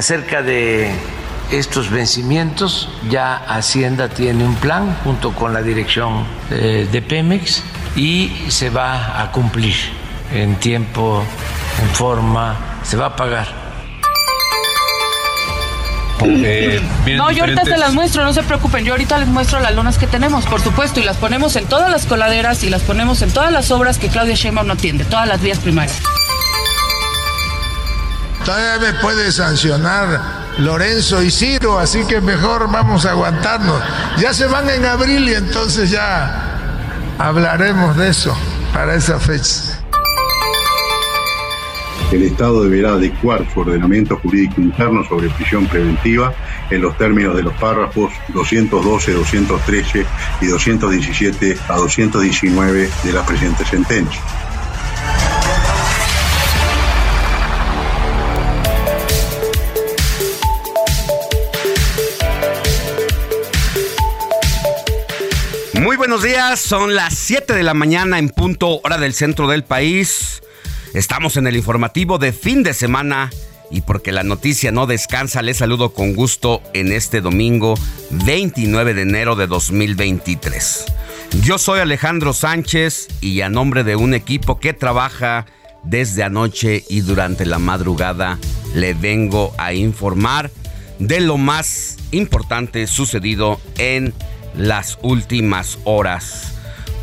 Acerca de estos vencimientos, ya Hacienda tiene un plan junto con la dirección eh, de Pemex y se va a cumplir en tiempo, en forma, se va a pagar. Eh, no, yo ahorita se las muestro, no se preocupen. Yo ahorita les muestro las lonas que tenemos, por supuesto, y las ponemos en todas las coladeras y las ponemos en todas las obras que Claudia Sheinbaum no atiende, todas las vías primarias. Todavía me puede sancionar Lorenzo y Ciro, así que mejor vamos a aguantarnos. Ya se van en abril y entonces ya hablaremos de eso para esa fecha. El Estado deberá adecuar su ordenamiento jurídico interno sobre prisión preventiva en los términos de los párrafos 212, 213 y 217 a 219 de la presente sentencia. Buenos días, son las 7 de la mañana en punto hora del centro del país. Estamos en el informativo de fin de semana y porque la noticia no descansa, les saludo con gusto en este domingo 29 de enero de 2023. Yo soy Alejandro Sánchez y a nombre de un equipo que trabaja desde anoche y durante la madrugada le vengo a informar de lo más importante sucedido en las últimas horas.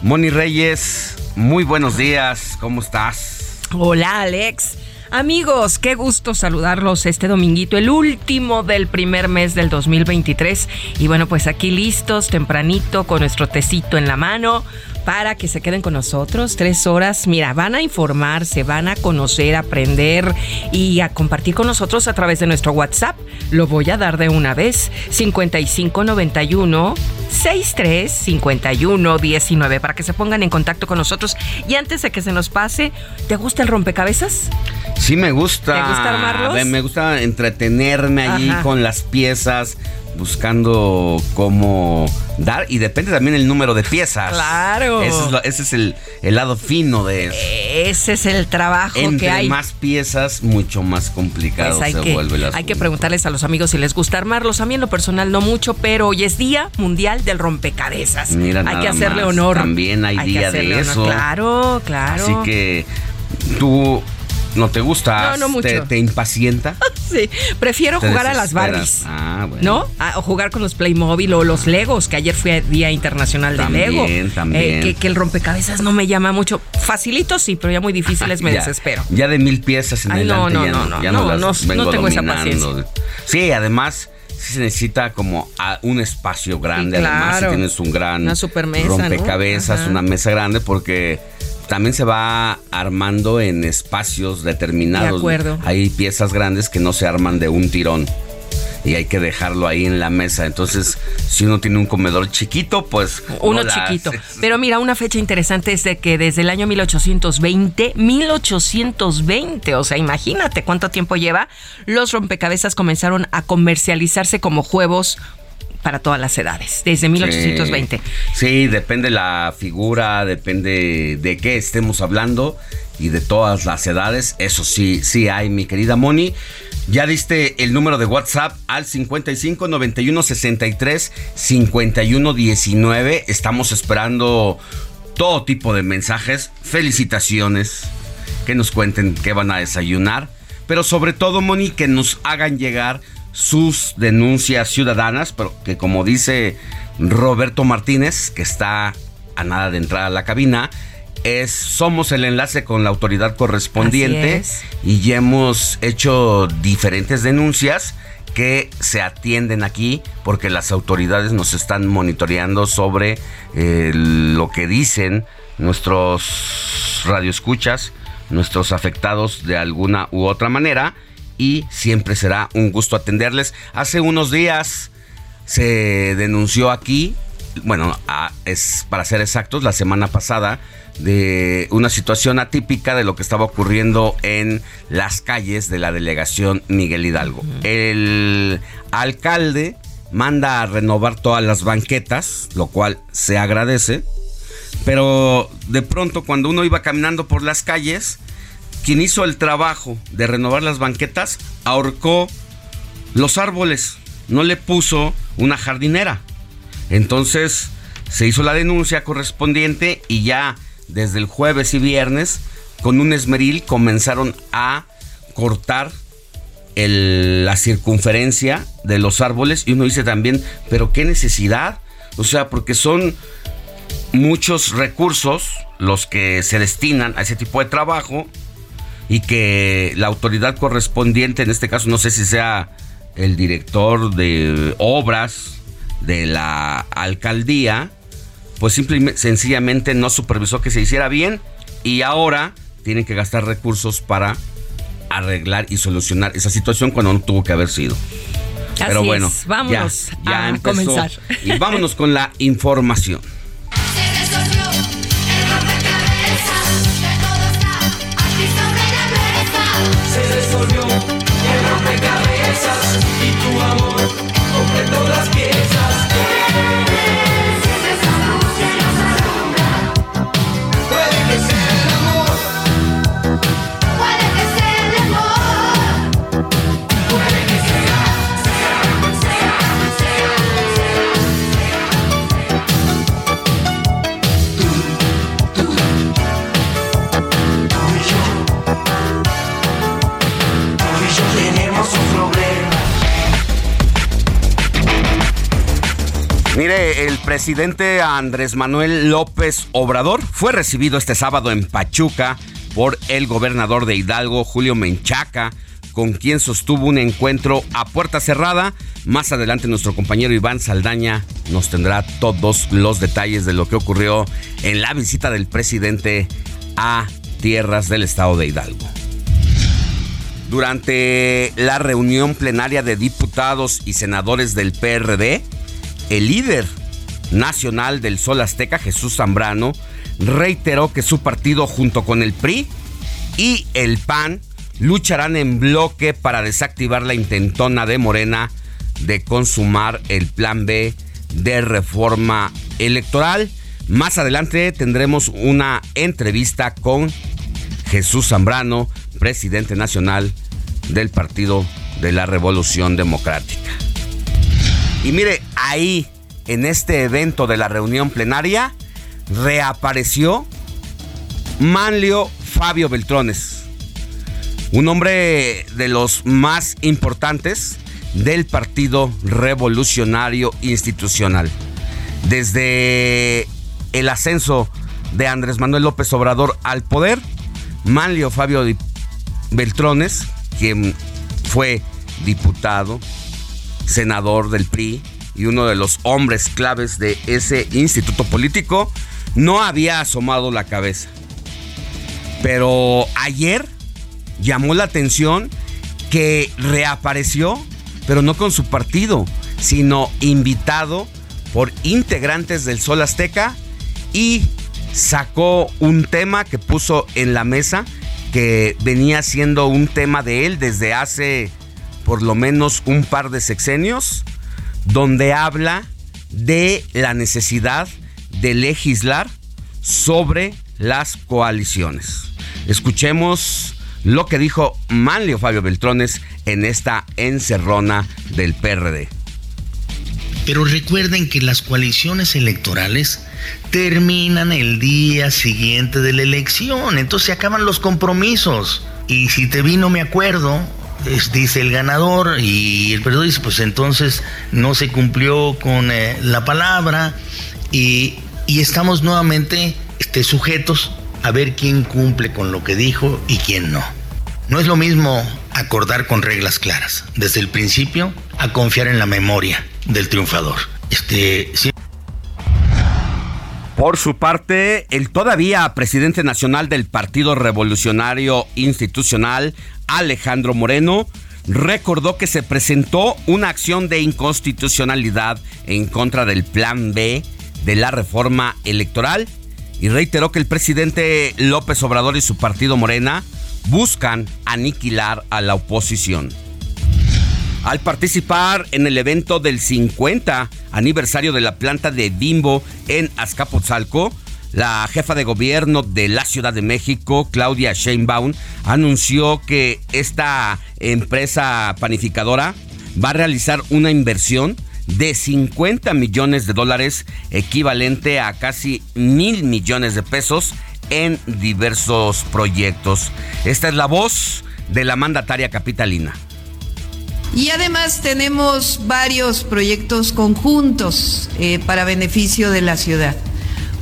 Moni Reyes, muy buenos días, ¿cómo estás? Hola Alex. Amigos, qué gusto saludarlos este dominguito, el último del primer mes del 2023. Y bueno, pues aquí listos, tempranito, con nuestro tecito en la mano, para que se queden con nosotros. Tres horas, mira, van a informarse, van a conocer, aprender y a compartir con nosotros a través de nuestro WhatsApp. Lo voy a dar de una vez. 5591 635119 para que se pongan en contacto con nosotros. Y antes de que se nos pase, ¿te gusta el rompecabezas? Sí, me gusta. ¿Te gusta armarlos? Me gusta entretenerme allí con las piezas buscando cómo dar y depende también el número de piezas. Claro. Ese es, el, lado fino de eso. Ese es el trabajo que hay. más piezas, mucho más complicado pues se vuelve la Hay que preguntarles a los amigos si les gusta armarlos. A mí en lo personal no mucho, pero hoy es Día Mundial del Rompecabezas. Mira, hay que hacerle honor. También hay, día de eso. Claro, claro. Así que tú ¿No te gusta? No, no mucho. ¿Te, impacienta? sí, prefiero jugar a las Barbies. Ah, bueno. ¿No? o jugar con los Playmobil o los Legos, que ayer fue Día Internacional de Lego. También, también. Eh, que, el rompecabezas no me llama mucho. Facilito sí, pero ya muy difíciles me desespero. Ya de mil piezas en el no, no, no, no, ya no, tengo esa paciencia. Sí, además sí se necesita como un espacio grande. Además, si tienes un gran una rompecabezas, una mesa grande, porque también se va armando en espacios determinados. De acuerdo. Hay piezas grandes que no se arman de un tirón y hay que dejarlo ahí en la mesa. Entonces, si uno tiene un comedor chiquito, pues... Uno chiquito. Pero mira, una fecha interesante es de que desde el año 1820, 1820, o sea, imagínate cuánto tiempo lleva, los rompecabezas comenzaron a comercializarse como juegos para todas las edades, desde 1820. Sí, depende la figura, depende de qué estemos hablando y de todas las edades. Eso sí, sí hay, mi querida Moni. Ya diste el número de WhatsApp al 55 91 63 51 19. Estamos esperando todo tipo de mensajes, felicitaciones, que nos cuenten qué van a desayunar, pero sobre todo, Moni, que nos hagan llegar sus denuncias ciudadanas, pero que como dice Roberto Martínez, que está a nada de entrar a la cabina, es somos el enlace con la autoridad correspondiente y ya hemos hecho diferentes denuncias que se atienden aquí porque las autoridades nos están monitoreando sobre eh, lo que dicen nuestros radioescuchas, nuestros afectados de alguna u otra manera y siempre será un gusto atenderles. Hace unos días se denunció aquí, bueno, es para ser exactos, la semana pasada de una situación atípica de lo que estaba ocurriendo en las calles de la delegación Miguel Hidalgo. El alcalde manda a renovar todas las banquetas, lo cual se agradece, pero de pronto cuando uno iba caminando por las calles, quien hizo el trabajo de renovar las banquetas ahorcó los árboles, no le puso una jardinera. Entonces se hizo la denuncia correspondiente y ya desde el jueves y viernes, con un esmeril comenzaron a cortar la circunferencia de los árboles y uno dice también, pero qué necesidad, o sea, porque son muchos recursos los que se destinan a ese tipo de trabajo y que la autoridad correspondiente, en este caso no sé si sea el director de obras de la alcaldía, pues simplemente sencillamente no supervisó que se hiciera bien y ahora tienen que gastar recursos para arreglar y solucionar esa situación cuando no tuvo que haber sido. Pero bueno, vámonos ya, a comenzar. Y vámonos con la información. Rompecabezas y tu amor completó las Mire, el presidente Andrés Manuel López Obrador fue recibido este sábado en Pachuca por el gobernador de Hidalgo, Julio Menchaca, con quien sostuvo un encuentro a puerta cerrada. Más adelante nuestro compañero Iván Saldaña nos tendrá todos los detalles de lo que ocurrió en la visita del presidente a tierras del estado de Hidalgo. Durante la reunión plenaria de diputados y senadores del PRD, el líder nacional del Sol Azteca, Jesús Zambrano, reiteró que su partido junto con el PRI y el PAN lucharán en bloque para desactivar la intentona de Morena de consumar el plan B de reforma electoral. Más adelante tendremos una entrevista con Jesús Zambrano, presidente nacional del Partido de la Revolución Democrática. Y mire, ahí, en este evento de la reunión plenaria, reapareció Manlio Fabio Beltrones, un hombre de los más importantes del Partido Revolucionario Institucional. Desde el ascenso de Andrés Manuel López Obrador al poder, Manlio Fabio Beltrones, quien fue diputado, senador del PRI y uno de los hombres claves de ese instituto político, no había asomado la cabeza. Pero ayer llamó la atención que reapareció, pero no con su partido, sino invitado por integrantes del Sol Azteca y sacó un tema que puso en la mesa que venía siendo un tema de él desde hace por lo menos un par de sexenios, donde habla de la necesidad de legislar sobre las coaliciones. Escuchemos lo que dijo Manlio Fabio Beltrones en esta encerrona del PRD. Pero recuerden que las coaliciones electorales terminan el día siguiente de la elección, entonces se acaban los compromisos. Y si te vi no me acuerdo, dice el ganador y el perdedor dice, pues entonces no se cumplió con eh, la palabra y, y estamos nuevamente este, sujetos a ver quién cumple con lo que dijo y quién no. No es lo mismo acordar con reglas claras desde el principio a confiar en la memoria del triunfador. Este, Por su parte, el todavía presidente nacional del Partido Revolucionario Institucional, Alejandro Moreno, recordó que se presentó una acción de inconstitucionalidad en contra del Plan B de la reforma electoral y reiteró que el presidente López Obrador y su partido Morena buscan aniquilar a la oposición. Al participar en el evento del 50 aniversario de la planta de Bimbo en Azcapotzalco, la jefa de gobierno de la Ciudad de México, Claudia Sheinbaum, anunció que esta empresa panificadora va a realizar una inversión de 50 millones de dólares, equivalente a casi mil millones de pesos en diversos proyectos. Esta es la voz de la mandataria capitalina. Y además tenemos varios proyectos conjuntos eh, para beneficio de la ciudad.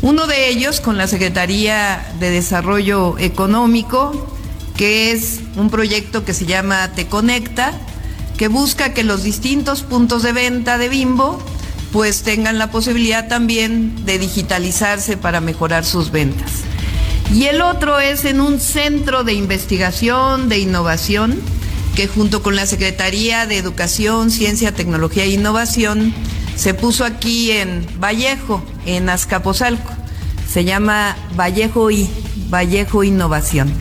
Uno de ellos con la Secretaría de Desarrollo Económico, que es un proyecto que se llama Te Conecta, que busca que los distintos puntos de venta de Bimbo pues tengan la posibilidad también de digitalizarse para mejorar sus ventas. Y el otro es en un centro de investigación, de innovación, que junto con la Secretaría de Educación, Ciencia, Tecnología e Innovación se puso aquí en Vallejo, en Azcapotzalco. Se llama Vallejo I, Vallejo Innovación.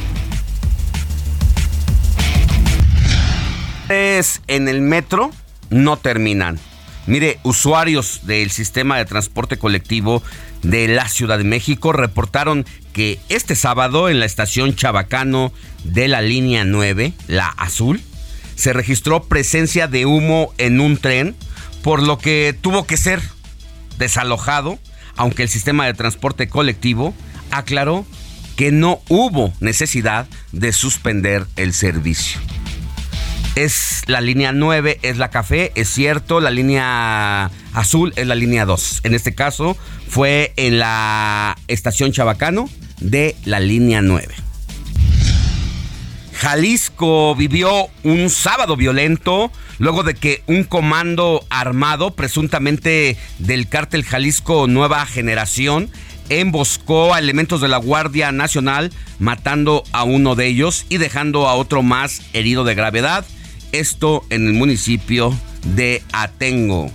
En el metro no terminan. Mire, usuarios del sistema de transporte colectivo de la Ciudad de México reportaron que este sábado en la estación Chabacano de la línea 9, la azul, se registró presencia de humo en un tren, por lo que tuvo que ser desalojado, aunque el sistema de transporte colectivo aclaró que no hubo necesidad de suspender el servicio es la línea 9, es la café, es cierto, la línea azul es la línea 2. En este caso fue en la estación Chabacano de la línea 9. Jalisco vivió un sábado violento luego de que un comando armado, presuntamente del cártel Jalisco Nueva Generación, emboscó a elementos de la Guardia Nacional, matando a uno de ellos y dejando a otro más herido de gravedad. Esto en el municipio de Atengo.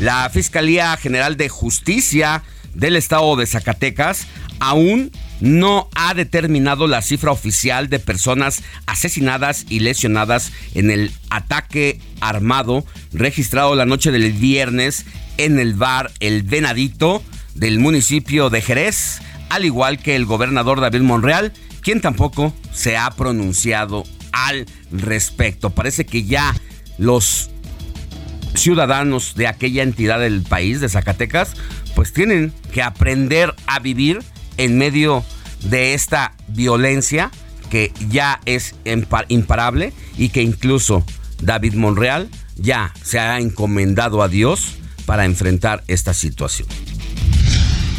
La Fiscalía General de Justicia del Estado de Zacatecas aún no ha determinado la cifra oficial de personas asesinadas y lesionadas en el ataque armado registrado la noche del viernes en el bar El Venadito del municipio de Jerez, al igual que el gobernador David Monreal, quien tampoco se ha pronunciado al respecto. Parece que ya los ciudadanos de aquella entidad del país, de Zacatecas, pues tienen que aprender a vivir en medio de esta violencia que ya es imparable y que incluso David Monreal ya se ha encomendado a Dios para enfrentar esta situación.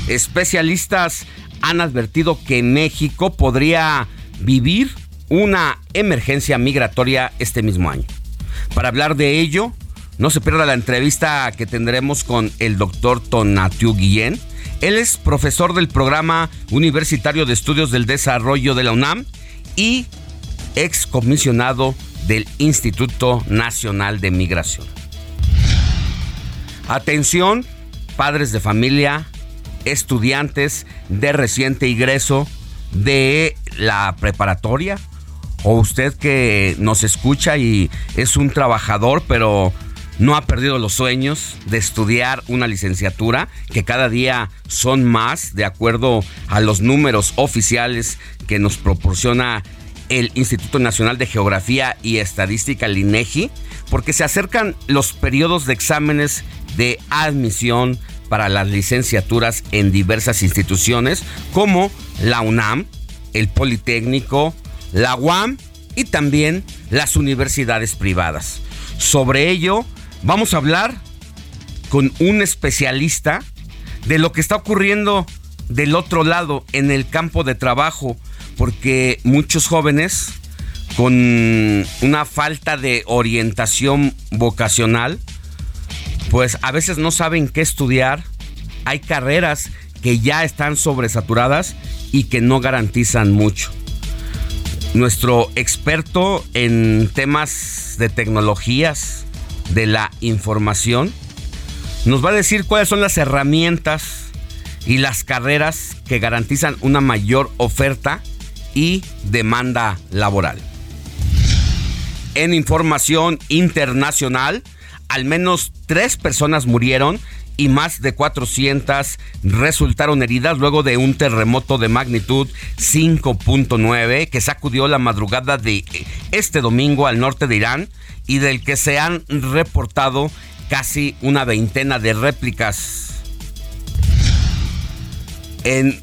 Especialistas han advertido que México podría vivir una emergencia migratoria este mismo año. Para hablar de ello, no se pierda la entrevista que tendremos con el doctor Tonatiu Guillén. Él es profesor del programa universitario de estudios del desarrollo de la UNAM y excomisionado del Instituto Nacional de Migración. Atención, padres de familia, estudiantes de reciente ingreso de la preparatoria o usted que nos escucha y es un trabajador, pero no ha perdido los sueños de estudiar una licenciatura, que cada día son más, de acuerdo a los números oficiales que nos proporciona el Instituto Nacional de Geografía y Estadística, el INEGI, porque se acercan los periodos de exámenes de admisión para las licenciaturas en diversas instituciones como la UNAM, el Politécnico, la UAM y también las universidades privadas. Sobre ello vamos a hablar con un especialista de lo que está ocurriendo del otro lado en el campo de trabajo, porque muchos jóvenes con una falta de orientación vocacional, pues a veces no saben qué estudiar. Hay carreras que ya están sobresaturadas y que no garantizan mucho. Nuestro experto en temas de tecnologías, de la información, nos va a decir cuáles son las herramientas y las carreras que garantizan una mayor oferta y demanda laboral. En información internacional, al menos tres personas murieron y más de 400 resultaron heridas luego de un terremoto de magnitud 5.9 que sacudió la madrugada de este domingo al norte de Irán y del que se han reportado casi una veintena de réplicas. En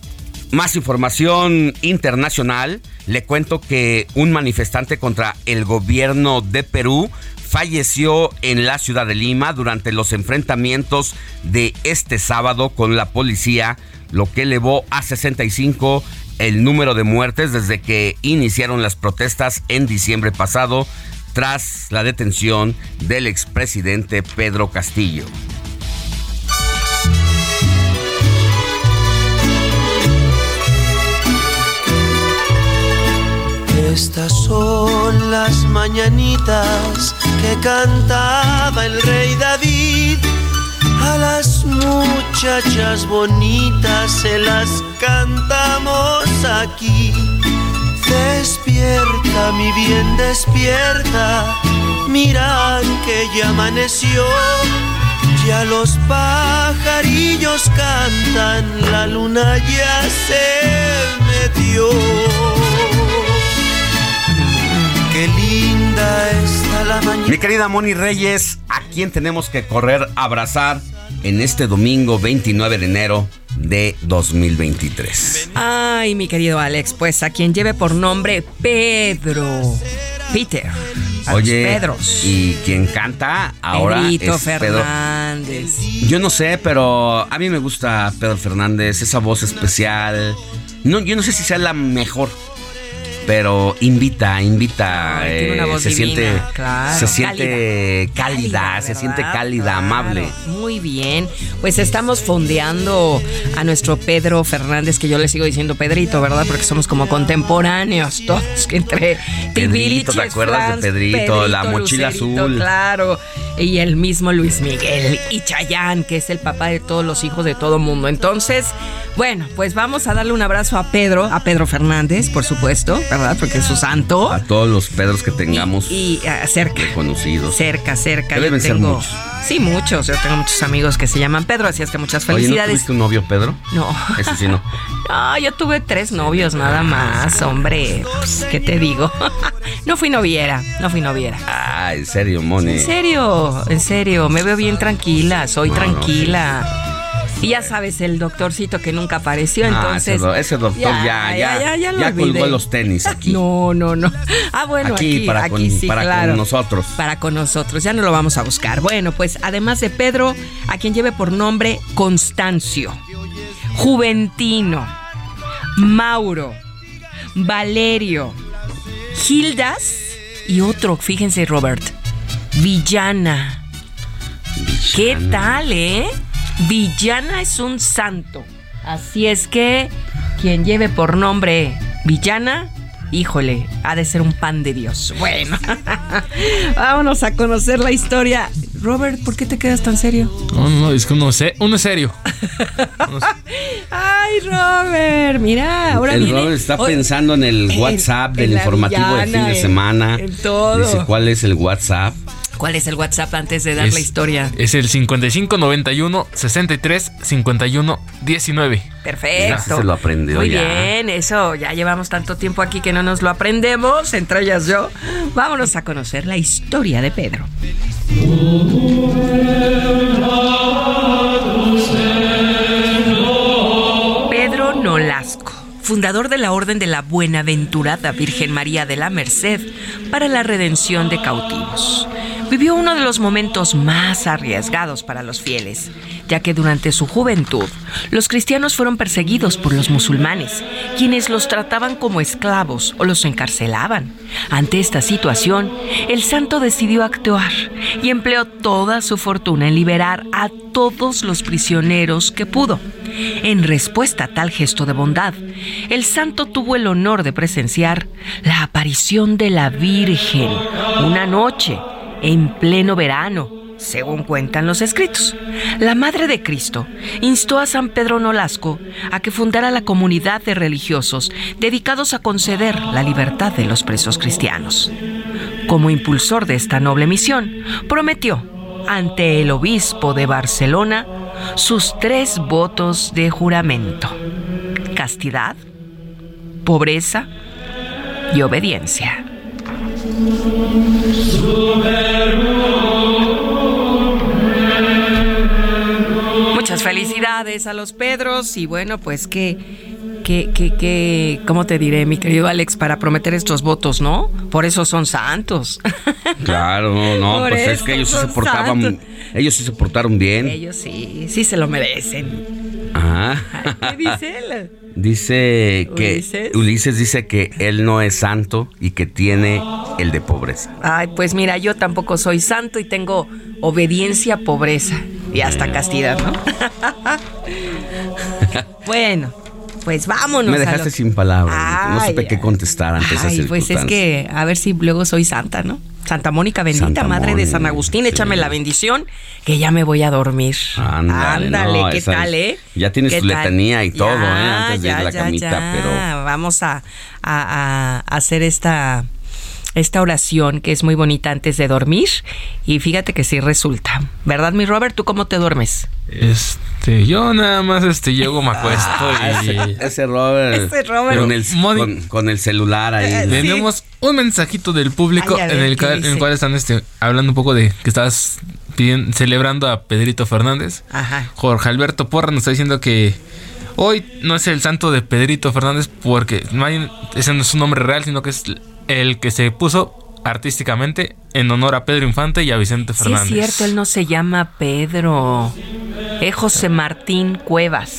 más información internacional, le cuento que un manifestante contra el gobierno de Perú falleció en la ciudad de Lima durante los enfrentamientos de este sábado con la policía, lo que elevó a 65 el número de muertes desde que iniciaron las protestas en diciembre pasado tras la detención del expresidente Pedro Castillo. Estas son las mañanitas que cantaba el rey David. A las muchachas bonitas se las cantamos aquí. Despierta, mi bien, despierta. Mira que ya amaneció. Ya los pajarillos cantan, la luna ya se metió. Qué linda está la mañana. Mi querida Moni Reyes, ¿a quién tenemos que correr a abrazar en este domingo 29 de enero de 2023? Ay, mi querido Alex, pues a quien lleve por nombre Pedro. Peter. Oye, Pedros. y quien canta ahora Pedrito es Pedro. Fernández. Yo no sé, pero a mí me gusta Pedro Fernández, esa voz especial. No, yo no sé si sea la mejor, pero invita, invita. Ay, tiene una eh, voz se divina, siente, claro, se siente cálida, Cálida, se siente cálida, Claro, amable. Muy bien. Pues estamos fondeando a nuestro Pedro Fernández, que yo le sigo diciendo Pedrito, ¿verdad? Porque somos como contemporáneos todos, que entre Pedrito, ¿te acuerdas de Pedrito? La mochila Lucerito, azul. Claro. Y el mismo Luis Miguel y Chayán, que es el papá de todos los hijos de todo mundo. Entonces, bueno, pues vamos a darle un abrazo a Pedro, a Pedro Fernández, por supuesto, ¿verdad? Porque es su santo. A todos los Pedros que tengamos Y ah, cerca. conocidos. Cerca, cerca. Yo deben ser tengo- muchos. Sí, muchos. Yo tengo muchos amigos que se llaman Pedro, así es que muchas Oye, ¿no felicidades. tuviste un novio, Pedro? No. Ese sí no. No, yo tuve tres novios nada más, hombre. Pues, ¿Qué te digo? No fui noviera, no fui noviera. Ah, en serio, Moni. En serio, en serio, me veo bien tranquila, soy No, no, tranquila. Y ya sabes, el doctorcito que nunca apareció, Ah, entonces. ese, do- ese doctor ya, ya, ya, ya, colgó los tenis aquí. No, no, no. Ah, bueno, Aquí, para aquí con- nosotros. Para con nosotros, ya no lo vamos a buscar. Bueno, pues además de Pedro, a quien lleve por nombre Constancio, Juventino, Mauro, Valerio, Gildas y otro, fíjense, Robert, Villana. ¿Qué tal, eh? Villana es un santo. Así es que quien lleve por nombre Villana, híjole, ha de ser un pan de Dios. Bueno, vámonos a conocer la historia. Robert, ¿por qué te quedas tan serio? No, no, es que uno, se- uno es serio. Ay, Robert, mira, ahora el viene- Robert está pensando en el WhatsApp en del informativo de fin de semana. en todo. Dice, ¿cuál es el WhatsApp? ¿Cuál es el WhatsApp antes de dar la historia? Es el 5591 63 51 19. Perfecto. se lo aprendió Muy ya. bien, eso ya llevamos tanto tiempo aquí que no nos lo aprendemos, entre ellas yo. Vámonos a conocer la historia de Pedro. Pedro Nolasco, fundador de la Orden de la Buenaventurada Virgen María de la Merced para la redención de cautivos. Vivió uno de los momentos más arriesgados para los fieles, ya que durante su juventud los cristianos fueron perseguidos por los musulmanes, quienes los trataban como esclavos o los encarcelaban. Ante esta situación, el santo decidió actuar y empleó toda su fortuna en liberar a todos los prisioneros que pudo. En respuesta a tal gesto de bondad, el santo tuvo el honor de presenciar la aparición de la Virgen una noche en pleno verano, según cuentan los escritos. La Madre de Cristo instó a San Pedro Nolasco a que fundara la comunidad de religiosos dedicados a conceder la libertad de los presos cristianos. Como impulsor de esta noble misión, prometió ante el obispo de Barcelona sus tres votos de juramento. Castidad, pobreza y obediencia. Muchas felicidades a los Pedros y bueno, pues que, que, que, que, ¿cómo te diré, mi querido Alex, para prometer estos votos, ¿no? Por eso son santos. Claro, no, no, Por pues es que ellos sí se portaban, santos. ellos sí se portaron bien. Ellos sí, sí se lo merecen. Ajá. ¿Qué dice él? Dice que Ulises. Ulises dice que él no es santo y que tiene el de pobreza. Ay, pues mira, yo tampoco soy santo y tengo obediencia, pobreza y hasta castidad, ¿no? bueno, pues vámonos. Me dejaste lo- sin palabras. no supe qué contestar ante esas Ay, pues es que a ver si luego soy santa, ¿no? Santa Mónica bendita, Santa madre de San Agustín, sí. échame la bendición, que ya me voy a dormir. Ándale, no, ¿qué tal, eh? ya tienes ¿Qué tu letanía y todo, ¿eh? Ya, Antes de ir a la ya, camita, pero- Vamos a, a- a hacer esta, esta oración que es muy bonita antes de dormir y fíjate que sí resulta. ¿Verdad, mi Robert? ¿Tú cómo te duermes? Este, yo nada más este llego, me acuesto Ah, y ese, ese Robert, Ese Robert. Con, el, Moni- con, con el celular ahí. tenemos un mensajito del público Ay, a ver, en, el ¿qué cual, en dice? el cual están este, hablando un poco de que estás pidiendo- celebrando a Pedrito Fernández. Ajá. Jorge Alberto Porra nos está diciendo que hoy no es el santo de Pedrito Fernández porque no hay, ese no es su nombre real, sino que es el que se puso artísticamente en honor a Pedro Infante y a Vicente Sí Fernández. es cierto, él no se llama Pedro. Es José Martín Cuevas.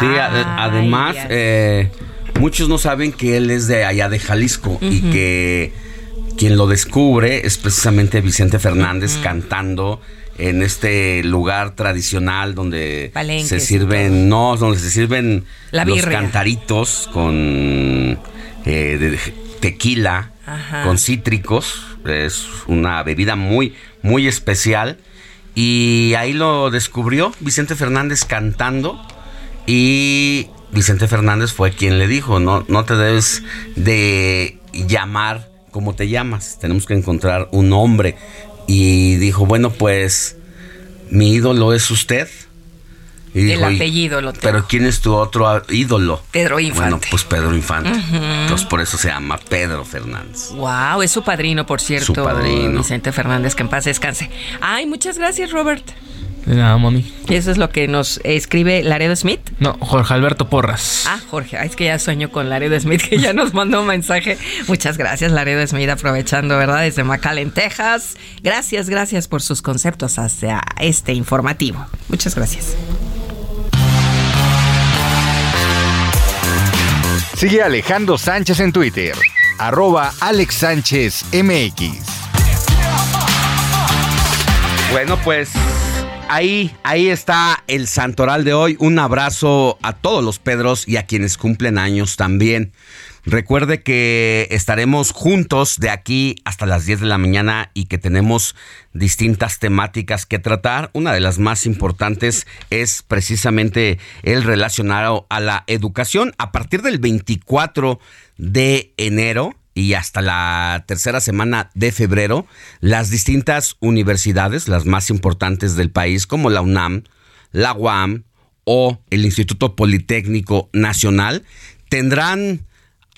Sí, además, eh, muchos no saben que él es de allá de Jalisco y que quien lo descubre es precisamente Vicente Fernández cantando en este lugar tradicional donde se sirven, no, donde se sirven La los cantaritos con eh, de- tequila, Ajá. con cítricos. Es una bebida muy, muy especial. Y ahí lo descubrió Vicente Fernández cantando. Y Vicente Fernández fue quien le dijo, no, no te debes de llamar como te llamas, tenemos que encontrar un nombre. Y dijo, bueno, pues mi ídolo es usted. Y El dijo, "Y- apellido lo tengo. Pero ¿quién es tu otro ídolo? Pedro Infante. Bueno, pues Pedro Infante. Entonces por eso se llama Pedro Fernández. Wow, es su padrino, por cierto. Su padrino. Vicente Fernández, que en paz descanse. Ay, muchas gracias, Robert. De nada, Moni. Eso es lo que nos escribe Laredo Smith. No, Jorge Alberto Porras. Ah, Jorge, ay, es que ya sueño con Laredo Smith, que ya nos mandó un mensaje. Muchas gracias, Laredo Smith, aprovechando, ¿verdad? Desde McAllen, Texas. Gracias, gracias por sus conceptos hacia este informativo. Muchas gracias. Sigue Alejandro Sánchez en Twitter, arroba Alex Sánchez. Bueno, pues ahí, ahí está el santoral de hoy. Un abrazo a todos los Pedros y a quienes cumplen años también. Recuerde que estaremos juntos de aquí hasta las 10 de la mañana y que tenemos distintas temáticas que tratar. Una de las más importantes es precisamente el relacionado a la educación. A partir del 24 de enero y hasta la tercera semana de febrero, las distintas universidades, las más importantes del país, como la UNAM, la UAM o el Instituto Politécnico Nacional, tendrán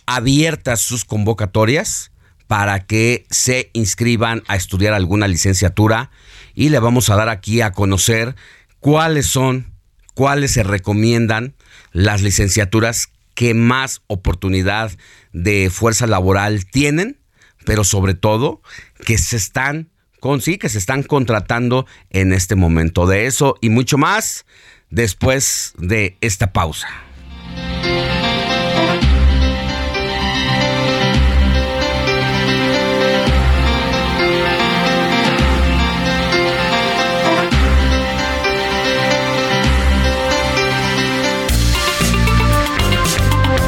abiertas sus convocatorias para que se inscriban a estudiar alguna licenciatura y le vamos a dar aquí a conocer cuáles son, cuáles se recomiendan las licenciaturas que más oportunidad de fuerza laboral tienen, pero sobre todo que se están con que se están contratando en este momento. De eso y mucho más después de esta pausa.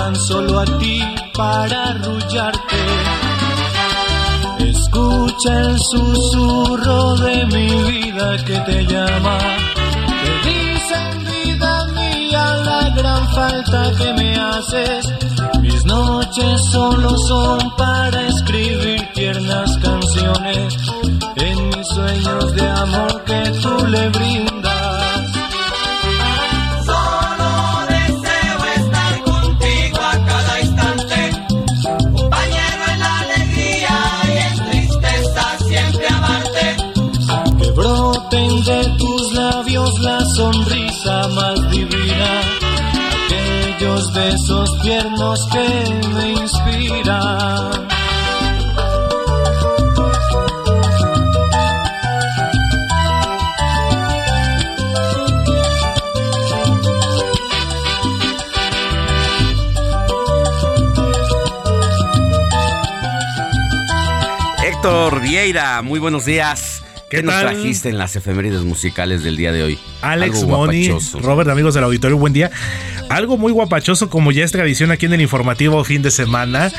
Acercan solo a ti para arrullarte. Escucha el susurro de mi vida que te llama. Te dicen vida mía la gran falta que me haces. Mis noches solo son para escribir tiernas canciones en mis sueños de amor que tú le brindas. Sonrisa más divina, aquellos besos tiernos que me inspiran. Héctor Vieira, muy buenos días. ¿Qué, nos trajiste en las efemérides musicales del día de hoy? Alex Moni, Robert, amigos del auditorio, buen día. Algo muy guapachoso como ya es tradición aquí en el informativo fin de semana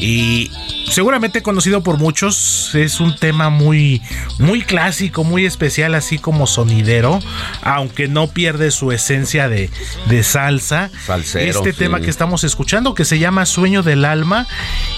y seguramente conocido por muchos, es un tema muy muy clásico, muy especial así como sonidero, aunque no pierde su esencia de, de salsa. este tema que estamos escuchando que se llama Sueño del Alma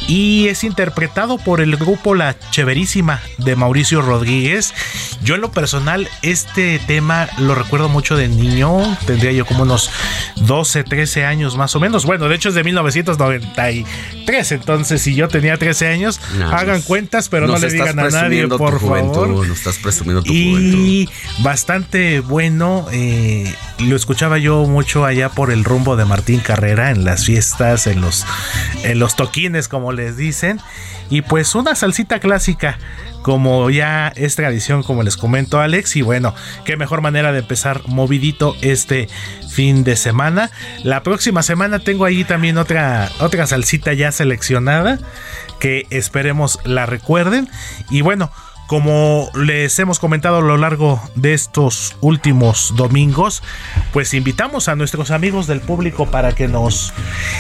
y es interpretado por el grupo La Cheverísima de Mauricio Rodríguez. Yo en lo personal este tema lo recuerdo mucho de niño, tendría yo como unos 12, 13 años más o menos. Bueno, de hecho es de 1993, entonces si yo tenía 13 años, hagan pues, cuentas, pero no le digan a nadie, por favor. No estás presumiendo tu y bastante bueno, eh, lo escuchaba yo mucho allá por el rumbo de Martín Carrera en las fiestas, en los, en los toquines, como les dicen. Y pues una salsita clásica, como ya es tradición, como les comento Alex. Y bueno, qué mejor manera de empezar movidito este fin de semana. La próxima semana tengo ahí también otra, otra salsita ya seleccionada que esperemos la recuerden. Y bueno, Como les hemos comentado a lo largo de estos últimos domingos, pues invitamos a nuestros amigos del público para que nos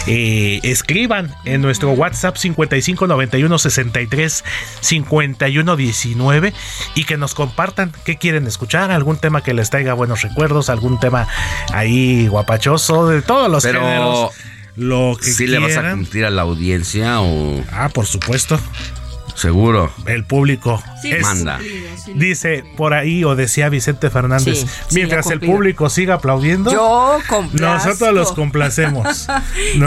eh, escriban en nuestro WhatsApp 5591 63 51 19 y que nos compartan qué quieren escuchar, algún tema que les traiga buenos recuerdos, algún tema ahí guapachoso, de todos los géneros. Lo que ¿Sí le vas a cumplir a la audiencia o...? Ah, por supuesto. Seguro. El público manda. Dice por ahí, o decía Vicente Fernández, mientras el público siga aplaudiendo, yo nosotros los complacemos.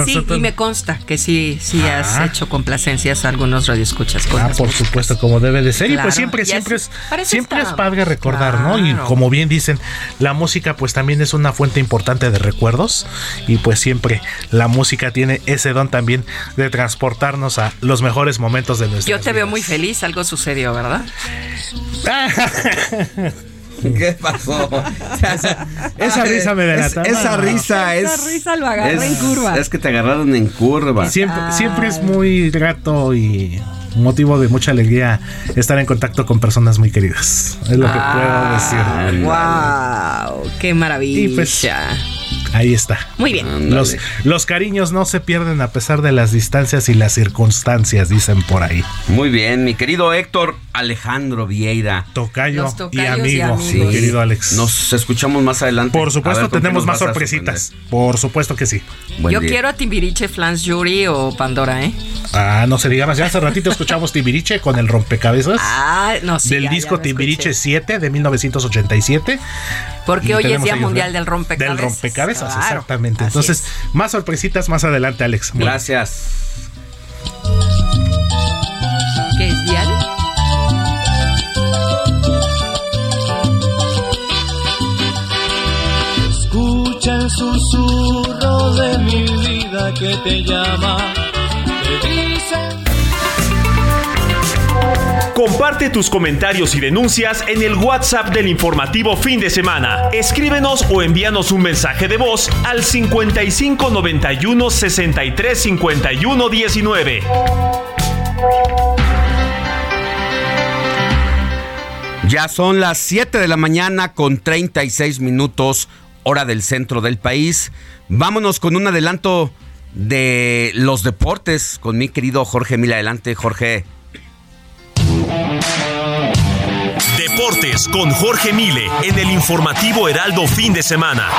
Sí, y me consta que sí, sí has ah. hecho complacencias a algunos radioescuchas. Con ah, por supuesto, como debe de ser. y pues siempre, siempre es, siempre es padre recordar, ¿no? Y como bien dicen, la música pues también es una fuente importante de recuerdos. Y pues siempre la música tiene ese don también de transportarnos a los mejores momentos de nuestra te veo muy feliz, algo sucedió, ¿verdad? ¿Qué pasó? esa risa me delata. esa risa es. Esa risa lo agarré en curva. Es que te agarraron en curva. Siempre, siempre es muy grato y motivo de mucha alegría estar en contacto con personas muy queridas. Es lo que puedo decir. ¡Wow! ¡Qué maravilla! Pues, Ahí está. Muy bien. Los, los, cariños no se pierden a pesar de las distancias y las circunstancias, dicen por ahí. Muy bien, mi querido Héctor Alejandro Vieira. Tocayo, y amigo, sí. querido Alex. Nos escuchamos más adelante. Por supuesto, tenemos más sorpresitas. Por supuesto que sí. Yo quiero a Timbiriche, Flans Yuri o Pandora, ¿eh? Ah, no se diga más. Ya hace ratito escuchamos Timbiriche con el rompecabezas. Ah, no, sí. Del disco Timbiriche 7 de 1987. Porque hoy es Día Mundial del Rompecabezas. Del Rompecabezas, exactamente. Entonces, más sorpresitas más adelante, Alex. Gracias. ¿Qué es Dial? Escucha el susurro de mi vida que te llama. Comparte tus comentarios y denuncias en el WhatsApp del informativo fin de semana. Escríbenos o envíanos un mensaje de voz al 55 91 63 51 19. Ya son las 7 de la mañana con 36 minutos, hora del centro del país. Vámonos con un adelanto de los deportes con mi querido Jorge Mil. Adelante, Jorge. Con Jorge Mile en el informativo Heraldo fin de semana.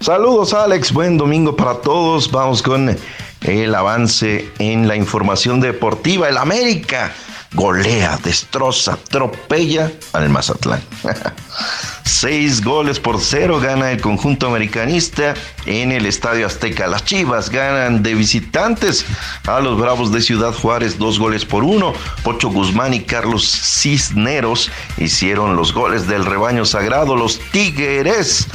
Saludos Alex, buen domingo para todos. Vamos con el avance en la información deportiva. El América golea, destroza, atropella al Mazatlán. Seis goles por cero gana el conjunto americanista en el Estadio Azteca. Las Chivas ganan de visitantes a los Bravos de Ciudad Juárez, dos goles por uno. Pocho Guzmán y Carlos Cisneros hicieron los goles del rebaño sagrado. Los Tigres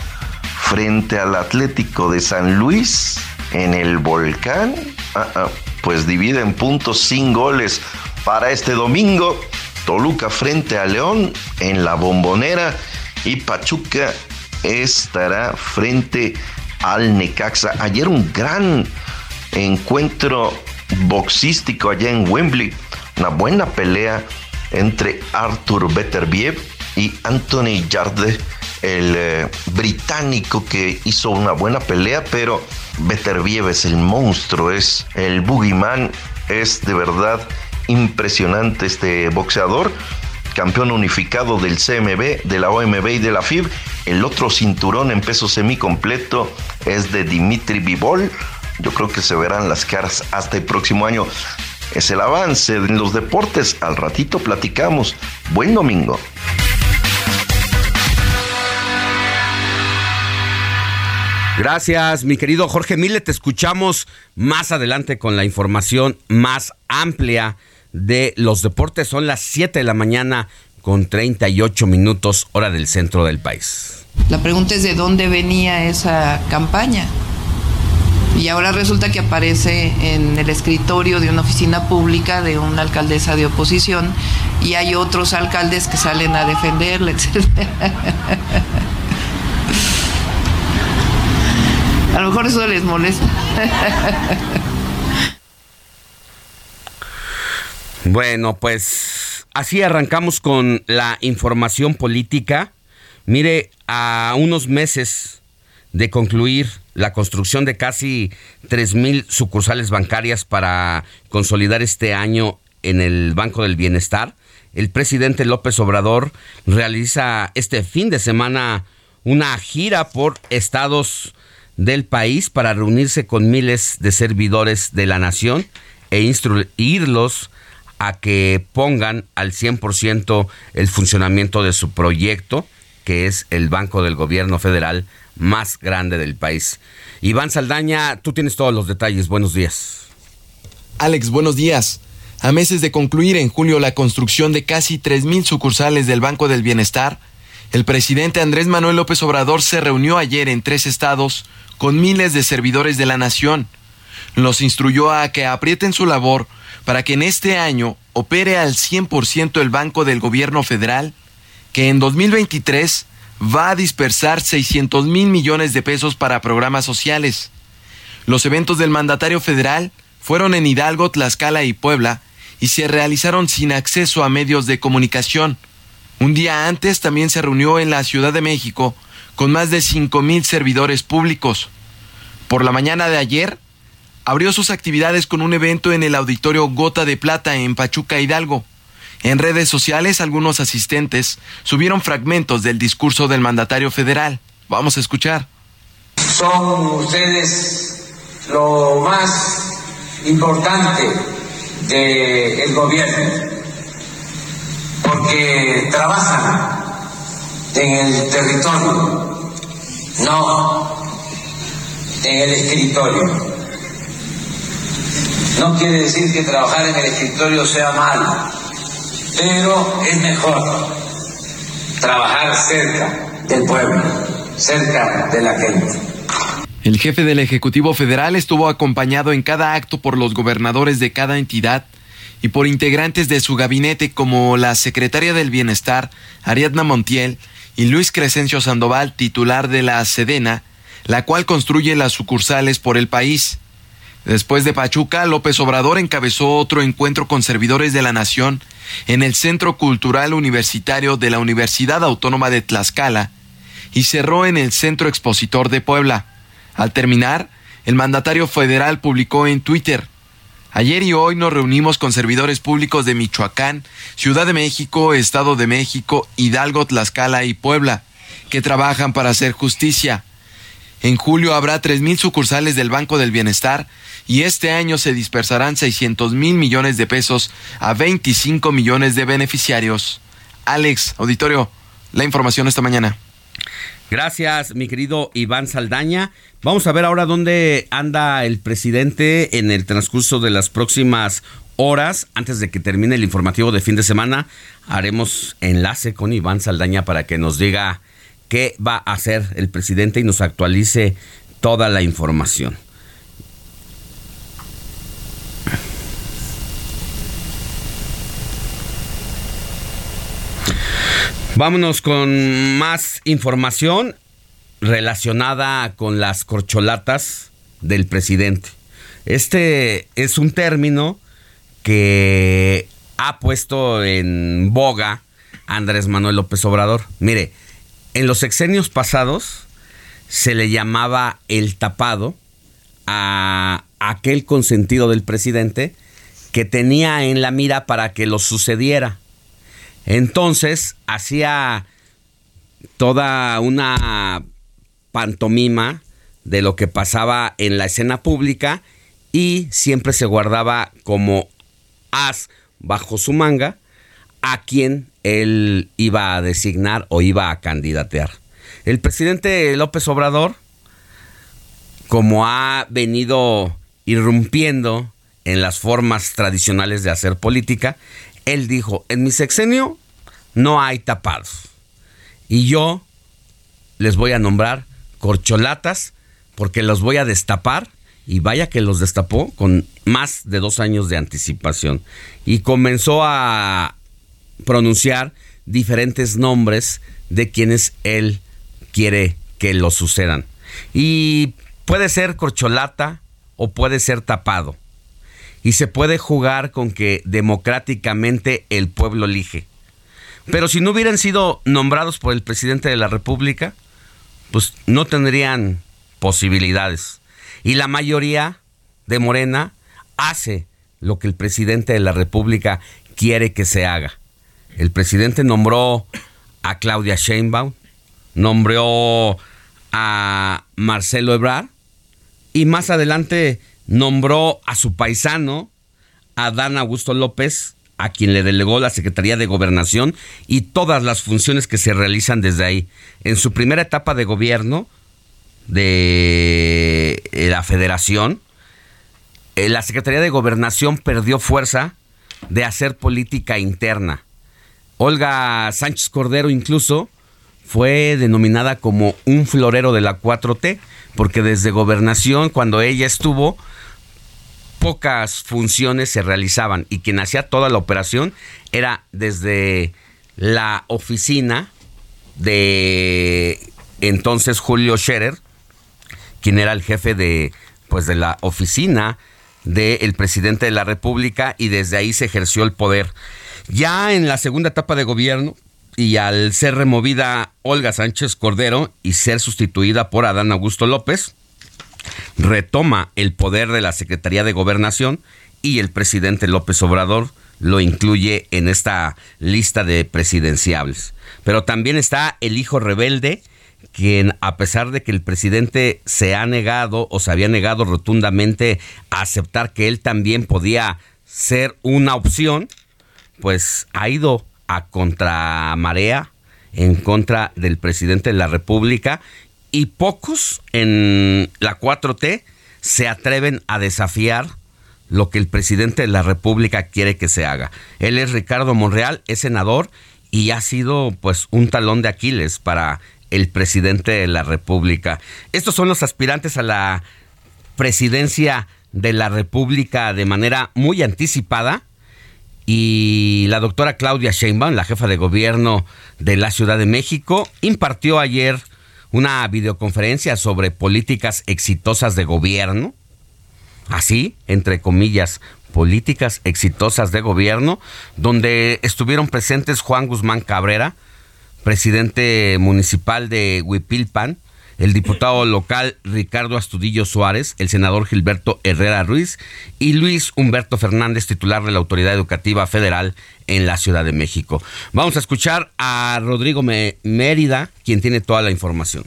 frente al Atlético de San Luis en el Volcán. Ah, ah, pues dividen puntos sin goles para este domingo. Toluca frente a León en la bombonera y Pachuca estará frente al Necaxa. Ayer un gran encuentro boxístico allá en Wembley, una buena pelea entre Arthur Beterbiev y Anthony Yarde, el eh, británico que hizo una buena pelea, pero Beterbiev es el monstruo, es el boogeyman, es de verdad impresionante este boxeador, campeón unificado del CMB, de la OMB y de la FIB. El otro cinturón en peso semicompleto es de Dimitri Vivol. Yo creo que se verán las caras hasta el próximo año. Es el avance en los deportes. Al ratito platicamos. Buen domingo. Gracias, mi querido Jorge Mille. Te escuchamos más adelante con la información más amplia de los deportes. Son las 7 de la mañana con 38 minutos hora del centro del país. La pregunta es de dónde venía esa campaña. Y ahora resulta que aparece en el escritorio de una oficina pública de una alcaldesa de oposición y hay otros alcaldes que salen a defenderla, etc. A lo mejor eso les molesta. Bueno, pues así arrancamos con la información política. Mire, a unos meses de concluir la construcción de casi 3.000 sucursales bancarias para consolidar este año en el Banco del Bienestar, el presidente López Obrador realiza este fin de semana una gira por estados del país para reunirse con miles de servidores de la nación e instruirlos a que pongan al 100% el funcionamiento de su proyecto, que es el Banco del Gobierno Federal más grande del país. Iván Saldaña, tú tienes todos los detalles. Buenos días. Alex, buenos días. A meses de concluir en julio la construcción de casi 3.000 sucursales del Banco del Bienestar, el presidente Andrés Manuel López Obrador se reunió ayer en tres estados con miles de servidores de la nación. Los instruyó a que aprieten su labor para que en este año opere al 100% el Banco del Gobierno Federal, que en 2023 va a dispersar 600 mil millones de pesos para programas sociales. Los eventos del mandatario federal fueron en Hidalgo, Tlaxcala y Puebla y se realizaron sin acceso a medios de comunicación. Un día antes también se reunió en la Ciudad de México con más de 5 mil servidores públicos. Por la mañana de ayer, abrió sus actividades con un evento en el auditorio Gota de Plata en Pachuca Hidalgo. En redes sociales algunos asistentes subieron fragmentos del discurso del mandatario federal. Vamos a escuchar. Son ustedes lo más importante del gobierno, porque trabajan en el territorio, no en el escritorio. No quiere decir que trabajar en el escritorio sea malo pero es mejor trabajar cerca del pueblo, cerca de la gente. El jefe del Ejecutivo Federal estuvo acompañado en cada acto por los gobernadores de cada entidad y por integrantes de su gabinete como la secretaria del Bienestar, Ariadna Montiel, y Luis Crescencio Sandoval, titular de la Sedena, la cual construye las sucursales por el país. Después de Pachuca, López Obrador encabezó otro encuentro con servidores de la nación en el Centro Cultural Universitario de la Universidad Autónoma de Tlaxcala y cerró en el Centro Expositor de Puebla. Al terminar, el mandatario federal publicó en Twitter, Ayer y hoy nos reunimos con servidores públicos de Michoacán, Ciudad de México, Estado de México, Hidalgo, Tlaxcala y Puebla, que trabajan para hacer justicia. En julio habrá 3.000 sucursales del Banco del Bienestar y este año se dispersarán 600 mil millones de pesos a 25 millones de beneficiarios. Alex, auditorio, la información esta mañana. Gracias, mi querido Iván Saldaña. Vamos a ver ahora dónde anda el presidente en el transcurso de las próximas horas. Antes de que termine el informativo de fin de semana, haremos enlace con Iván Saldaña para que nos diga qué va a hacer el presidente y nos actualice toda la información. Vámonos con más información relacionada con las corcholatas del presidente. Este es un término que ha puesto en boga Andrés Manuel López Obrador. Mire, en los sexenios pasados se le llamaba el tapado a aquel consentido del presidente que tenía en la mira para que lo sucediera. Entonces hacía toda una pantomima de lo que pasaba en la escena pública y siempre se guardaba como as bajo su manga a quien él iba a designar o iba a candidatear. El presidente López Obrador, como ha venido irrumpiendo en las formas tradicionales de hacer política, él dijo, en mi sexenio no hay tapados. Y yo les voy a nombrar corcholatas porque los voy a destapar y vaya que los destapó con más de dos años de anticipación. Y comenzó a pronunciar diferentes nombres de quienes él quiere que lo sucedan. Y puede ser corcholata o puede ser tapado. Y se puede jugar con que democráticamente el pueblo elige. Pero si no hubieran sido nombrados por el presidente de la República, pues no tendrían posibilidades. Y la mayoría de Morena hace lo que el presidente de la República quiere que se haga. El presidente nombró a Claudia Sheinbaum, nombró a Marcelo Ebrard y más adelante nombró a su paisano, a Dan Augusto López, a quien le delegó la Secretaría de Gobernación y todas las funciones que se realizan desde ahí. En su primera etapa de gobierno de la federación, eh, la Secretaría de Gobernación perdió fuerza de hacer política interna. Olga Sánchez Cordero incluso fue denominada como un florero de la 4T, porque desde gobernación, cuando ella estuvo, pocas funciones se realizaban y quien hacía toda la operación era desde la oficina de entonces Julio Scherer, quien era el jefe de pues de la oficina del presidente de la República y desde ahí se ejerció el poder. Ya en la segunda etapa de gobierno y al ser removida Olga Sánchez Cordero y ser sustituida por Adán Augusto López, retoma el poder de la Secretaría de Gobernación y el presidente López Obrador lo incluye en esta lista de presidenciables. Pero también está el hijo rebelde, quien a pesar de que el presidente se ha negado o se había negado rotundamente a aceptar que él también podía ser una opción, pues ha ido a contramarea en contra del presidente de la República y pocos en la 4T se atreven a desafiar lo que el presidente de la República quiere que se haga. Él es Ricardo Monreal, es senador y ha sido pues un talón de Aquiles para el presidente de la República. Estos son los aspirantes a la presidencia de la República de manera muy anticipada y la doctora Claudia Sheinbaum, la jefa de gobierno de la Ciudad de México, impartió ayer una videoconferencia sobre políticas exitosas de gobierno, así, entre comillas, políticas exitosas de gobierno, donde estuvieron presentes Juan Guzmán Cabrera, presidente municipal de Huipilpan, el diputado local Ricardo Astudillo Suárez, el senador Gilberto Herrera Ruiz y Luis Humberto Fernández, titular de la Autoridad Educativa Federal en la Ciudad de México. Vamos a escuchar a Rodrigo Mérida, quien tiene toda la información.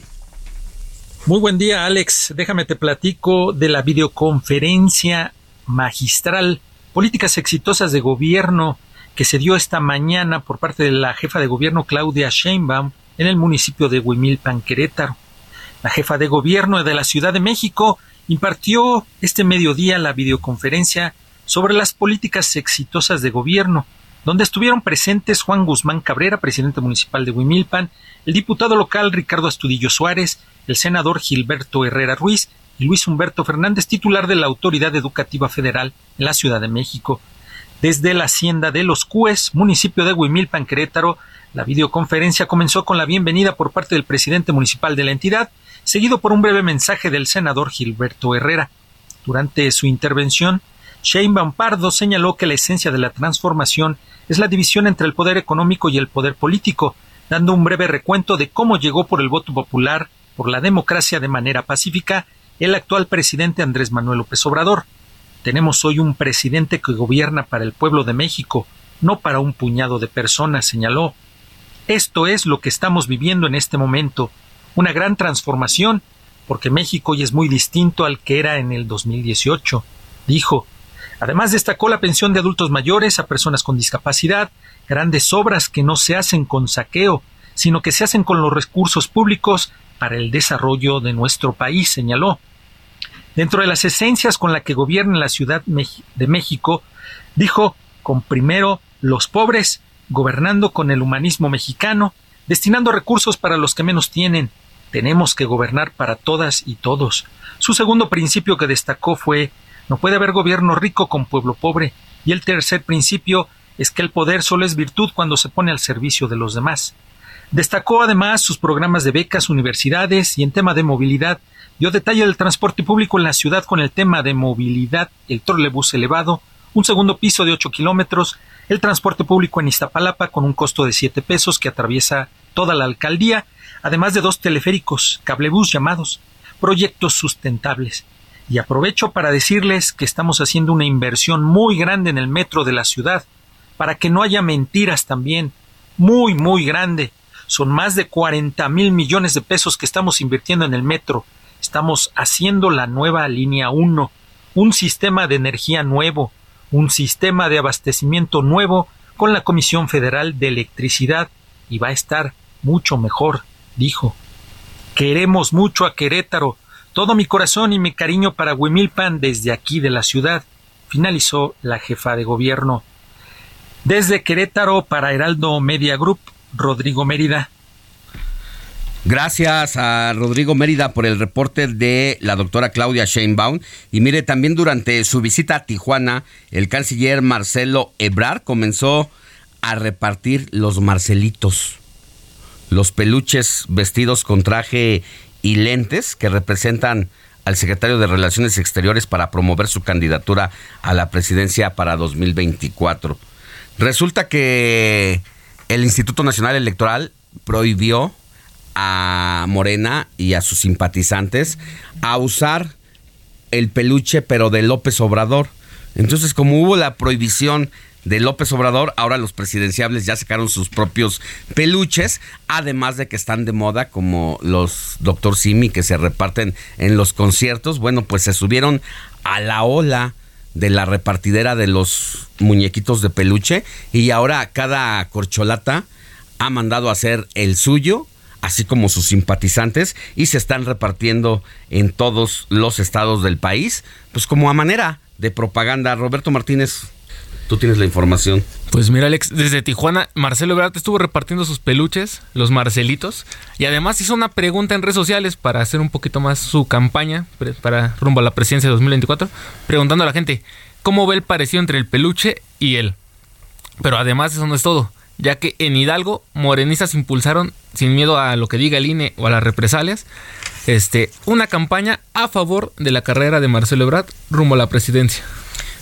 Muy buen día, Alex. Déjame te platico de la videoconferencia magistral Políticas exitosas de gobierno que se dio esta mañana por parte de la jefa de gobierno Claudia Sheinbaum en el municipio de Huimilpan, Querétaro. La jefa de gobierno de la Ciudad de México impartió este mediodía la videoconferencia sobre las políticas exitosas de gobierno, donde estuvieron presentes Juan Guzmán Cabrera, presidente municipal de Huimilpan, el diputado local Ricardo Astudillo Suárez, el senador Gilberto Herrera Ruiz y Luis Humberto Fernández, titular de la Autoridad Educativa Federal en la Ciudad de México desde la hacienda de Los Cues, municipio de Huimilpan, Querétaro. La videoconferencia comenzó con la bienvenida por parte del presidente municipal de la entidad, seguido por un breve mensaje del senador Gilberto Herrera. Durante su intervención, Shane Pardo señaló que la esencia de la transformación es la división entre el poder económico y el poder político, dando un breve recuento de cómo llegó por el voto popular, por la democracia de manera pacífica, el actual presidente Andrés Manuel López Obrador. Tenemos hoy un presidente que gobierna para el pueblo de México, no para un puñado de personas, señaló. Esto es lo que estamos viviendo en este momento, una gran transformación, porque México hoy es muy distinto al que era en el 2018, dijo. Además destacó la pensión de adultos mayores a personas con discapacidad, grandes obras que no se hacen con saqueo, sino que se hacen con los recursos públicos para el desarrollo de nuestro país, señaló. Dentro de las esencias con las que gobierna la Ciudad de México, dijo con primero los pobres, gobernando con el humanismo mexicano, destinando recursos para los que menos tienen. Tenemos que gobernar para todas y todos. Su segundo principio que destacó fue no puede haber gobierno rico con pueblo pobre. Y el tercer principio es que el poder solo es virtud cuando se pone al servicio de los demás. Destacó además sus programas de becas, universidades y en tema de movilidad. Dio detalle del transporte público en la ciudad con el tema de movilidad, el trolebús elevado, un segundo piso de 8 kilómetros, el transporte público en Iztapalapa con un costo de 7 pesos que atraviesa toda la alcaldía, además de dos teleféricos, cablebús llamados, proyectos sustentables. Y aprovecho para decirles que estamos haciendo una inversión muy grande en el metro de la ciudad, para que no haya mentiras también, muy, muy grande. Son más de 40 mil millones de pesos que estamos invirtiendo en el metro. Estamos haciendo la nueva línea 1, un sistema de energía nuevo, un sistema de abastecimiento nuevo con la Comisión Federal de Electricidad y va a estar mucho mejor, dijo. Queremos mucho a Querétaro, todo mi corazón y mi cariño para Huimilpan desde aquí de la ciudad, finalizó la jefa de gobierno. Desde Querétaro para Heraldo Media Group, Rodrigo Mérida. Gracias a Rodrigo Mérida por el reporte de la doctora Claudia Sheinbaum. Y mire, también durante su visita a Tijuana, el canciller Marcelo Ebrard comenzó a repartir los marcelitos, los peluches vestidos con traje y lentes que representan al secretario de Relaciones Exteriores para promover su candidatura a la presidencia para 2024. Resulta que el Instituto Nacional Electoral prohibió a Morena y a sus simpatizantes a usar el peluche pero de López Obrador. Entonces, como hubo la prohibición de López Obrador, ahora los presidenciables ya sacaron sus propios peluches, además de que están de moda como los Doctor Simi que se reparten en los conciertos. Bueno, pues se subieron a la ola de la repartidera de los muñequitos de peluche y ahora cada corcholata ha mandado a hacer el suyo así como sus simpatizantes, y se están repartiendo en todos los estados del país, pues como a manera de propaganda. Roberto Martínez, tú tienes la información. Pues mira, Alex, desde Tijuana, Marcelo Ebrard estuvo repartiendo sus peluches, los Marcelitos, y además hizo una pregunta en redes sociales para hacer un poquito más su campaña para rumbo a la presidencia de 2024, preguntando a la gente cómo ve el parecido entre el peluche y él. Pero además eso no es todo ya que en Hidalgo morenistas impulsaron, sin miedo a lo que diga el INE o a las represalias, este, una campaña a favor de la carrera de Marcelo Ebrard rumbo a la presidencia.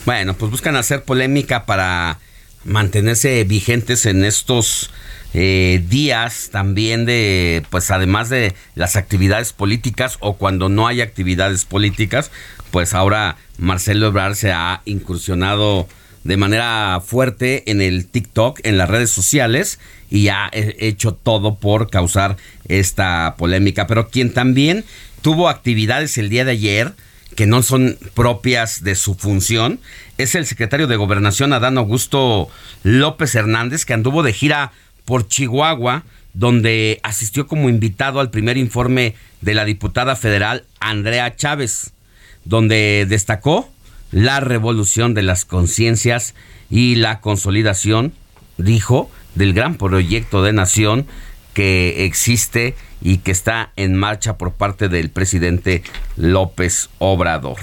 Bueno, pues buscan hacer polémica para mantenerse vigentes en estos eh, días también de, pues además de las actividades políticas o cuando no hay actividades políticas, pues ahora Marcelo Ebrard se ha incursionado de manera fuerte en el TikTok, en las redes sociales, y ha hecho todo por causar esta polémica. Pero quien también tuvo actividades el día de ayer, que no son propias de su función, es el secretario de Gobernación, Adán Augusto López Hernández, que anduvo de gira por Chihuahua, donde asistió como invitado al primer informe de la diputada federal Andrea Chávez, donde destacó la revolución de las conciencias y la consolidación, dijo, del gran proyecto de nación que existe y que está en marcha por parte del presidente López Obrador.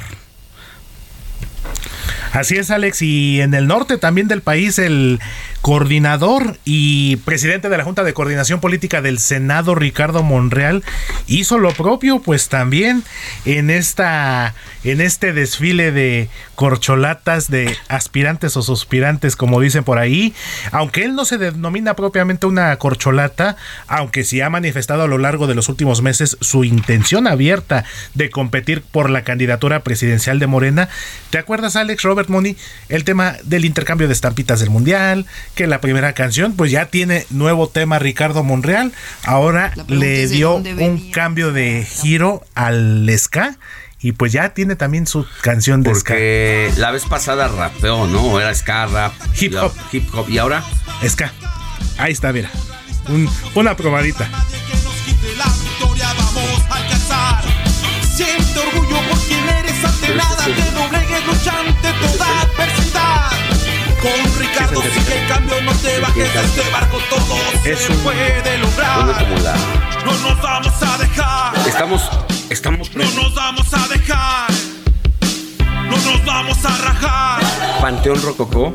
Así es, Alex. Y en el norte también del país, el coordinador y presidente de la Junta de Coordinación Política del Senado, Ricardo Monreal, hizo lo propio, pues también en esta, en este desfile de corcholatas de aspirantes o suspirantes, como dicen por ahí, aunque él no se denomina propiamente una corcholata, aunque sí ha manifestado a lo largo de los últimos meses su intención abierta de competir por la candidatura presidencial de Morena. ¿Te acuerdas, Alex Robert Money, el tema del intercambio de estampitas del Mundial? que la primera canción pues ya tiene nuevo tema Ricardo Monreal, ahora le dio un cambio de giro al ska y pues ya tiene también su canción de Porque la vez pasada rapeó, ¿no? Era ska, rap, hip hop, hip hop y ahora ska. Ahí está, mira. una probadita. Siente orgullo por quien eres ante nada, que doblegues luchante toda adversidad. Con Ricardo sigue el cambio, no te bajes de este barco, todo se puede lograr. No nos vamos a dejar. Estamos, estamos. No nos vamos a dejar. No nos vamos a rajar. Panteón Rococó.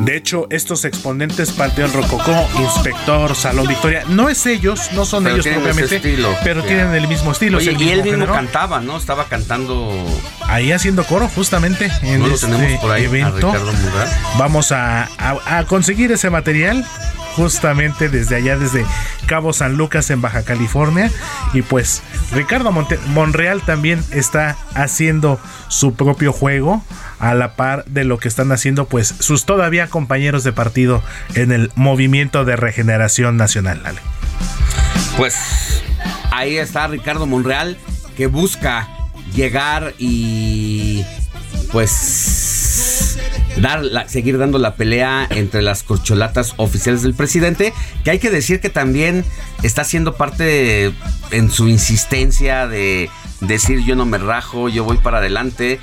De hecho, estos exponentes Panteón Rococó, Inspector, Salón Victoria, no es ellos, no son ellos propiamente, pero tienen el mismo estilo. Oye, y él mismo cantaba, ¿no? Estaba cantando ahí haciendo coro justamente en ¿No este tenemos por ahí evento. A? Vamos a, a, a conseguir ese material justamente desde allá, desde Cabo San Lucas en Baja California. Y pues Ricardo Monte Monreal también está haciendo su propio juego a la par de lo que están haciendo pues sus todavía compañeros de partido en el movimiento de regeneración nacional. Pues ahí está Ricardo Monreal que busca llegar y pues dar la, seguir dando la pelea entre las corcholatas oficiales del presidente, que hay que decir que también está siendo parte en su insistencia de decir yo no me rajo, yo voy para adelante.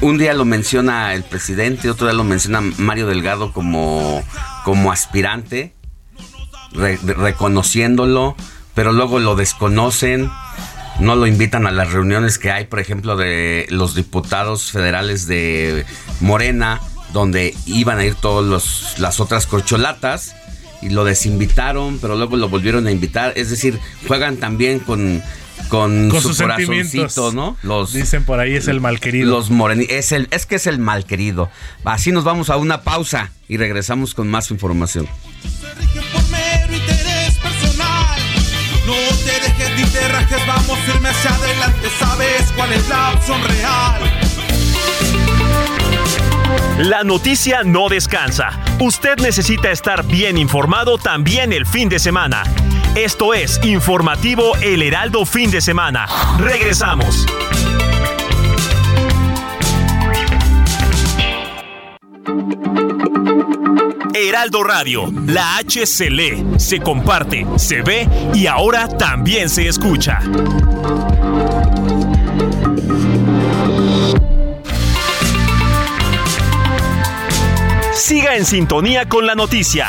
Un día lo menciona el presidente, otro día lo menciona Mario Delgado como, como aspirante, re, reconociéndolo, pero luego lo desconocen no lo invitan a las reuniones que hay, por ejemplo, de los diputados federales de Morena, donde iban a ir todas las otras corcholatas y lo desinvitaron, pero luego lo volvieron a invitar. Es decir, juegan también con, con, Con su sus corazoncito, sentimientos. ¿no? Los, Dicen por ahí es el malquerido. los moreni es el es que es el malquerido. Así nos vamos a una pausa y regresamos con más información. mero interés personal. No te dejes ni te rajes, vamos firme hacia adelante, sabes cuál es la opción real. La noticia no descansa. Usted necesita estar bien informado también el fin de semana. Esto es Informativo El Heraldo Fin de Semana. Regresamos. Heraldo Radio, la H se lee, se comparte, se ve y ahora también se escucha. Siga en sintonía con la noticia.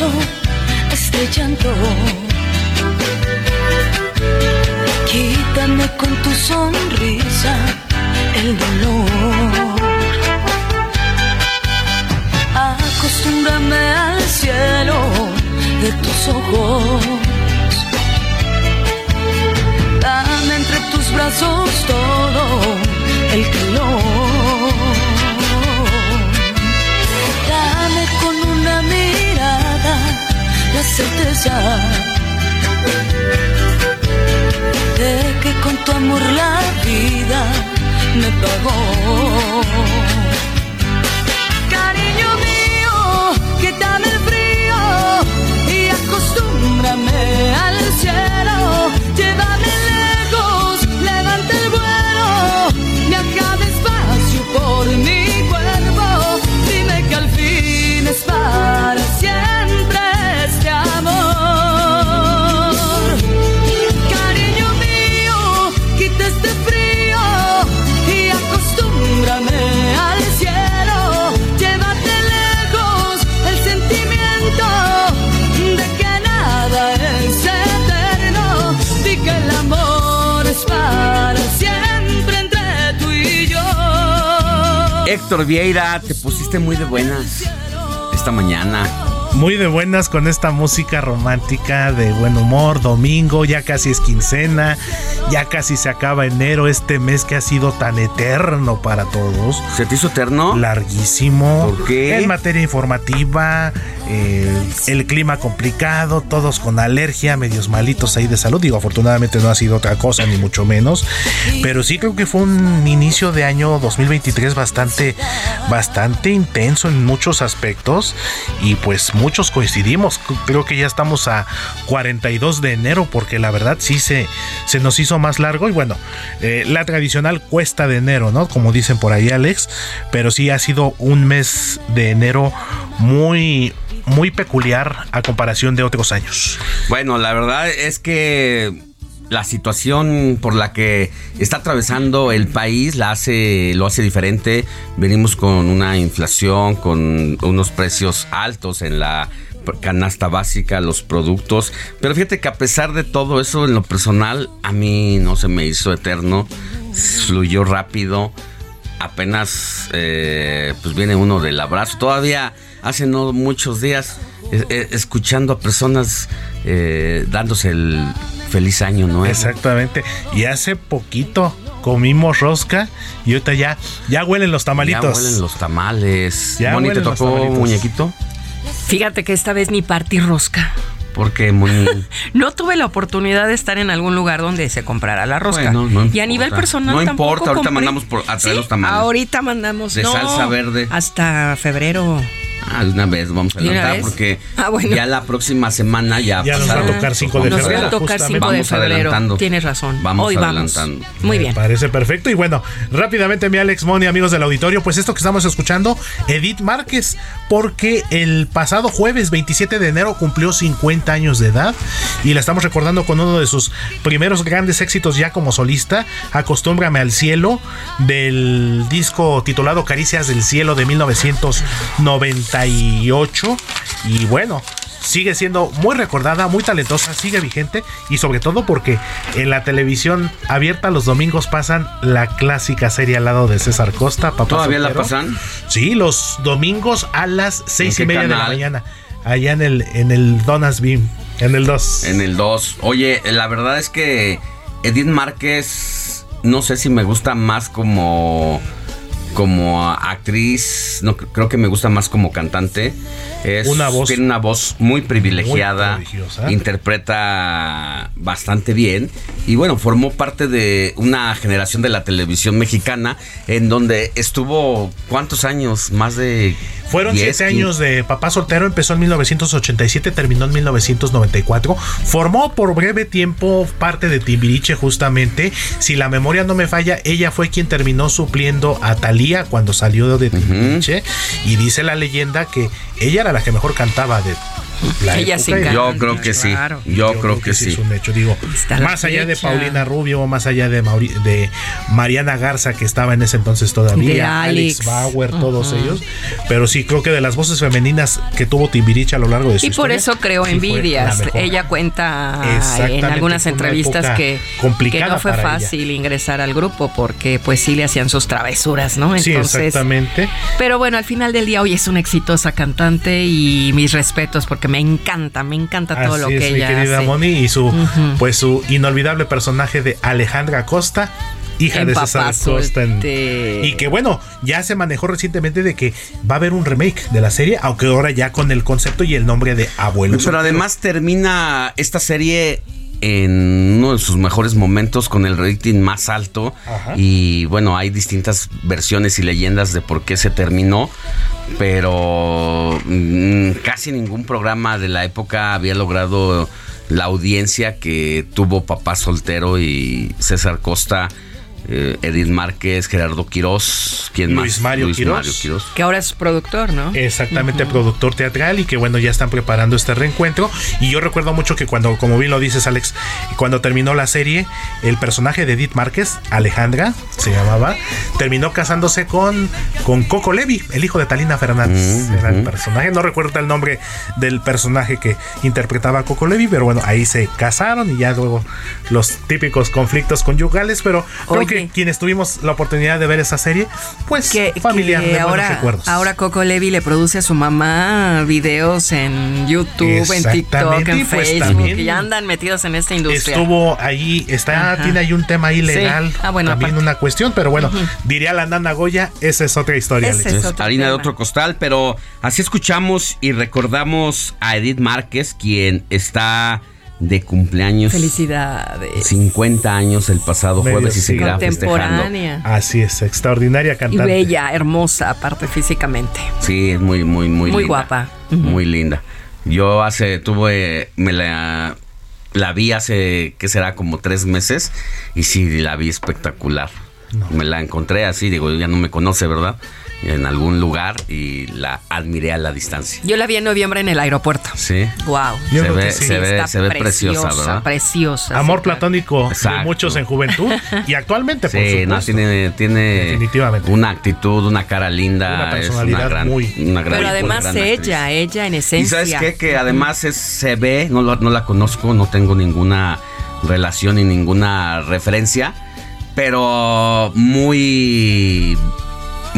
Beso este llanto. Quítame con tu sonrisa el dolor. Acostúmbrame al cielo de tus ojos. Dame entre tus brazos todo el calor. De que con tu amor la vida me pagó. Cariño mío, quítame el frío y acostúmbrame al Héctor Vieira, te pusiste muy de buenas esta mañana. muy de buenas con esta música romántica de buen humor. Domingo, ya casi es quincena, ya casi se acaba enero, este mes que ha sido tan eterno para todos. ¿Se te hizo eterno? Larguísimo. ¿Por qué? En materia informativa, eh, el clima complicado, todos con alergia, medios malitos ahí de salud. Digo, afortunadamente no ha sido otra cosa, ni mucho menos. Pero sí creo que fue un inicio de año 2023 bastante, bastante intenso en muchos aspectos. Y pues muchos coincidimos. Creo que ya estamos a 42 de enero porque la verdad sí se, se nos hizo más largo. Y bueno, eh, la tradicional cuesta de enero, ¿no? Como dicen por ahí Alex. Pero sí ha sido un mes de enero muy, muy peculiar a comparación de otros años. Bueno, la verdad es que la situación por la que está atravesando el país la hace, lo hace diferente. Venimos con una inflación, con unos precios altos en la canasta básica, los productos. Pero fíjate que a pesar de todo eso, en lo personal, a mí no se me hizo eterno. Fluyó rápido. Apenas eh, pues viene uno del abrazo. Todavía hace no muchos días eh, eh, escuchando a personas eh, dándose el feliz año nuevo. Exactamente. Y hace poquito comimos rosca y ahorita ya, ya huelen los tamalitos. Ya huelen los tamales. Ya Moni, ¿te huelen los tocó muñequito? Fíjate que esta vez ni partí rosca. Porque Moni. No tuve la oportunidad de estar en algún lugar donde se comprara la rosca. Bueno, no y a nivel personal No tampoco importa, ahorita compré. mandamos por- a traer los tamales. Ahorita mandamos. De no, salsa verde. Hasta febrero. Ah, de una vez vamos a ¿De una adelantar porque Ah, bueno. ya la próxima semana ya, Ya nos va a tocar los 5 de Nos va febrero, a tocar justamente. 5 de Vamos febrero. adelantando. Tienes razón. Vamos Hoy vamos. adelantando. Muy bien. Parece perfecto. Y bueno, rápidamente, mi Alex Moni, amigos del auditorio, pues esto que estamos escuchando, Edith Márquez, porque el pasado jueves 27 de enero cumplió 50 años de edad y la estamos recordando con uno de sus primeros grandes éxitos ya como solista, Acostúmbrame al cielo, del disco titulado Caricias del cielo de 1998. Y bueno. Sigue siendo muy recordada, muy talentosa, sigue vigente y sobre todo porque en la televisión abierta los domingos pasan la clásica serie al lado de César Costa. Papá ¿Todavía la pasan? Sí, los domingos a las seis y media de la mañana. Allá en el, en el Donas Beam, en el 2. En el 2. Oye, la verdad es que Edith Márquez, no sé si me gusta más como como actriz, no creo que me gusta más como cantante. Es, Una voz- tiene una voz muy privilegiada, Muy interpreta bastante bien y bueno, formó parte de una generación de la televisión mexicana en donde estuvo ¿cuántos años? Más de Fueron 10, siete 15. años de Papá Soltero, empezó en 1987, terminó en 1994. Formó por breve tiempo parte de Timbiriche, justamente. Si la memoria no me falla, ella fue quien terminó supliendo a Thalía cuando salió de Timbiriche. Y dice la leyenda que ella era la que mejor cantaba de la Ella época. Yo creo que sí. claro. Yo, creo que, sí. es un hecho. Digo, más allá de. Paulina Rubio, más allá de, Mauri- de Mariana Garza, que estaba en ese entonces todavía, De Alex. Bauer, todos ellos. Pero sí, creo que de las voces femeninas que tuvo Timbiriche a lo largo de su Y por historia, eso creo sí envidias. Ella cuenta en algunas entrevistas que, que no fue ella. fácil ingresar al grupo porque pues sí le hacían sus travesuras, ¿no? Sí, exactamente. Pero bueno, al final del día hoy es una exitosa cantante y mis respetos porque me encanta, me encanta todo Así lo es, que mi ella querida hace. Moni, y su, pues su inolvidable personaje de Alejandra Costa, hija En de César Costa. y que bueno, ya se manejó recientemente de que va a haber un remake de la serie, aunque ahora ya con el concepto y el nombre de Abuelo. Pero además termina esta serie en uno de sus mejores momentos con el rating más alto Ajá. y bueno hay distintas versiones y leyendas de por qué se terminó pero mm, casi ningún programa de la época había logrado la audiencia que tuvo Papá Soltero y César Costa eh, Edith Márquez, Gerardo Quirós, ¿quién Luis más? Mario Luis Quirós. Mario Quirós. Que ahora es productor, ¿no? Exactamente, productor teatral y que bueno, ya están preparando este reencuentro. Y yo recuerdo mucho que cuando, como bien lo dices Alex, cuando terminó la serie, el personaje de Edith Márquez, Alejandra, se llamaba, terminó casándose con, con Coco Levi, el hijo de Talina Fernández. Era el personaje, no recuerdo el nombre del personaje que interpretaba a Coco Levi, pero bueno, ahí se casaron y ya luego los típicos conflictos conyugales, pero creo Oye, que quienes tuvimos la oportunidad de ver esa serie, pues familiar, de ahora, recuerdos. Ahora Coco Levi le produce a su mamá videos en YouTube, en TikTok, en pues Facebook, que ya andan metidos en esta industria. Estuvo ahí, está, tiene ahí un tema ahí legal, ah, bueno, también una cuestión, pero bueno, diría la Nana Goya, esa es otra historia. harina de otro costal, pero así escuchamos y recordamos a Edith Márquez, quien está de cumpleaños. Felicidades. 50 años el pasado jueves y seguirá festejando. Así es, extraordinaria cantante. Y bella, hermosa, aparte físicamente. Sí, es muy, muy, muy, muy guapa. Muy linda. Yo hace, tuve, me la, la vi hace, ¿qué será? Como tres meses y sí, la vi espectacular. Me la encontré así, digo, ya no me conoce, ¿verdad? En algún lugar y la admiré a la distancia. Yo la vi en noviembre en el aeropuerto. Sí. Wow. Se ve, se ve, se ve, preciosa, ¿verdad? Preciosa. Amor platónico de muchos en juventud y actualmente, por sí, no, tiene, tiene una actitud, una cara linda. Una personalidad gran, muy. Una gran, Pero además ella, ella en esencia. ¿Y sabes qué? Que además es, se ve, no, no la conozco, no tengo ninguna relación ni ninguna referencia, pero muy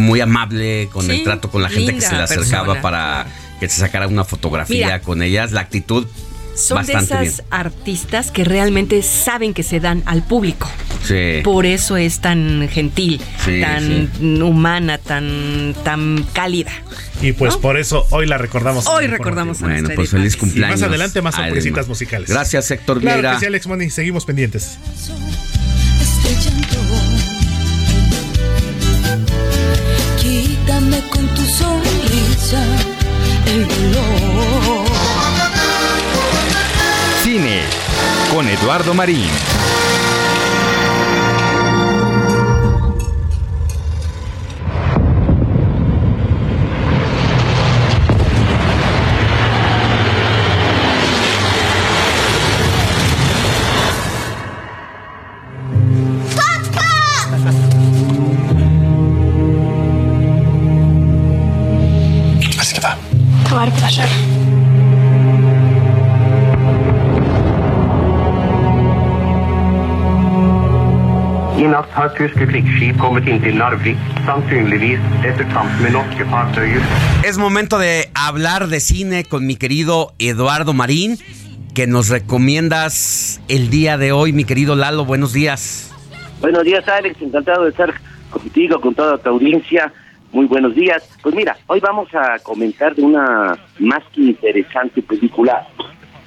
muy amable con el trato con la gente que se le acercaba para que se sacara una fotografía con ellas. La actitud son de esas artistas que realmente saben que se dan al público. Sí. Por eso es tan gentil, tan humana, tan, tan cálida. Y pues por eso hoy la recordamos. Hoy recordamos a Bueno, pues feliz cumpleaños. Y más adelante más sorpresitas musicales. Gracias, Héctor Claro que sí, Alex Money. Seguimos pendientes. Quítame con tu sonrisa el dolor. Cine con Eduardo Marín. Es momento de hablar de cine con mi querido Eduardo Marín, que nos recomiendas el día de hoy, mi querido Lalo. Buenos días. Buenos días, Alex. Encantado de estar contigo, con toda tu audiencia. Muy buenos días. Pues mira, hoy vamos a comentar de una más que interesante película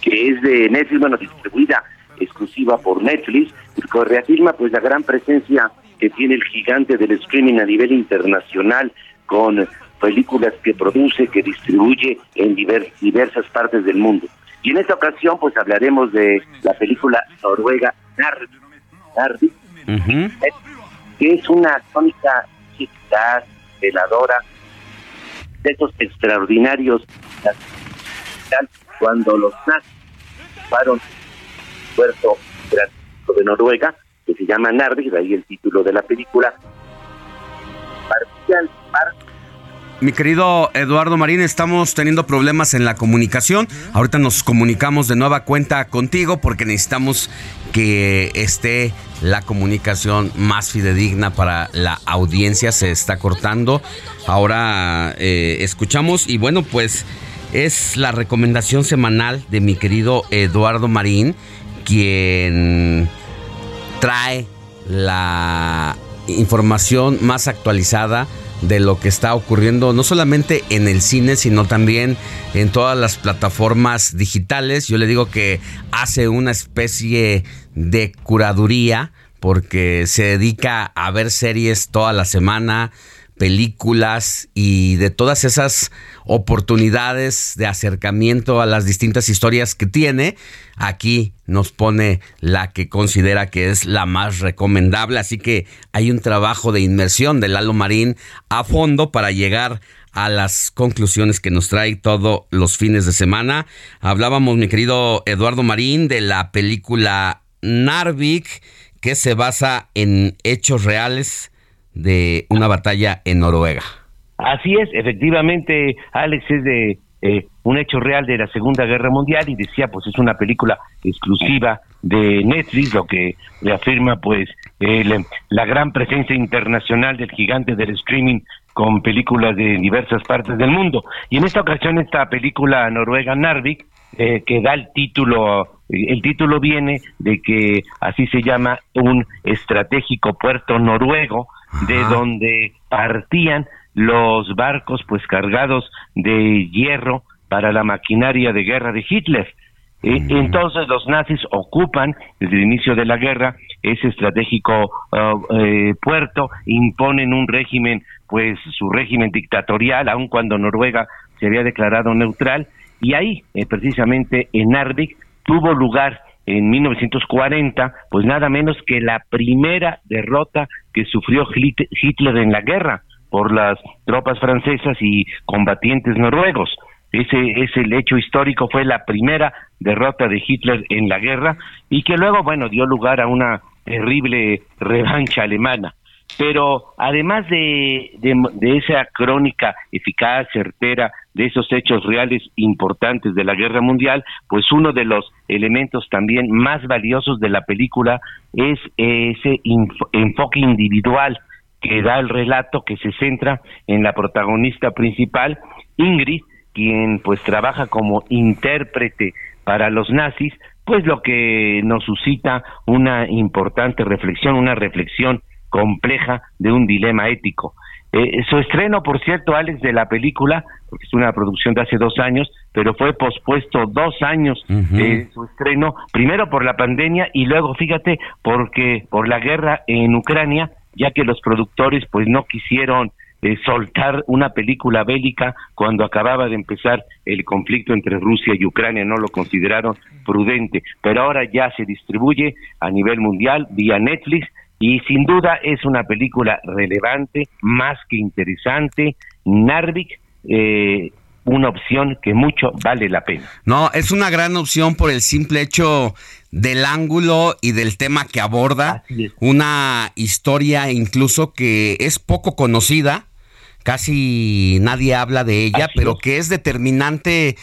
que es de Netflix, bueno, distribuida exclusiva por Netflix, que reafirma pues la gran presencia que tiene el gigante del streaming a nivel internacional con películas que produce, que distribuye en diversas partes del mundo. Y en esta ocasión pues hablaremos de la película noruega Nardi, que es una tónica chica, veladora, de esos extraordinarios cuando los nazis fueron puerto de Noruega que se llama Narvik, de ahí el título de la película. Mi querido Eduardo Marín, estamos teniendo problemas en la comunicación. Ahorita nos comunicamos de nueva cuenta contigo porque necesitamos que esté la comunicación más fidedigna para la audiencia. Se está cortando. Ahora eh, escuchamos y bueno, pues es la recomendación semanal de mi querido Eduardo Marín, quien trae la información más actualizada de lo que está ocurriendo no solamente en el cine, sino también en todas las plataformas digitales. Yo le digo que hace una especie de curaduría porque se dedica a ver series toda la semana, películas y de todas esas oportunidades de acercamiento a las distintas historias que tiene, aquí nos pone la que considera que es la más recomendable. Así que hay un trabajo de inmersión de Lalo Marín a fondo para llegar a las conclusiones que nos trae todos los fines de semana. Hablábamos, mi querido Eduardo Marín, de la película Narvik, que se basa en hechos reales de una batalla en Noruega. Así es, efectivamente, Alex es de eh, un hecho real de la Segunda Guerra Mundial y decía, pues es una película exclusiva de Netflix, lo que reafirma pues la gran presencia internacional del gigante del streaming con películas de diversas partes del mundo. Y en esta ocasión esta película noruega Narvik, eh, que da el título, el título viene de que así se llama un estratégico puerto noruego, de donde partían los barcos pues cargados de hierro para la maquinaria de guerra de Hitler. E, entonces los nazis ocupan desde el inicio de la guerra ese estratégico uh, eh, puerto, imponen un régimen, pues su régimen dictatorial, aun cuando Noruega se había declarado neutral, y ahí, eh, precisamente en Narvik, tuvo lugar en 1940, pues nada menos que la primera derrota que sufrió Hitler en la guerra por las tropas francesas y combatientes noruegos. Ese, ese hecho histórico fue la primera derrota de Hitler en la guerra y que luego, bueno, dio lugar a una terrible revancha alemana. Pero además de, de, esa crónica eficaz, certera, de esos hechos reales importantes de la guerra mundial, pues uno de los elementos también más valiosos de la película es ese enfoque individual que da el relato que se centra en la protagonista principal, Ingrid, quien pues trabaja como intérprete para los nazis, pues lo que nos suscita una importante reflexión, una reflexión compleja de un dilema ético. Eh, su estreno, por cierto, Alex, de la película, porque es una producción de hace dos años, pero fue pospuesto dos años de su estreno, primero por la pandemia y luego, fíjate, porque por la guerra en Ucrania, ya que los productores pues no quisieron eh, soltar una película bélica cuando acababa de empezar el conflicto entre Rusia y Ucrania, no lo consideraron prudente, pero ahora ya se distribuye a nivel mundial vía Netflix y sin duda es una película relevante, más que interesante. Narvik, eh, una opción que mucho vale la pena. No, es una gran opción por el simple hecho del ángulo y del tema que aborda. Una historia incluso que es poco conocida, casi nadie habla de ella, pero que es determinante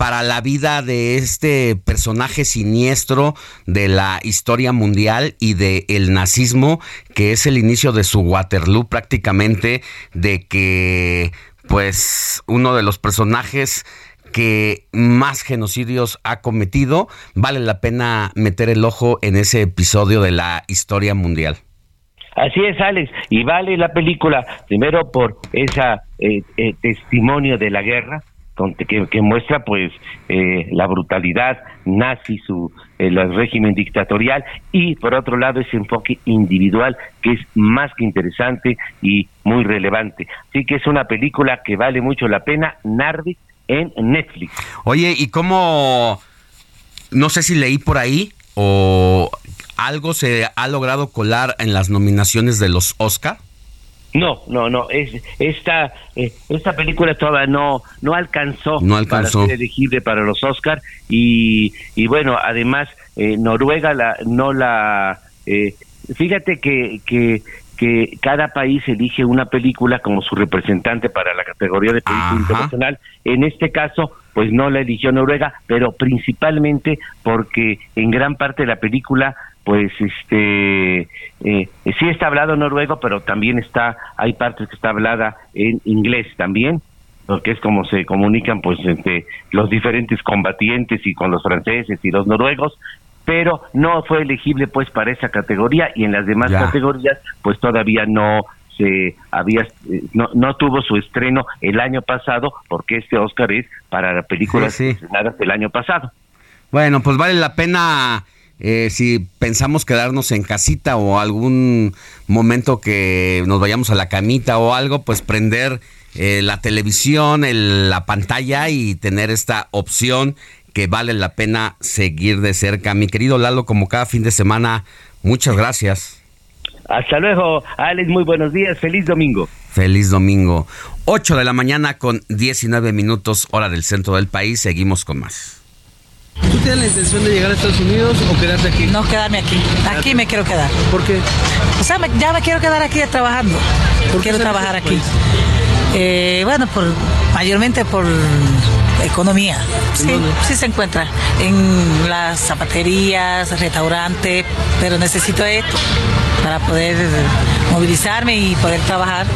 para la vida de este personaje siniestro de la historia mundial y del el nazismo, que es el inicio de su Waterloo prácticamente, de que pues uno de los personajes que más genocidios ha cometido, vale la pena meter el ojo en ese episodio de la historia mundial. Así es, Alex, y vale la película primero por ese eh, eh, testimonio de la guerra, que, muestra pues eh, la brutalidad nazi, su el régimen dictatorial y por otro lado ese enfoque individual que es más que interesante y muy relevante. Así que es una película que vale mucho la pena, Narvik en Netflix. Oye, ¿y cómo? No sé si leí por ahí o algo se ha logrado colar en las nominaciones de los Oscar. No, no, no. Es, esta, eh, esta película todavía no, no alcanzó, no alcanzó. para ser elegible para los Oscar y, y bueno, además eh, Noruega la, no la... Eh, fíjate que, que, que cada país elige una película como su representante para la categoría de película internacional. En este caso, pues no la eligió Noruega, pero principalmente porque en gran parte de la película pues este eh, sí está hablado noruego pero también está hay partes que está hablada en inglés también porque es como se comunican pues entre los diferentes combatientes y con los franceses y los noruegos pero no fue elegible pues para esa categoría y en las demás categorías pues todavía no se había eh, no, no tuvo su estreno el año pasado porque este Oscar es para películas sí, del año pasado. Bueno pues vale la pena eh, si pensamos quedarnos en casita o algún momento que nos vayamos a la camita o algo, pues prender eh, la televisión, la pantalla y tener esta opción que vale la pena seguir de cerca. Mi querido Lalo, como cada fin de semana, muchas gracias. Hasta luego, Alex, muy buenos días, feliz domingo. Feliz domingo. 8 de la mañana con 19 minutos hora del centro del país, seguimos con más. ¿Tú tienes la intención de llegar a Estados Unidos o quedarte aquí? No, quedarme aquí. Aquí me quiero quedar. ¿Por qué? O sea, ya me quiero quedar aquí trabajando. quiero trabajar aquí. Eh, bueno, por mayormente por economía. Sí, sí se encuentra en las zapaterías, restaurantes, pero necesito esto para poder movilizarme y poder trabajar.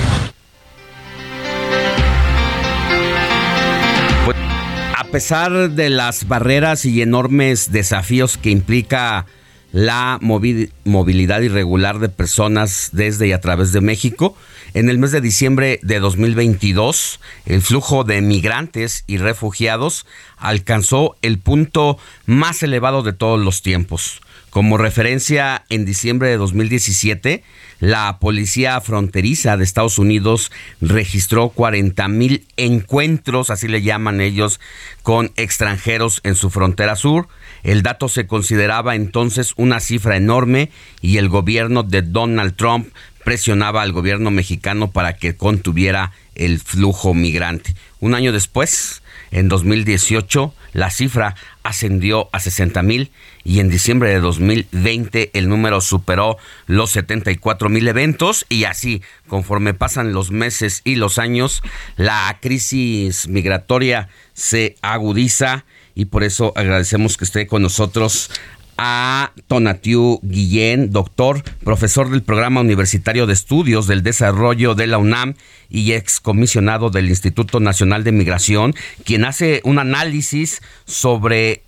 A pesar de las barreras y enormes desafíos que implica la movilidad irregular de personas desde y a través de México. En el mes de diciembre de 2022, el flujo de migrantes y refugiados alcanzó el punto más elevado de todos los tiempos. Como referencia, en diciembre de 2017, la Policía Fronteriza de Estados Unidos registró 40 mil encuentros, así le llaman ellos, con extranjeros en su frontera sur. El dato se consideraba entonces una cifra enorme y el gobierno de Donald Trump presionaba al gobierno mexicano para que contuviera el flujo migrante. Un año después, en 2018, la cifra ascendió a 60 mil y en diciembre de 2020 el número superó los 74 mil eventos y así, conforme pasan los meses y los años, la crisis migratoria se agudiza y por eso agradecemos que esté con nosotros a Tonatiu Guillén, doctor, profesor del Programa Universitario de Estudios del Desarrollo de la UNAM y excomisionado del Instituto Nacional de Migración, quien hace un análisis sobre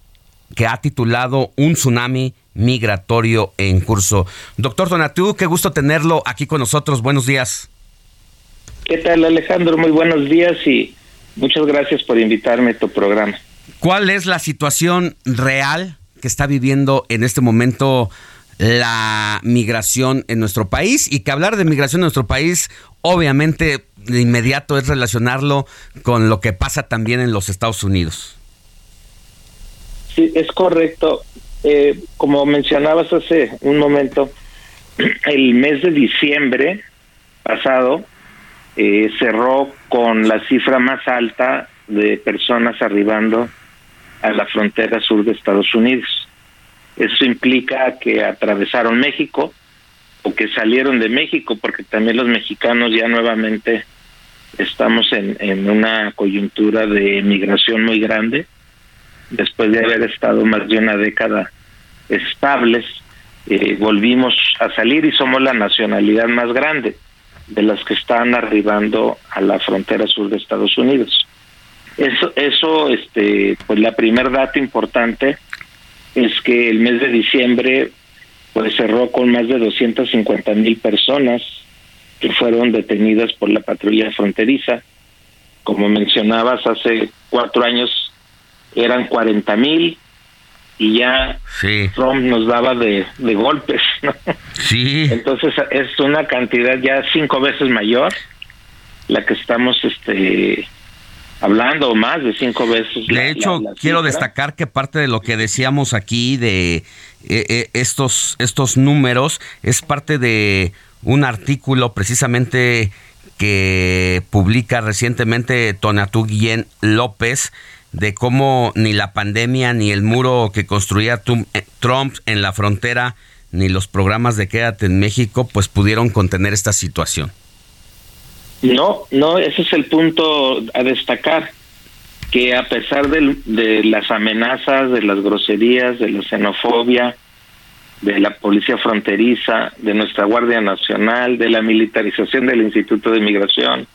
que ha titulado Un tsunami migratorio en curso. Doctor Tonatiu, qué gusto tenerlo aquí con nosotros. Buenos días. ¿Qué tal Alejandro? Muy buenos días y muchas gracias por invitarme a tu programa. ¿Cuál es la situación real está viviendo en este momento la migración en nuestro país y que hablar de migración en nuestro país obviamente de inmediato es relacionarlo con lo que pasa también en los Estados Unidos. Sí, es correcto. Eh, como mencionabas hace un momento, el mes de diciembre pasado eh, cerró con la cifra más alta de personas arribando a la frontera sur de Estados Unidos. Eso implica que atravesaron México o que salieron de México, porque también los mexicanos ya nuevamente estamos en, en una coyuntura de migración muy grande, después de haber estado más de una década estables, eh, volvimos a salir y somos la nacionalidad más grande de las que están arribando a la frontera sur de Estados Unidos. Eso, eso, este, pues la primer dato importante es que el mes de diciembre pues cerró con más de 250 mil personas que fueron detenidas por la patrulla fronteriza. Como mencionabas, hace cuatro años eran 40 mil y ya Trump nos daba de, de golpes. Sí. Entonces es una cantidad ya cinco veces mayor la que estamos este hablando más de cinco veces. De hecho, quiero destacar que parte de lo que decíamos aquí de eh, eh, estos, estos números es parte de un artículo precisamente que publica recientemente Tonatú Guillén López de cómo ni la pandemia ni el muro que construía eh, Trump en la frontera ni los programas de quédate en México pues pudieron contener esta situación. No, no, ese es el punto a destacar, que a pesar de, de las amenazas, de las groserías, de la xenofobia, de la policía fronteriza, de nuestra Guardia Nacional, de la militarización del Instituto de Migración,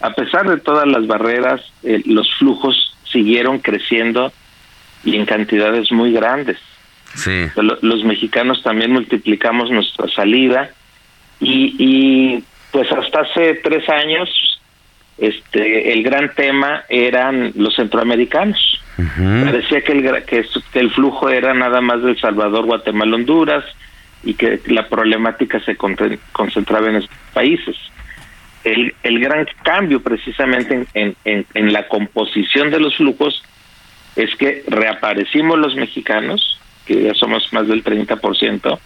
a pesar de todas las barreras, eh, los flujos siguieron creciendo y en cantidades muy grandes. Sí. Los mexicanos también multiplicamos nuestra salida y, y pues hasta hace tres años este el gran tema eran los centroamericanos. Parecía que el, que, el flujo era nada más de El Salvador, Guatemala, Honduras y que la problemática se concentraba en esos países. El, el gran cambio precisamente en, en, en la composición de los flujos es que reaparecimos los mexicanos, que ya somos más del 30%,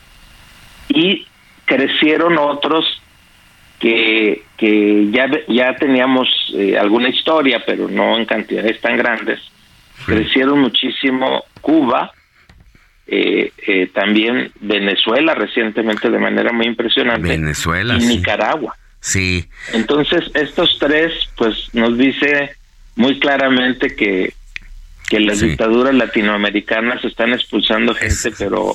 y crecieron otros que, que ya, ya teníamos eh, alguna historia, pero no en cantidades tan grandes. Crecieron muchísimo Cuba, eh, eh, también Venezuela recientemente de manera muy impresionante. Venezuela. Y Nicaragua. Sí. Entonces, estos tres, pues nos dice muy claramente que, que las dictaduras latinoamericanas están expulsando gente, pero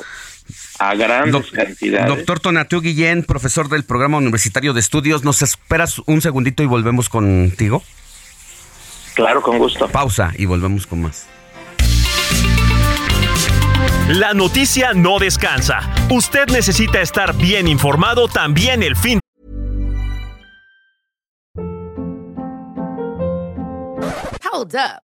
a grandes cantidades. Doctor Tonatiuh Guillén, profesor del Programa Universitario de Estudios, ¿nos esperas un segundito y volvemos contigo? Claro, con gusto. Pausa y volvemos con más. La noticia no descansa. Usted necesita estar bien informado también el fin. Hold up.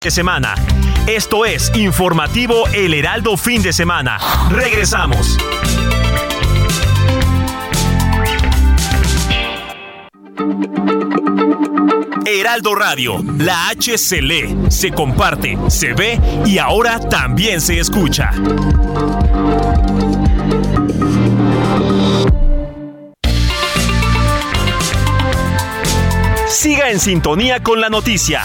de semana. Esto es Informativo El Heraldo Fin de Semana. Regresamos. Heraldo Radio, la H se lee, se comparte, se ve y ahora también se escucha. Siga en sintonía con la noticia.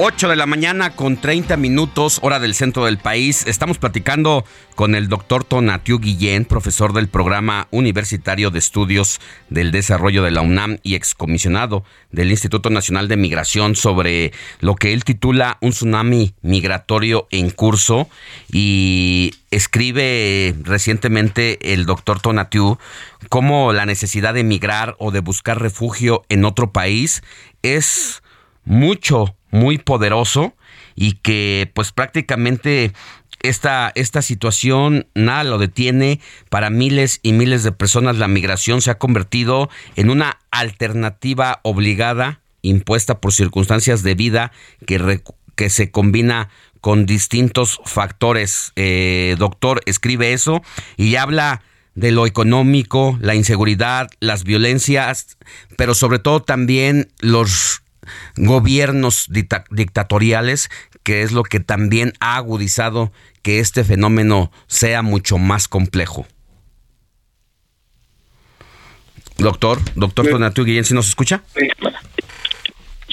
8 de la mañana con 30 minutos, hora del centro del país. Estamos platicando con el doctor Tonatiu Guillén, profesor del programa universitario de estudios del desarrollo de la UNAM y excomisionado del Instituto Nacional de Migración sobre lo que él titula Un tsunami migratorio en curso y escribe recientemente el doctor Tonatiu cómo la necesidad de emigrar o de buscar refugio en otro país es mucho muy poderoso y que pues prácticamente esta, esta situación nada lo detiene. Para miles y miles de personas la migración se ha convertido en una alternativa obligada, impuesta por circunstancias de vida que, que se combina con distintos factores. Eh, doctor, escribe eso y habla de lo económico, la inseguridad, las violencias, pero sobre todo también los gobiernos dictatoriales, que es lo que también ha agudizado que este fenómeno sea mucho más complejo. Doctor, doctor Donatio Guillén, ¿sí nos escucha?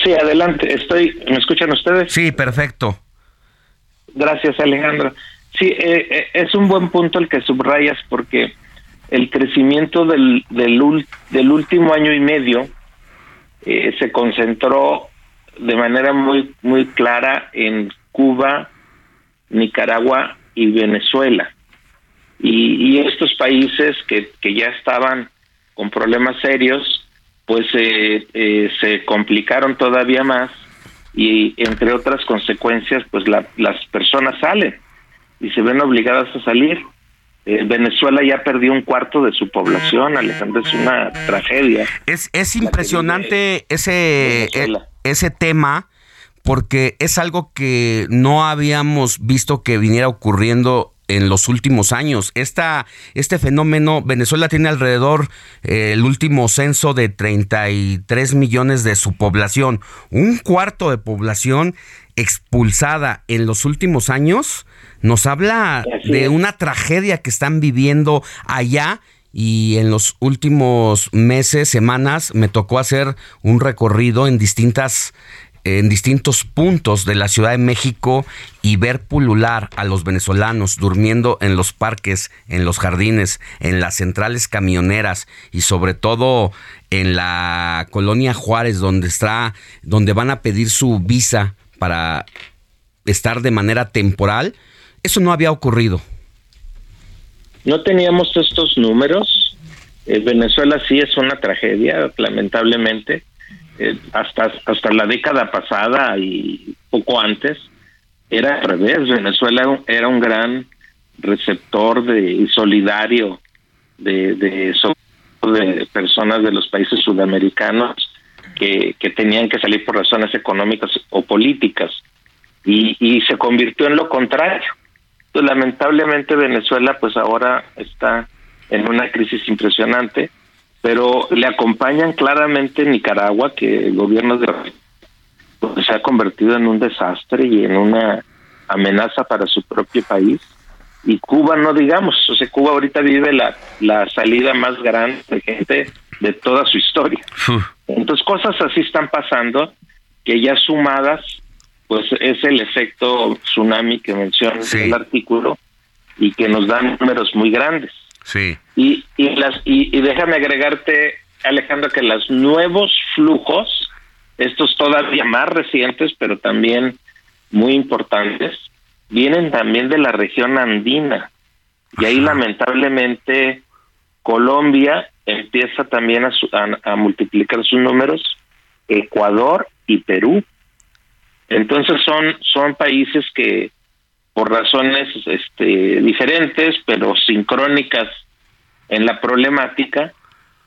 Sí, adelante, estoy, ¿me escuchan ustedes? Sí, perfecto. Gracias, Alejandro. Sí, eh, eh, es un buen punto el que subrayas porque el crecimiento del, del, del último año y medio eh, se concentró de manera muy muy clara en Cuba, Nicaragua y Venezuela. Y, estos países que, que, ya estaban con problemas serios, pues eh, eh, se complicaron todavía más y entre otras consecuencias, pues las personas salen y se ven obligadas a salir. Eh, Venezuela ya perdió un cuarto de su población, Alejandro, es una tragedia. Es, es impresionante ese, ese tema porque es algo que no habíamos visto que viniera ocurriendo en los últimos años. Esta, este fenómeno, Venezuela tiene alrededor eh, el último censo de 33 millones de su población. Un cuarto de población expulsada en los últimos años nos habla de una tragedia que están viviendo allá y en los últimos meses, semanas, me tocó hacer un recorrido en distintas en distintos puntos de la Ciudad de México y ver pulular a los venezolanos durmiendo en los parques, en los jardines, en las centrales camioneras y sobre todo en la colonia Juárez donde está donde van a pedir su visa para estar de manera temporal eso no había ocurrido. No teníamos estos números. Eh, Venezuela sí es una tragedia, lamentablemente. Eh, hasta, hasta la década pasada y poco antes era al revés. Venezuela era un gran receptor de, y solidario de, de, personas de los países sudamericanos que, que tenían que salir por razones económicas o políticas y, y se convirtió en lo contrario. Entonces, lamentablemente Venezuela pues ahora está en una crisis impresionante, pero le acompañan claramente Nicaragua, que el gobierno de pues, se ha convertido en un desastre y en una amenaza para su propio país. Y Cuba, no digamos, o sea, Cuba ahorita vive la, la salida más grande de gente de toda su historia. Entonces, cosas así están pasando que ya sumadas, pues es el efecto tsunami que menciona el artículo y que nos dan números muy grandes. Sí. Y, y, las, y, y déjame agregarte, Alejandro, que los nuevos flujos, estos todavía más recientes, pero también muy importantes, vienen también de la región andina. Y ahí lamentablemente Colombia empieza también a, su- a- a multiplicar sus números, Ecuador y Perú. Entonces son, son países que por razones este, diferentes, pero sincrónicas en la problemática,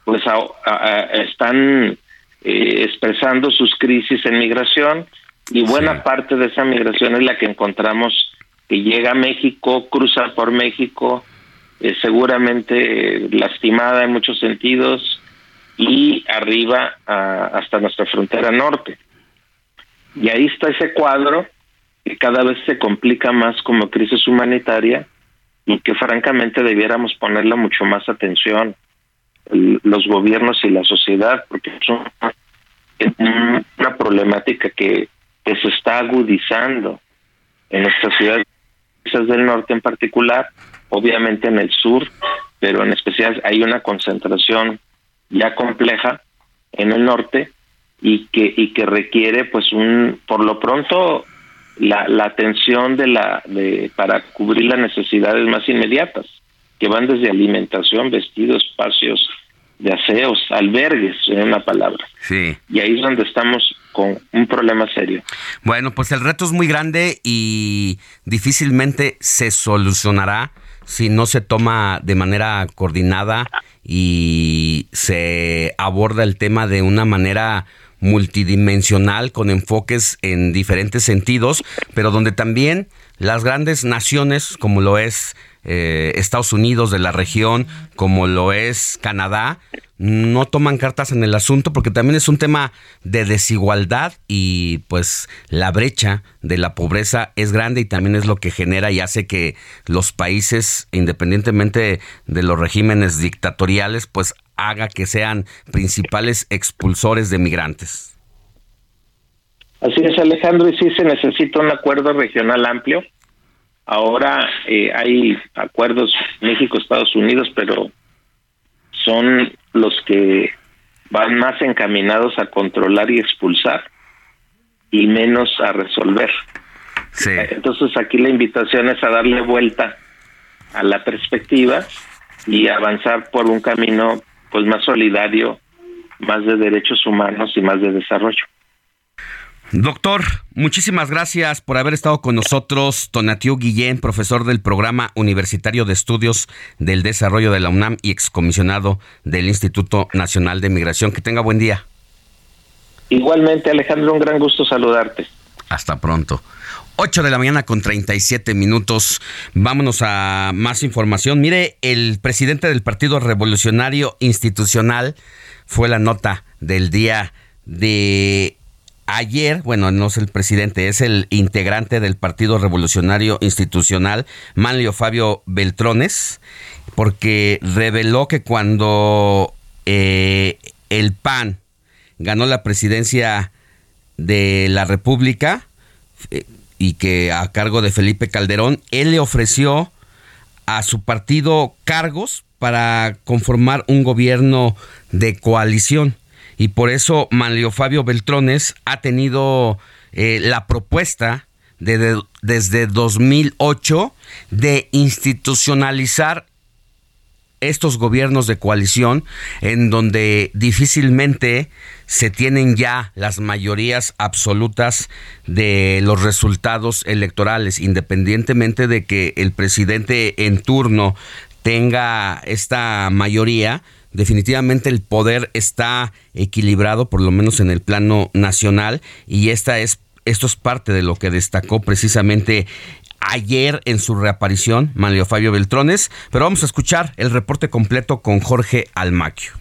pues a- a- están eh, expresando sus crisis en migración y buena parte de esa migración es la que encontramos que llega a México, cruza por México, eh, seguramente lastimada en muchos sentidos y arriba a- hasta nuestra frontera norte. Y ahí está ese cuadro que cada vez se complica más como crisis humanitaria y que francamente debiéramos ponerle mucho más atención. Los gobiernos y la sociedad porque es una, es una problemática que, que se está agudizando en nuestras ciudades del norte en particular, obviamente en el sur, pero en especial hay una concentración ya compleja en el norte y que y que requiere pues un por lo pronto la, la atención de la de para cubrir las necesidades más inmediatas que van desde alimentación, vestidos, espacios de aseos, albergues, en una palabra. Sí. Y ahí es donde estamos con un problema serio. Bueno, pues el reto es muy grande y difícilmente se solucionará si no se toma de manera coordinada y se aborda el tema de una manera multidimensional con enfoques en diferentes sentidos, pero donde también las grandes naciones como lo es eh, Estados Unidos de la región, como lo es Canadá, no toman cartas en el asunto porque también es un tema de desigualdad y pues la brecha de la pobreza es grande y también es lo que genera y hace que los países, independientemente de los regímenes dictatoriales, pues haga que sean principales expulsores de migrantes. Así es, Alejandro, y sí se necesita un acuerdo regional amplio. Ahora eh, hay acuerdos México-Estados Unidos, pero son los que van más encaminados a controlar y expulsar y menos a resolver. Entonces aquí la invitación es a darle vuelta a la perspectiva y avanzar por un camino pues más solidario, más de derechos humanos y más de desarrollo. Doctor, muchísimas gracias por haber estado con nosotros. Tonatiu Guillén, profesor del Programa Universitario de Estudios del Desarrollo de la UNAM y excomisionado del Instituto Nacional de Migración. Que tenga buen día. Igualmente, Alejandro, un gran gusto saludarte. Hasta pronto. 8 de la mañana con 37 minutos. Vámonos a más información. Mire, el presidente del Partido Revolucionario Institucional fue la nota del día de ayer. Bueno, no es el presidente, es el integrante del Partido Revolucionario Institucional, Manlio Fabio Beltrones, porque reveló que cuando eh, el PAN ganó la presidencia de la República, eh, y que a cargo de Felipe Calderón, él le ofreció a su partido cargos para conformar un gobierno de coalición. Y por eso Manlio Fabio Beltrones ha tenido eh, la propuesta de, de- desde 2008 de institucionalizar estos gobiernos de coalición en donde difícilmente se tienen ya las mayorías absolutas de los resultados electorales, independientemente de que el presidente en turno tenga esta mayoría, definitivamente el poder está equilibrado, por lo menos en el plano nacional, y esta es, esto es parte de lo que destacó precisamente ayer en su reaparición Manlio Fabio Beltrones, pero vamos a escuchar el reporte completo con Jorge Almaquio.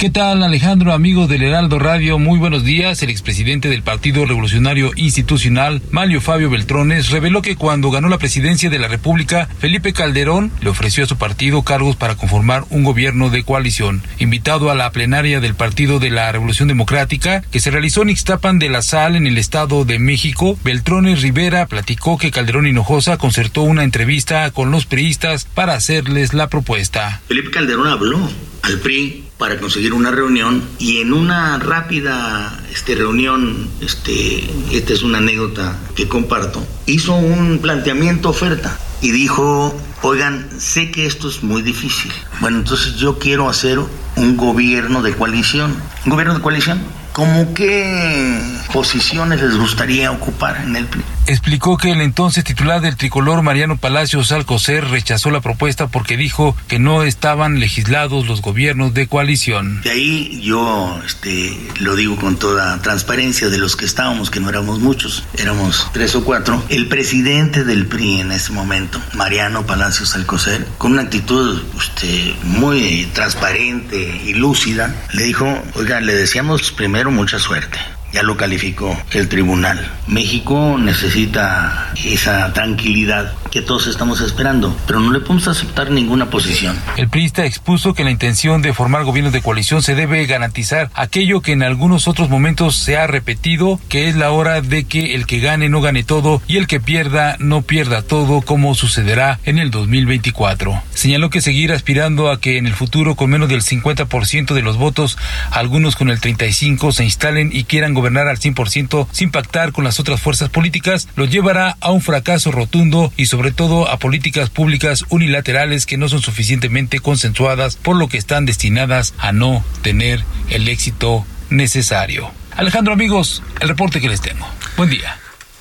¿Qué tal Alejandro, amigo del Heraldo Radio? Muy buenos días. El expresidente del Partido Revolucionario Institucional, Manlio Fabio Beltrones, reveló que cuando ganó la presidencia de la República, Felipe Calderón le ofreció a su partido cargos para conformar un gobierno de coalición. Invitado a la plenaria del Partido de la Revolución Democrática, que se realizó en Ixtapan de la Sal, en el Estado de México, Beltrones Rivera platicó que Calderón Hinojosa concertó una entrevista con los priistas para hacerles la propuesta. Felipe Calderón habló al PRI para conseguir una reunión y en una rápida este, reunión, este, esta es una anécdota que comparto, hizo un planteamiento oferta y dijo, oigan, sé que esto es muy difícil. Bueno, entonces yo quiero hacer un gobierno de coalición. ¿Un gobierno de coalición? ¿Cómo qué posiciones les gustaría ocupar en el PRI? Explicó que el entonces titular del tricolor Mariano Palacios Alcocer rechazó la propuesta porque dijo que no estaban legislados los gobiernos de coalición. De ahí yo este, lo digo con toda transparencia de los que estábamos, que no éramos muchos, éramos tres o cuatro. El presidente del PRI en ese momento, Mariano Palacios Alcocer, con una actitud este, muy transparente y lúcida, le dijo, oiga, le decíamos primero mucha suerte. Ya lo calificó el tribunal. México necesita esa tranquilidad que todos estamos esperando, pero no le podemos aceptar ninguna posición. El priista expuso que la intención de formar gobiernos de coalición se debe garantizar aquello que en algunos otros momentos se ha repetido, que es la hora de que el que gane no gane todo y el que pierda no pierda todo, como sucederá en el 2024. Señaló que seguir aspirando a que en el futuro con menos del 50% de los votos, algunos con el 35 se instalen y quieran gobernar al 100% sin pactar con las otras fuerzas políticas, lo llevará a un fracaso rotundo y sobre todo a políticas públicas unilaterales que no son suficientemente consensuadas, por lo que están destinadas a no tener el éxito necesario. Alejandro amigos, el reporte que les tengo. Buen día.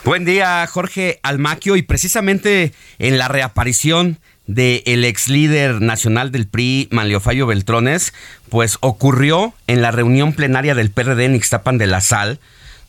Buen día, Jorge Almaquio, y precisamente en la reaparición del el ex líder nacional del PRI, Manlio Beltrones, pues ocurrió en la reunión plenaria del PRD en Ixtapan de la Sal,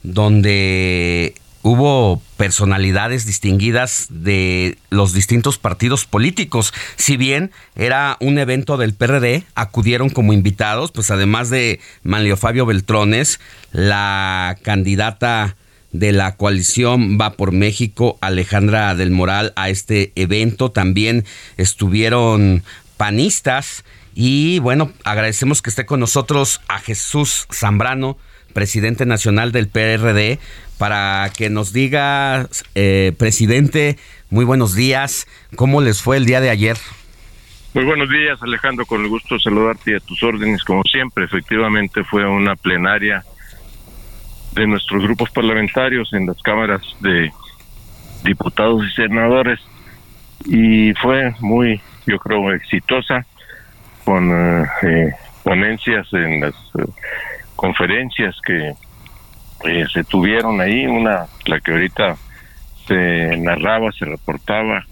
donde hubo personalidades distinguidas de los distintos partidos políticos. Si bien era un evento del PRD, acudieron como invitados, pues además de Manlio Fabio Beltrones, la candidata de la coalición Va por México, Alejandra del Moral, a este evento. También estuvieron panistas y bueno, agradecemos que esté con nosotros a Jesús Zambrano, presidente nacional del PRD, para que nos diga, eh, presidente, muy buenos días, ¿cómo les fue el día de ayer? Muy buenos días, Alejandro, con el gusto de saludarte y a tus órdenes, como siempre, efectivamente fue una plenaria de nuestros grupos parlamentarios en las cámaras de diputados y senadores. Y fue muy, yo creo, exitosa con eh, eh, ponencias en las eh, conferencias que se tuvieron ahí, una, la que ahorita se narraba, se reportaba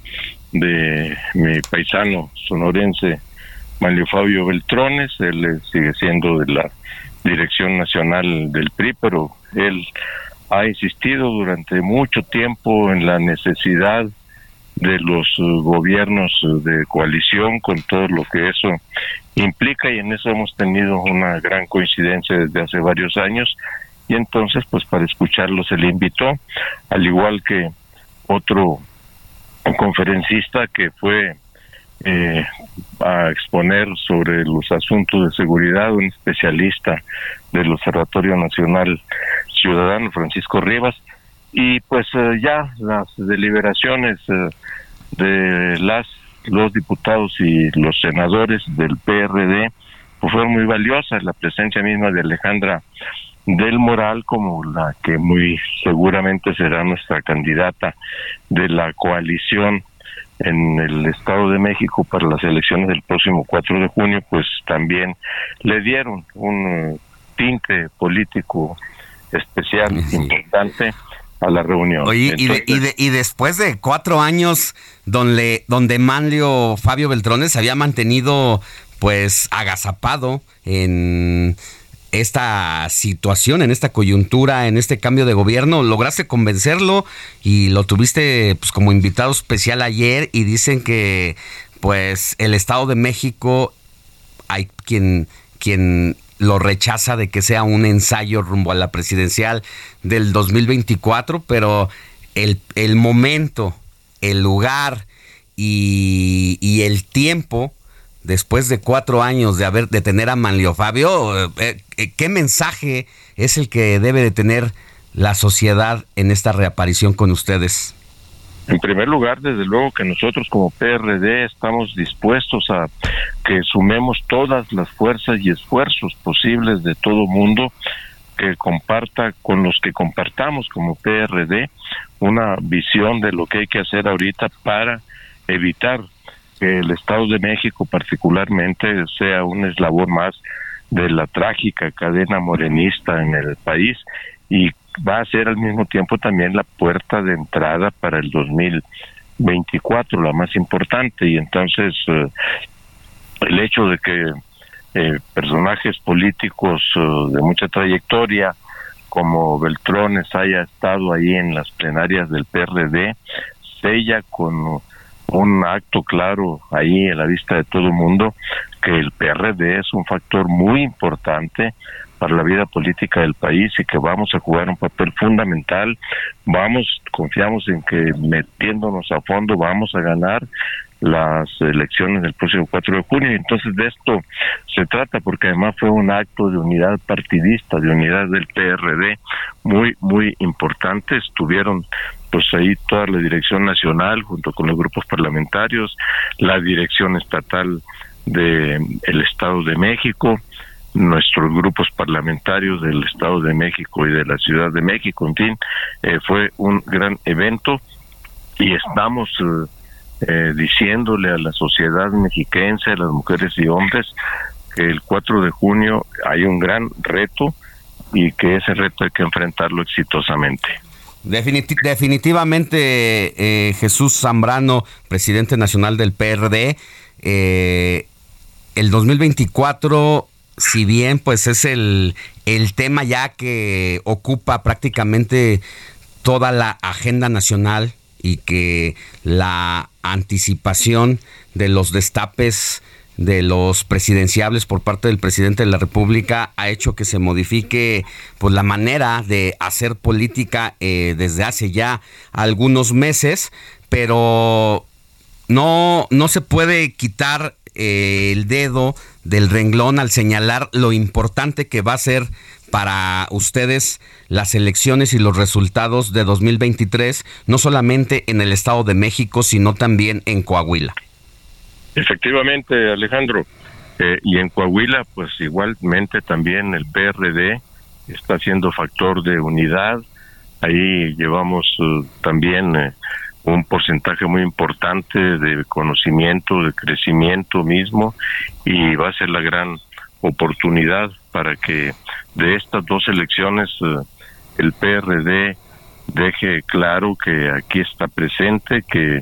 de mi paisano sonorense Manlio Fabio Beltrones, él sigue siendo de la dirección nacional del PRI, pero él ha insistido durante mucho tiempo en la necesidad de los gobiernos de coalición con todo lo que eso implica y en eso hemos tenido una gran coincidencia desde hace varios años. Y entonces pues para escucharlo se le invitó al igual que otro conferencista que fue eh, a exponer sobre los asuntos de seguridad, un especialista del Observatorio Nacional Ciudadano, Francisco Rivas, y pues eh, ya las deliberaciones eh, de las los diputados y los senadores del PRD pues fueron muy valiosas, la presencia misma de Alejandra del Moral como la que muy seguramente será nuestra candidata de la coalición en el Estado de México para las elecciones del próximo 4 de junio, pues también le dieron un tinte político especial, importante, a la reunión. Oye, y, de, y, de, y, después de cuatro años donde, donde Manlio Fabio Beltrones se había mantenido pues agazapado en esta situación, en esta coyuntura, en este cambio de gobierno, lograste convencerlo y lo tuviste pues como invitado especial ayer y dicen que pues el Estado de México hay quien quien lo rechaza de que sea un ensayo rumbo a la presidencial del 2024, pero el, el momento, el lugar y, y, el tiempo, después de cuatro años de haber de tener a Manlio Fabio, eh, eh, ¿qué mensaje es el que debe de tener la sociedad en esta reaparición con ustedes? En primer lugar, desde luego que nosotros como PRD estamos dispuestos a que sumemos todas las fuerzas y esfuerzos posibles de todo mundo que comparta con los que compartamos como PRD una visión de lo que hay que hacer ahorita para evitar que el Estado de México particularmente sea un eslabón más de la trágica cadena morenista en el país y va a ser al mismo tiempo también la puerta de entrada para el 2024, la más importante. Y entonces eh, el hecho de que eh, personajes políticos eh, de mucha trayectoria como Beltrones haya estado ahí en las plenarias del PRD, sella con un acto claro ahí en la vista de todo el mundo que el PRD es un factor muy importante para la vida política del país y que vamos a jugar un papel fundamental. Vamos, confiamos en que metiéndonos a fondo vamos a ganar las elecciones del próximo 4 de junio. Entonces de esto se trata porque además fue un acto de unidad partidista, de unidad del PRD muy, muy importante. Estuvieron pues ahí toda la dirección nacional junto con los grupos parlamentarios, la dirección estatal de Estado de México, nuestros grupos parlamentarios del Estado de México y de la Ciudad de México, en fin, eh, fue un gran evento y estamos eh, eh, diciéndole a la sociedad mexiquense, a las mujeres y hombres, que el 4 de junio hay un gran reto y que ese reto hay que enfrentarlo exitosamente. Definitivamente, Jesús Zambrano, presidente nacional del PRD, el 2024 si bien pues es el, el tema ya que ocupa prácticamente toda la agenda nacional y que la anticipación de los destapes de los presidenciables por parte del presidente de la República ha hecho que se modifique pues la manera de hacer política eh, desde hace ya algunos meses, pero no, no se puede quitar eh, el dedo del renglón al señalar lo importante que va a ser para ustedes las elecciones y los resultados de 2023, no solamente en el Estado de México, sino también en Coahuila. Efectivamente, Alejandro. Eh, y en Coahuila, pues igualmente también el PRD está siendo factor de unidad. Ahí llevamos uh, también eh, un porcentaje muy importante de conocimiento, de crecimiento mismo y va a ser la gran oportunidad para que de estas dos elecciones el PRD deje claro que aquí está presente, que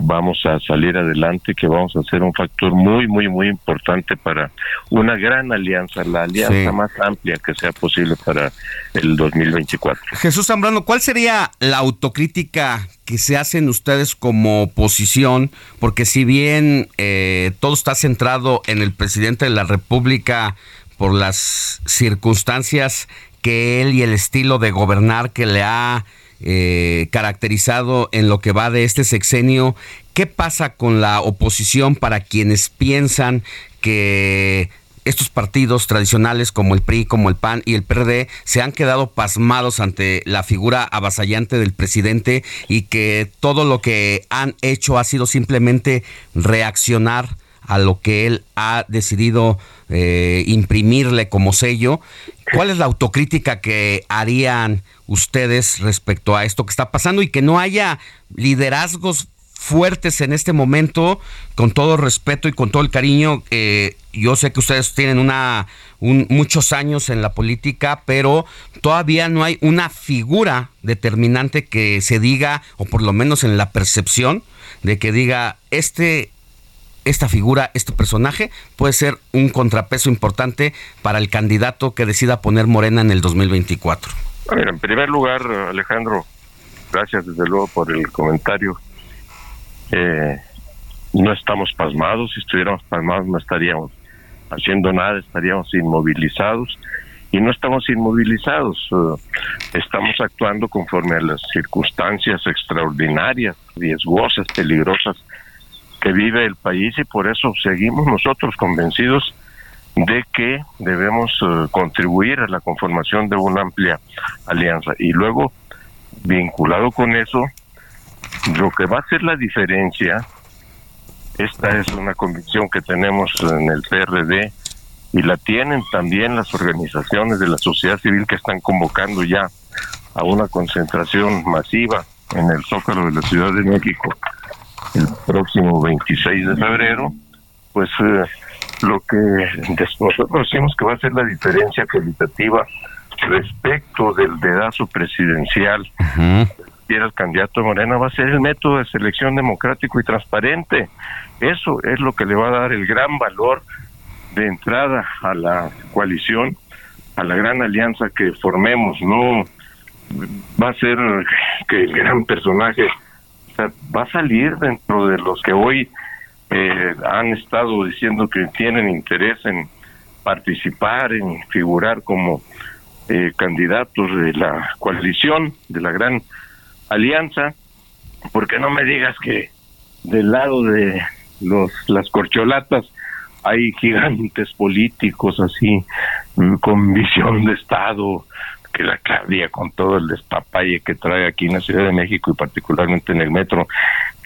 vamos a salir adelante, que vamos a ser un factor muy, muy, muy importante para una gran alianza, la alianza más amplia que sea posible para el 2024. Jesús Zambrano, ¿cuál sería la autocrítica que se hacen ustedes como oposición? Porque si bien eh, todo está centrado en el presidente de la República por las circunstancias que él y el estilo de gobernar que le ha eh, caracterizado en lo que va de este sexenio. ¿Qué pasa con la oposición para quienes piensan que estos partidos tradicionales como el PRI, como el PAN y el PRD se han quedado pasmados ante la figura avasallante del presidente y que todo lo que han hecho ha sido simplemente reaccionar a lo que él ha decidido eh, imprimirle como sello. ¿Cuál es la autocrítica que harían ustedes respecto a esto que está pasando y que no haya liderazgos fuertes en este momento, con todo respeto y con todo el cariño. Eh, yo sé que ustedes tienen una muchos años en la política, pero todavía no hay una figura determinante que se diga, o por lo menos en la percepción, de que diga este esta figura, este personaje, puede ser un contrapeso importante para el candidato que decida poner Morena en el 2024? A ver, en primer lugar, Alejandro, gracias desde luego por el comentario. Eh, no estamos pasmados, si estuviéramos pasmados no estaríamos haciendo nada, estaríamos inmovilizados y no estamos inmovilizados, eh, estamos actuando conforme a las circunstancias extraordinarias, riesgosas, peligrosas que vive el país y por eso seguimos nosotros convencidos de que debemos eh, contribuir a la conformación de una amplia alianza. Y luego, vinculado con eso, lo que va a hacer la diferencia, esta es una convicción que tenemos en el PRD y la tienen también las organizaciones de la sociedad civil que están convocando ya a una concentración masiva en el Zócalo de la Ciudad de México el próximo 26 de febrero, pues eh, lo que nosotros decimos que va a ser la diferencia cualitativa respecto del dedazo presidencial y el candidato Morena va a ser el método de selección democrático y transparente. Eso es lo que le va a dar el gran valor de entrada a la coalición, a la gran alianza que formemos. No va a ser que el gran personaje va a salir dentro de los que hoy eh, han estado diciendo que tienen interés en participar, en figurar como eh, candidatos de la coalición, de la gran alianza, porque no me digas que del lado de los las corcholatas hay gigantes políticos así mm, con visión de estado que la Claudia con todo el despapalle que trae aquí en la Ciudad de México y particularmente en el metro,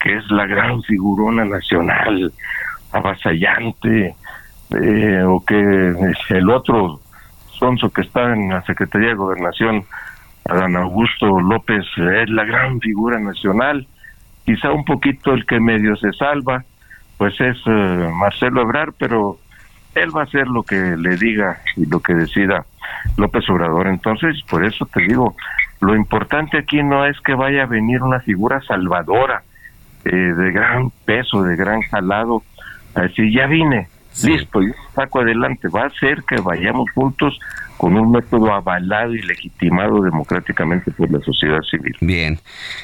que es la gran figurona nacional, avasallante, eh, o que el otro sonso que está en la Secretaría de Gobernación, Adán Augusto López, es la gran figura nacional, quizá un poquito el que medio se salva, pues es eh, Marcelo Ebrar, pero él va a hacer lo que le diga y lo que decida López Obrador. Entonces, por eso te digo, lo importante aquí no es que vaya a venir una figura salvadora eh, de gran peso, de gran jalado, a decir, ya vine, listo, yo saco adelante. Va a ser que vayamos juntos con un método avalado y legitimado democráticamente por la sociedad civil. Bien.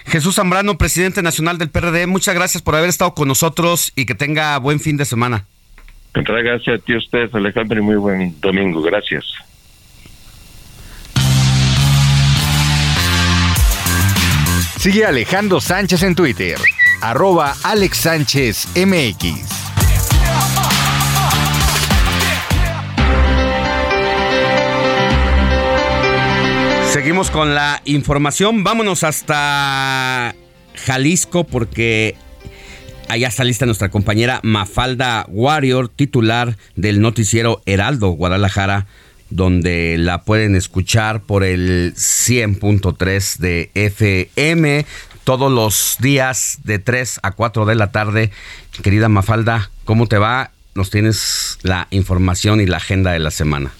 Jesús Zambrano, presidente nacional del PRD, muchas gracias por haber estado con nosotros y que tenga buen fin de semana. Muchas gracias a ti, ustedes, Alejandro, y muy buen domingo. Gracias. Sigue Alejandro Sánchez en Twitter, arroba Alex Sánchez MX. Seguimos con la información. Vámonos hasta Jalisco porque allá está lista nuestra compañera Mafalda Warrior, titular del noticiero Heraldo Guadalajara donde la pueden escuchar por el 100.3 de FM todos los días de 3 a 4 de la tarde. Querida Mafalda, ¿cómo te va? Nos tienes la información y la agenda de la semana.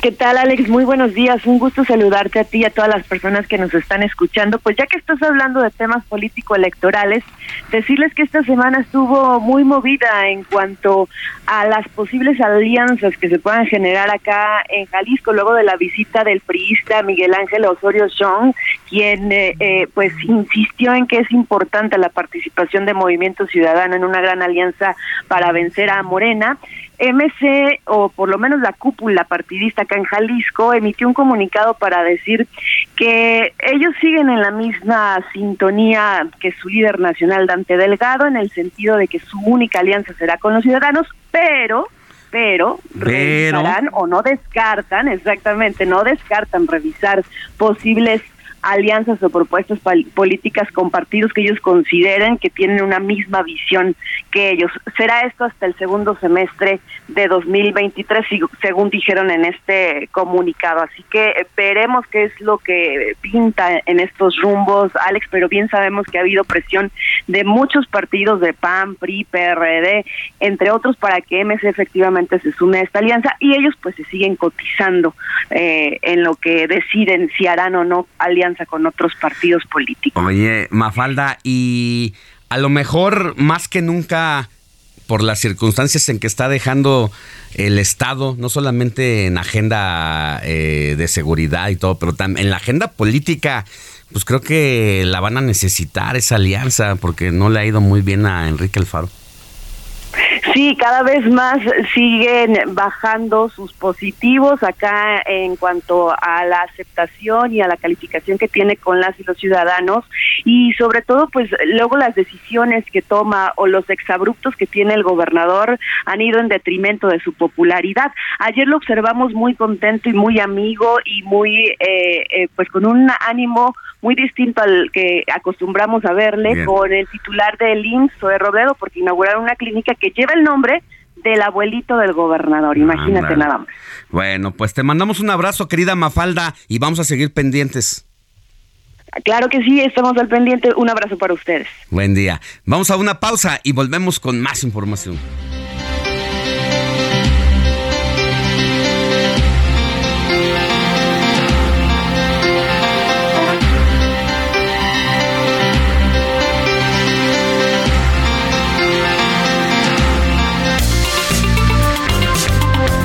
¿Qué tal, Alex? Muy buenos días. Un gusto saludarte a ti y a todas las personas que nos están escuchando. Pues ya que estás hablando de temas político-electorales, decirles que esta semana estuvo muy movida en cuanto a las posibles alianzas que se puedan generar acá en Jalisco luego de la visita del priista Miguel Ángel Osorio Chong, quien eh, eh, pues insistió en que es importante la participación de Movimiento Ciudadano en una gran alianza para vencer a Morena. MC, o por lo menos la cúpula partidista acá en Jalisco, emitió un comunicado para decir que ellos siguen en la misma sintonía que su líder nacional, Dante Delgado, en el sentido de que su única alianza será con los ciudadanos, pero pero, revisarán o no descartan, exactamente, no descartan revisar posibles alianzas o propuestas políticas con partidos que ellos consideren que tienen una misma visión que ellos. Será esto hasta el segundo semestre de 2023, según dijeron en este comunicado. Así que eh, veremos qué es lo que pinta en estos rumbos, Alex, pero bien sabemos que ha habido presión de muchos partidos de PAN, PRI, PRD, entre otros, para que MC efectivamente se sume a esta alianza y ellos pues se siguen cotizando eh, en lo que deciden si harán o no alianza con otros partidos políticos. Oye, Mafalda, y a lo mejor más que nunca por las circunstancias en que está dejando el Estado, no solamente en agenda eh, de seguridad y todo, pero también en la agenda política, pues creo que la van a necesitar esa alianza, porque no le ha ido muy bien a Enrique Alfaro. Sí, cada vez más siguen bajando sus positivos acá en cuanto a la aceptación y a la calificación que tiene con las y los ciudadanos y sobre todo pues luego las decisiones que toma o los exabruptos que tiene el gobernador han ido en detrimento de su popularidad. Ayer lo observamos muy contento y muy amigo y muy eh, eh, pues con un ánimo muy distinto al que acostumbramos a verle con el titular del IMSS, de Robledo, porque inauguraron una clínica que lleva el nombre del abuelito del gobernador, imagínate nada más. Bueno, pues te mandamos un abrazo, querida Mafalda, y vamos a seguir pendientes. Claro que sí, estamos al pendiente. Un abrazo para ustedes. Buen día. Vamos a una pausa y volvemos con más información.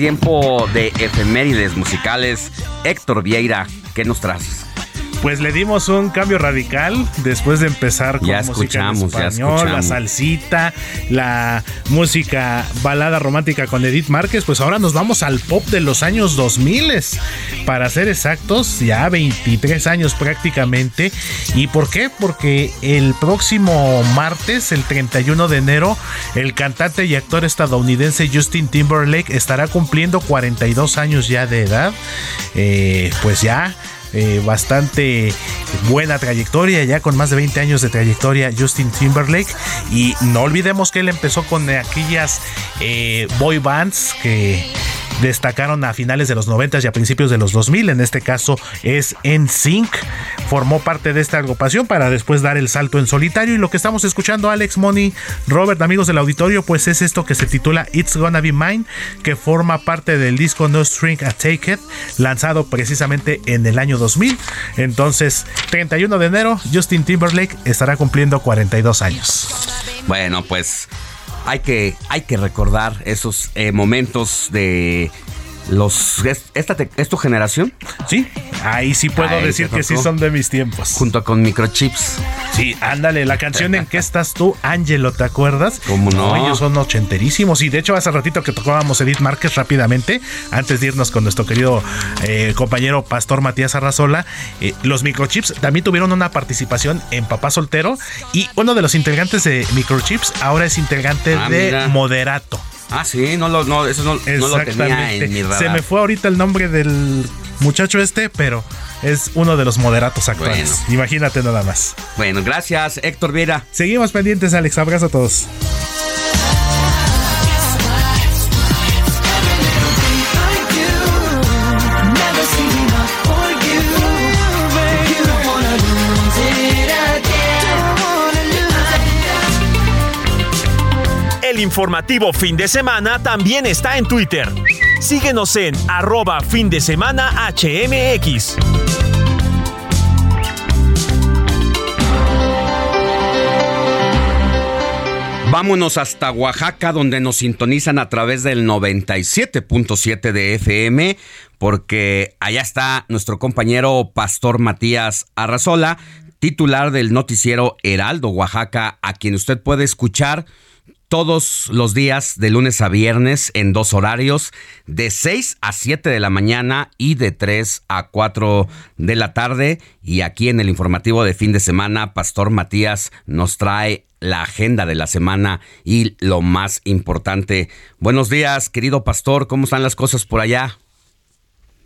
Tiempo de efemérides musicales. Héctor Vieira, ¿qué nos traes? Pues le dimos un cambio radical después de empezar con ya escuchamos, música español, la salsita, la música balada romántica con Edith Márquez. Pues ahora nos vamos al pop de los años 2000. Para ser exactos, ya 23 años prácticamente. ¿Y por qué? Porque el próximo martes, el 31 de enero, el cantante y actor estadounidense Justin Timberlake estará cumpliendo 42 años ya de edad. Eh, pues ya eh, bastante buena trayectoria, ya con más de 20 años de trayectoria Justin Timberlake. Y no olvidemos que él empezó con aquellas eh, boy bands que destacaron a finales de los 90 y a principios de los 2000. En este caso es NSYNC. Formó parte de esta agrupación para después dar el salto en solitario. Y lo que estamos escuchando, Alex Money, Robert, amigos del auditorio, pues es esto que se titula It's Gonna Be Mine, que forma parte del disco No String a Take It, lanzado precisamente en el año 2000. Entonces, 31 de enero, Justin Timberlake estará cumpliendo 42 años. Bueno, pues hay que, hay que recordar esos eh, momentos de los esta ¿Es tu generación? Sí, Ahí sí puedo Ahí decir que sí son de mis tiempos. Junto con microchips. Sí, ándale, la canción en qué estás tú, Ángelo, ¿te acuerdas? ¿Cómo no? ellos son ochenterísimos. Y de hecho, hace ratito que tocábamos Edith Márquez rápidamente, antes de irnos con nuestro querido eh, compañero Pastor Matías Arrazola, eh, los microchips también tuvieron una participación en Papá Soltero. Y uno de los integrantes de microchips ahora es integrante Ah, de mira. Moderato. Ah, sí, no lo, no, eso no, no lo tenía en mi radar. Se me fue ahorita el nombre del muchacho este, pero es uno de los moderatos actuales. Imagínate nada más. Bueno, gracias, Héctor Viera. Seguimos pendientes, Alex. Abrazo a todos. Informativo fin de semana también está en Twitter. Síguenos en arroba fin de semana HMX. Vámonos hasta Oaxaca, donde nos sintonizan a través del 97.7 de FM, porque allá está nuestro compañero Pastor Matías Arrazola, titular del noticiero Heraldo Oaxaca, a quien usted puede escuchar todos los días de lunes a viernes en dos horarios, de 6 a 7 de la mañana y de 3 a 4 de la tarde. Y aquí en el informativo de fin de semana, Pastor Matías nos trae la agenda de la semana y lo más importante. Buenos días, querido Pastor, ¿cómo están las cosas por allá?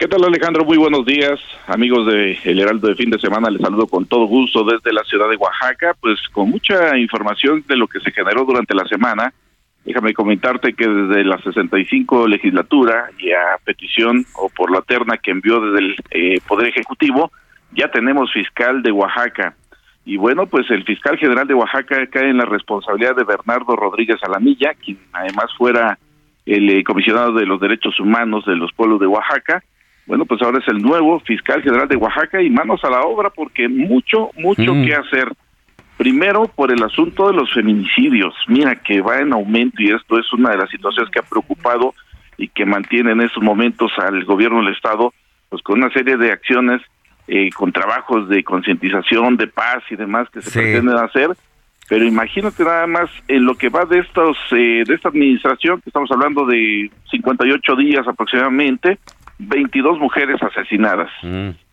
¿Qué tal Alejandro? Muy buenos días, amigos de El Heraldo de fin de semana. Les saludo con todo gusto desde la ciudad de Oaxaca, pues con mucha información de lo que se generó durante la semana. Déjame comentarte que desde la 65 legislatura y a petición o por la terna que envió desde el eh, Poder Ejecutivo, ya tenemos fiscal de Oaxaca. Y bueno, pues el fiscal general de Oaxaca cae en la responsabilidad de Bernardo Rodríguez Alamilla, quien además fuera el eh, comisionado de los derechos humanos de los pueblos de Oaxaca. Bueno, pues ahora es el nuevo fiscal general de Oaxaca y manos a la obra porque mucho, mucho Mm. que hacer. Primero, por el asunto de los feminicidios. Mira que va en aumento y esto es una de las situaciones que ha preocupado y que mantiene en estos momentos al gobierno del Estado, pues con una serie de acciones, eh, con trabajos de concientización, de paz y demás que se Sí. pretenden hacer. Pero imagínate nada más en lo que va de estos, eh, de esta administración, que estamos hablando de 58 días aproximadamente, 22 mujeres asesinadas.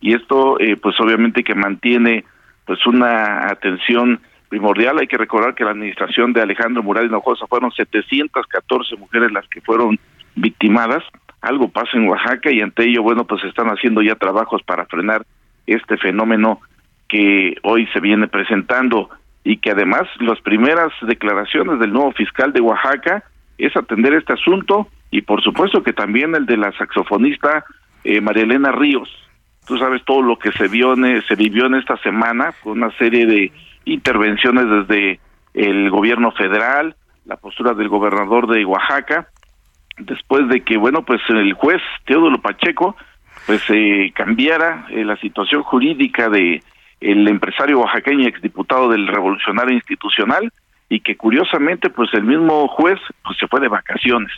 Y esto eh, pues obviamente que mantiene pues una atención primordial. Hay que recordar que la administración de Alejandro Mural Hinojosa fueron 714 mujeres las que fueron victimadas. Algo pasa en Oaxaca y ante ello bueno pues están haciendo ya trabajos para frenar este fenómeno que hoy se viene presentando y que además las primeras declaraciones del nuevo fiscal de Oaxaca es atender este asunto y por supuesto que también el de la saxofonista eh, María Elena Ríos. Tú sabes todo lo que se vio en, e- se vivió en esta semana con una serie de intervenciones desde el gobierno federal, la postura del gobernador de Oaxaca, después de que bueno pues el juez Teodoro Pacheco pues eh, cambiara eh, la situación jurídica de el empresario oaxaqueño y exdiputado del Revolucionario Institucional y que curiosamente pues el mismo juez pues se fue de vacaciones.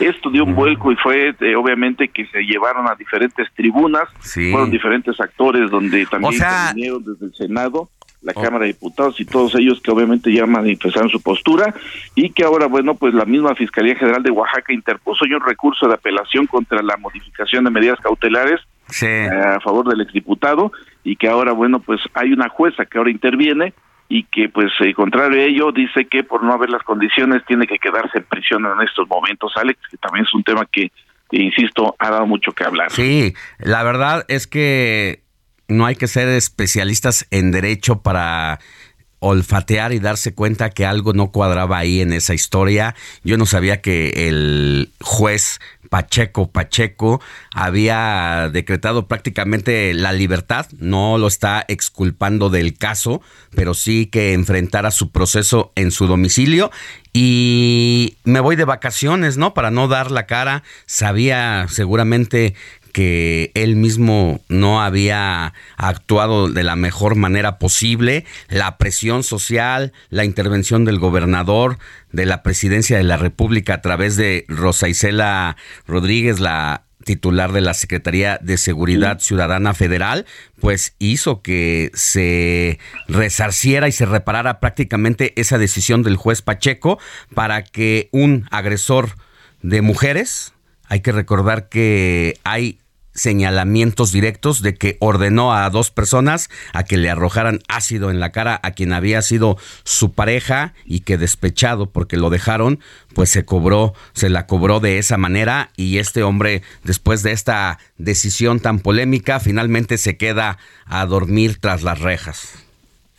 Esto dio un vuelco y fue eh, obviamente que se llevaron a diferentes tribunas, Sí. fueron diferentes actores donde también O sea- intervinieron desde el Senado, la Cámara de Diputados y todos ellos que obviamente ya manifestaron su postura y que ahora bueno pues la misma Fiscalía General de Oaxaca interpuso ya un recurso de apelación contra la modificación de medidas cautelares eh, a favor del exdiputado y que ahora bueno pues hay una jueza que ahora interviene y que pues eh, contrario a ello dice que por no haber las condiciones tiene que quedarse en prisión en estos momentos Alex que también es un tema que insisto ha dado mucho que hablar. Sí, la verdad es que no hay que ser especialistas en derecho para olfatear y darse cuenta que algo no cuadraba ahí en esa historia. Yo no sabía que el juez Pacheco Pacheco había decretado prácticamente la libertad, no lo está exculpando del caso, pero sí que enfrentara su proceso en su domicilio y me voy de vacaciones, ¿no? Para no dar la cara, sabía seguramente que él mismo no había actuado de la mejor manera posible, la presión social, la intervención del gobernador, de la presidencia de la República a través de Rosa Isela Rodríguez, la titular de la Secretaría de Seguridad Ciudadana Federal, pues hizo que se resarciera y se reparara prácticamente esa decisión del juez Pacheco para que un agresor de mujeres, hay que recordar que hay señalamientos directos de que ordenó a dos personas a que le arrojaran ácido en la cara a quien había sido su pareja y que despechado porque lo dejaron, pues se cobró, se la cobró de esa manera y este hombre después de esta decisión tan polémica finalmente se queda a dormir tras las rejas.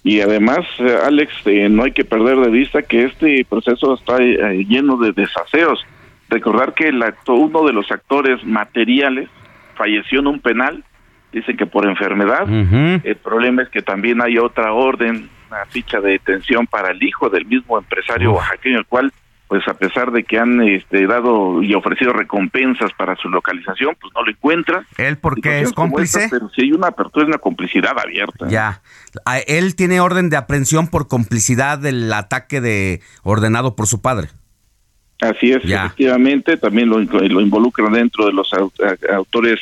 Y además, eh, Alex, eh, no hay que perder de vista que este proceso está eh, lleno de desaseos. Recordar que el uno de los actores materiales falleció en un penal, dicen que por enfermedad. El problema es que también hay otra orden, una ficha de detención para el hijo del mismo empresario oaxaqueño, el cual pues a pesar de que han este, dado y ofrecido recompensas para su localización, pues no lo encuentra. ¿Él por qué es cómplice? pero si hay una apertura, una complicidad abierta. Ya. Él tiene orden de aprehensión por complicidad del ataque de ordenado por su padre. Así es, efectivamente, también lo, lo involucran dentro de los autores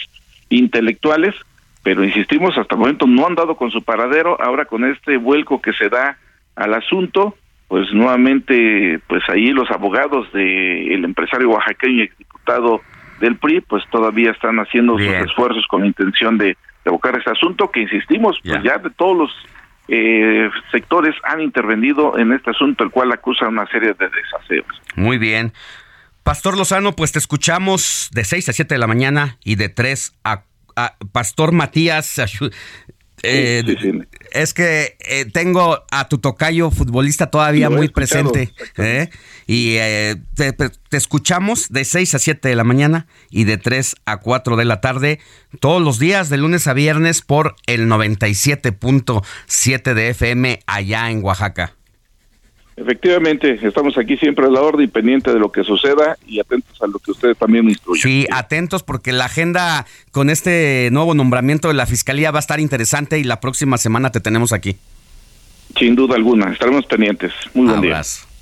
intelectuales, pero insistimos, hasta el momento no han dado con su paradero, ahora con este vuelco que se da al asunto, pues nuevamente, pues ahí los abogados del empresario oaxaqueño y exdiputado del PRI, pues todavía están haciendo sus esfuerzos con la intención de, evocar ese asunto, que insistimos, pues ya de todos los eh, sectores han intervenido en este asunto, el cual acusa una serie de desaseos. Muy bien. Pastor Lozano, pues te escuchamos de 6 a 7 de la mañana y de 3 a, a Pastor Matías. Eh, es que eh, tengo a tu tocayo futbolista todavía muy presente. ¿eh? Y te, escuchamos de 6 a 7 de la mañana y de 3 a 4 de la tarde, todos los días, de lunes a viernes, por el 97.7 de FM allá en Oaxaca. Efectivamente, estamos aquí siempre a la orden y pendiente de lo que suceda y atentos a lo que ustedes también instruyen. Sí, atentos porque la agenda con este nuevo nombramiento de la Fiscalía va a estar interesante y la próxima semana te tenemos aquí. Sin duda alguna, estaremos pendientes. Muy buen Abrazo.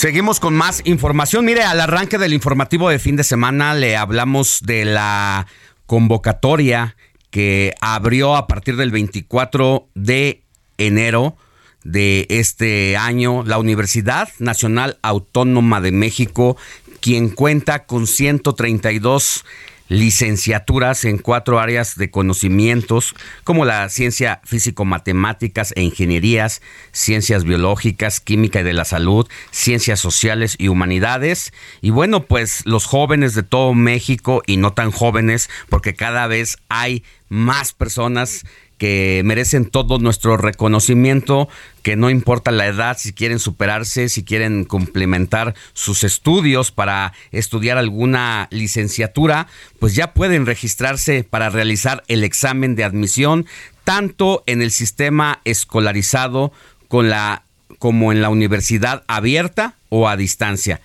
Seguimos con más información. Mire, al arranque del informativo de fin de semana le hablamos de la convocatoria que abrió a partir del 24 de enero de este año la Universidad Nacional Autónoma de México, quien cuenta con 132 licenciaturas en cuatro áreas de conocimientos como la ciencia físico-matemáticas e ingenierías, ciencias biológicas, química y de la salud, ciencias sociales y humanidades. Y bueno, pues los jóvenes de todo México y no tan jóvenes, porque cada vez hay más personas que merecen todo nuestro reconocimiento, que no importa la edad, si quieren superarse, si quieren complementar sus estudios para estudiar alguna licenciatura, pues ya pueden registrarse para realizar el examen de admisión, tanto en el sistema escolarizado con la, como en la universidad abierta o a distancia.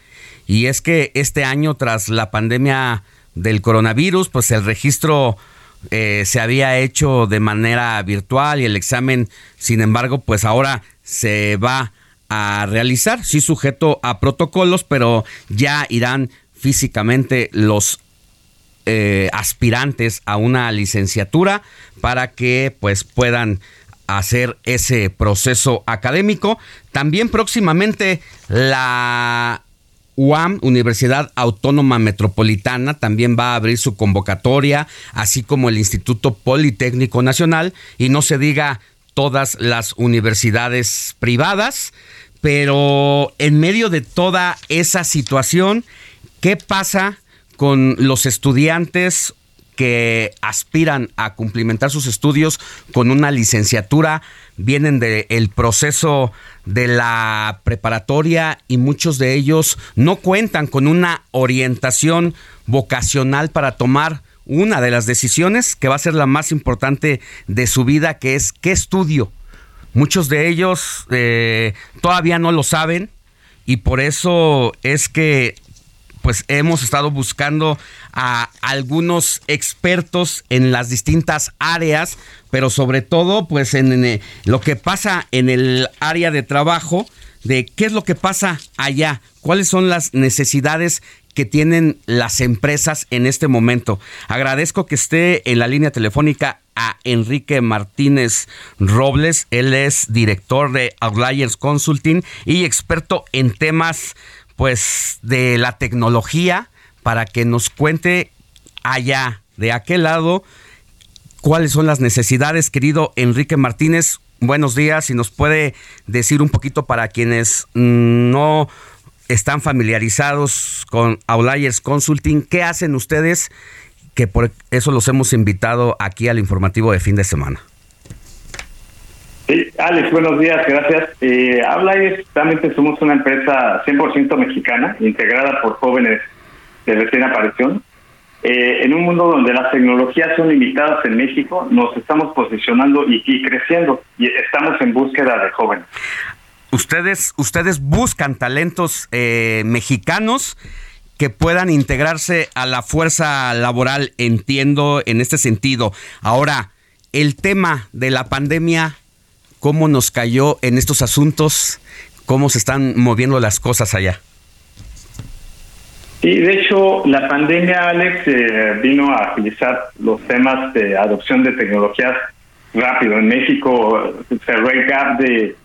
Y es que este año, tras la pandemia del coronavirus, pues el registro eh, se había hecho de manera virtual y el examen, sin embargo, pues ahora se va a realizar, sí sujeto a protocolos, pero ya irán físicamente los eh, aspirantes a una licenciatura para que pues puedan hacer ese proceso académico. También próximamente la UAM, Universidad Autónoma Metropolitana, también va a abrir su convocatoria, así como el Instituto Politécnico Nacional, y no se diga todas las universidades privadas, pero en medio de toda esa situación, ¿qué pasa con los estudiantes que aspiran a cumplimentar sus estudios con una licenciatura? Vienen del proceso de la preparatoria y muchos de ellos no cuentan con una orientación vocacional para tomar una de las decisiones que va a ser la más importante de su vida, que es qué estudio. Muchos de ellos eh, todavía no lo saben y por eso es que pues hemos estado buscando a algunos expertos en las distintas áreas, pero sobre todo pues en, eh, lo que pasa en el área de trabajo, de qué es lo que pasa allá, cuáles son las necesidades que tienen las empresas en este momento. Agradezco que esté en la línea telefónica a Enrique Martínez Robles. Él es director de Outliers Consulting y experto en temas pues de la tecnología para que nos cuente allá de aquel lado cuáles son las necesidades, querido Enrique Martínez. Buenos días y nos puede decir un poquito para quienes no están familiarizados con Outliers Consulting. ¿Qué hacen ustedes? Que por eso los hemos invitado aquí al informativo de fin de semana. Sí, Alex, buenos días, gracias. Eh, Outliers, realmente somos una empresa 100% mexicana, integrada por jóvenes de recién aparición. Eh, en un mundo donde las tecnologías son limitadas en México, nos estamos posicionando y, y creciendo y estamos en búsqueda de jóvenes ustedes, ustedes buscan talentos eh, mexicanos que puedan integrarse a la fuerza laboral, entiendo en este sentido. Ahora, el tema de la pandemia, ¿cómo nos cayó en estos asuntos? ¿Cómo se están moviendo las cosas allá? Sí, de hecho, la pandemia, Alex, eh, vino a agilizar los temas de adopción de tecnologías rápido. En México cerró el gap de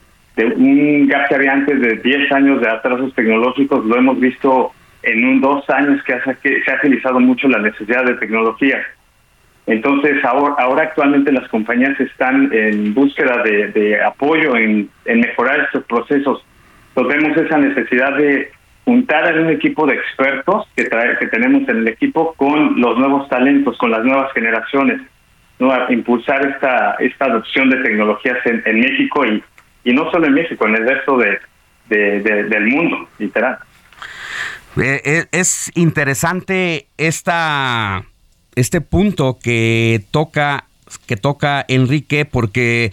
un gap que había antes de 10 años de atrasos tecnológicos, lo hemos visto en un dos años que, se ha agilizado mucho la necesidad de tecnología. Entonces, ahora, ahora actualmente las compañías están en búsqueda de, apoyo en, mejorar estos procesos. Entonces, vemos esa necesidad de juntar a un equipo de expertos que, que tenemos en el equipo con los nuevos talentos, con las nuevas generaciones, ¿no? a impulsar esta, esta adopción de tecnologías en, en México y, y no solo en México, en el resto de, del mundo, literal. Eh, eh, es interesante esta, este punto que toca, que toca Enrique, porque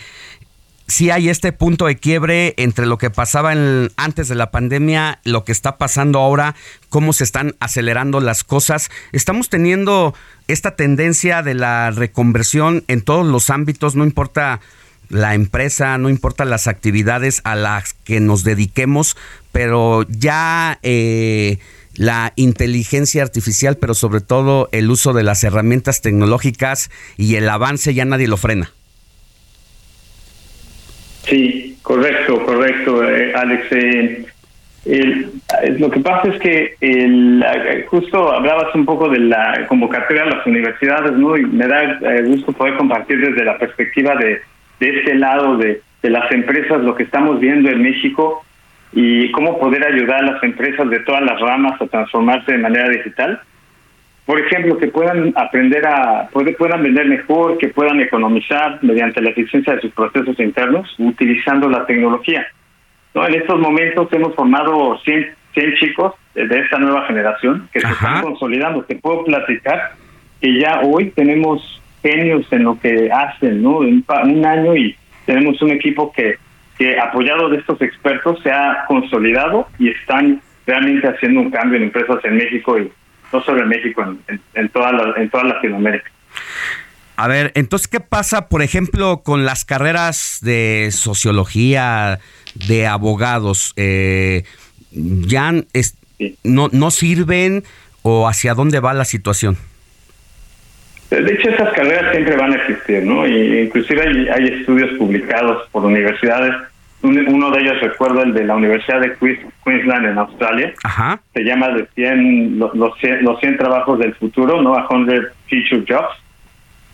sí hay este punto de quiebre entre lo que pasaba antes de la pandemia, lo que está pasando ahora, cómo se están acelerando las cosas. Estamos teniendo esta tendencia de la reconversión en todos los ámbitos, no importa la empresa, no importa las actividades a las que nos dediquemos, pero ya eh, la inteligencia artificial, pero sobre todo el uso de las herramientas tecnológicas y el avance ya nadie lo frena. Sí, correcto, correcto, eh, Alex. Eh, lo que pasa es que el, justo hablabas un poco de la convocatoria a las universidades, ¿no? Y me da gusto poder compartir desde la perspectiva de, de este lado de, las empresas lo que estamos viendo en México y cómo poder ayudar a las empresas de todas las ramas a transformarse de manera digital. Por ejemplo, que puedan aprender a, puedan vender mejor, que puedan economizar mediante la eficiencia de sus procesos internos utilizando la tecnología. ¿No? En estos momentos hemos formado 100, 100 chicos de esta nueva generación que se están consolidando. Te puedo platicar que ya hoy tenemos genios en lo que hacen, ¿no? Un año y tenemos un equipo que, que apoyado de estos expertos se ha consolidado y están realmente haciendo un cambio en empresas en México y no solo en México, en, en, toda, la, en toda Latinoamérica. A ver, entonces, ¿qué pasa, por ejemplo, con las carreras de sociología, de abogados? Eh, ¿Ya no, no sirven o hacia dónde va la situación? De hecho, esas carreras siempre van a existir, ¿no? Y inclusive hay, estudios publicados por universidades. Uno de ellos recuerdo el de la Universidad de Queensland en Australia. Se llama de 100, los, 100, los 100 trabajos del futuro, ¿no? A 100 Future Jobs.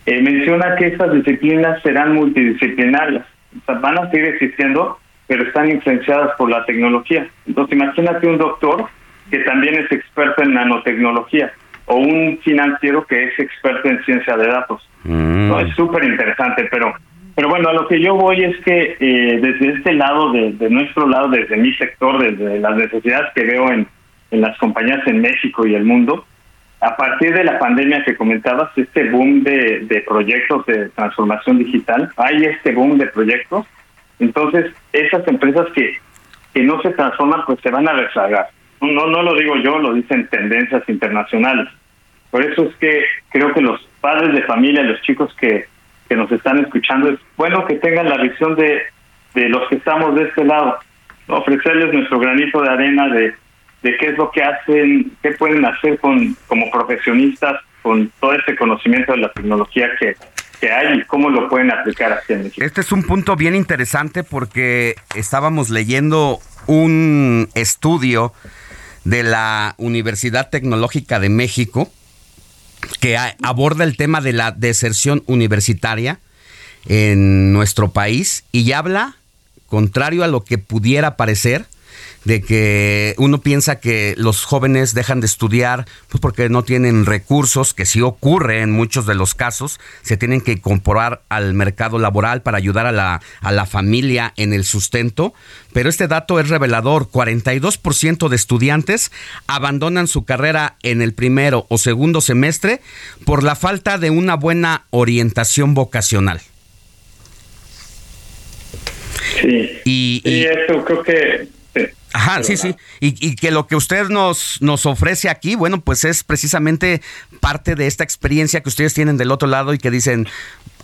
Eh, menciona que estas disciplinas serán multidisciplinarias. O sea, van a seguir existiendo, pero están influenciadas por la tecnología. Entonces, imagínate un doctor que también es experto en nanotecnología o un financiero que es experto en ciencia de datos. Mm. No, es súper interesante, pero pero bueno, a lo que yo voy es que eh, desde este lado, de, nuestro lado, desde mi sector, desde las necesidades que veo en, en las compañías en México y el mundo, a partir de la pandemia que comentabas, este boom de, de proyectos de transformación digital, hay este boom de proyectos, entonces esas empresas que, que no se transforman, pues se van a rezagar no, no lo digo yo, lo dicen tendencias internacionales. Por eso es que creo que los padres de familia, los chicos que, que nos están escuchando, es bueno que tengan la visión de, de los que estamos de este lado, ofrecerles nuestro granito de arena de, de qué es lo que hacen, qué pueden hacer con como profesionistas con todo este conocimiento de la tecnología que, que hay y cómo lo pueden aplicar en México. Este es un punto bien interesante porque estábamos leyendo un estudio de la Universidad Tecnológica de México que aborda el tema de la deserción universitaria en nuestro país y habla, contrario a lo que pudiera parecer, de que uno piensa que los jóvenes dejan de estudiar pues porque no tienen recursos, que sí ocurre en muchos de los casos, se tienen que incorporar al mercado laboral para ayudar a la, a la familia en el sustento, pero este dato es revelador, 42% de estudiantes abandonan su carrera en el primero o segundo semestre por la falta de una buena orientación vocacional. Sí, y, y esto creo que Ajá, sí, sí. Y, que lo que usted nos, nos ofrece aquí, bueno, pues es precisamente parte de esta experiencia que ustedes tienen del otro lado y que dicen,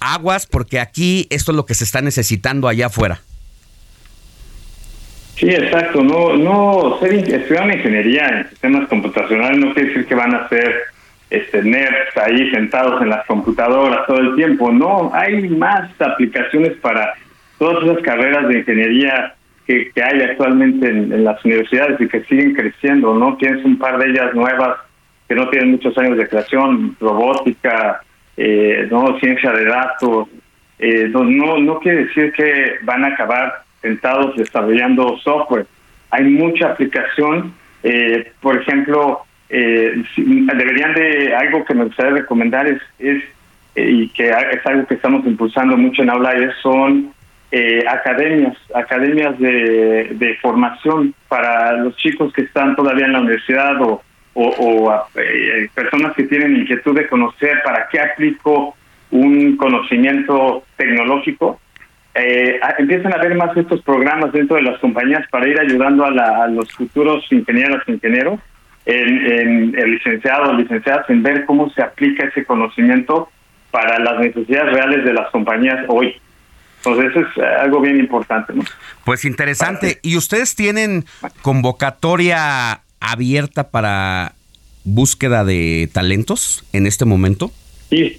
aguas, porque aquí esto es lo que se está necesitando allá afuera. Sí, exacto. No, no, ser estudiar ingeniería en sistemas computacionales no quiere decir que van a ser este, nerds ahí sentados en las computadoras todo el tiempo. No, hay más aplicaciones para todas esas carreras de ingeniería que, hay actualmente en, las universidades y que siguen creciendo, ¿no? Tienes un par de ellas nuevas que no tienen muchos años de creación, robótica, eh, no ciencia de datos. Eh, no, no, quiere decir que van a acabar sentados desarrollando software. Hay mucha aplicación. Eh, por ejemplo, deberían de algo que me gustaría recomendar es, es y que es algo que estamos impulsando mucho en Aula, son eh, academias, academias de, formación para los chicos que están todavía en la universidad o, eh, personas que tienen inquietud de conocer para qué aplico un conocimiento tecnológico. Eh, empiezan a haber más estos programas dentro de las compañías para ir ayudando a, los futuros ingenieros ingenieros, en, en licenciados, licenciadas, en ver cómo se aplica ese conocimiento para las necesidades reales de las compañías hoy. Entonces, eso es eh, algo bien importante. ¿no? Pues interesante. ¿Y ustedes tienen convocatoria abierta para búsqueda de talentos en este momento? Sí,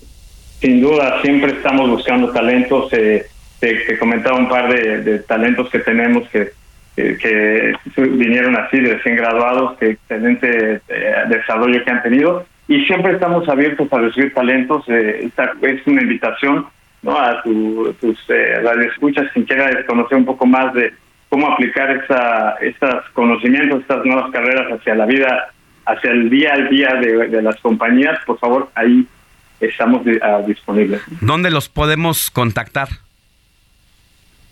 sin duda, siempre estamos buscando talentos. Eh, te, comentaba un par de, talentos que tenemos que, que, vinieron así de recién graduados, que excelente eh, desarrollo que han tenido. Y siempre estamos abiertos a recibir talentos. Eh, esta es una invitación ¿no? a tu, tus eh, radioescuchas quien quiera conocer un poco más de cómo aplicar esa, estos conocimientos, estas nuevas carreras hacia la vida, hacia el día al día de, las compañías, por favor, ahí estamos ah, disponibles. ¿Dónde los podemos contactar?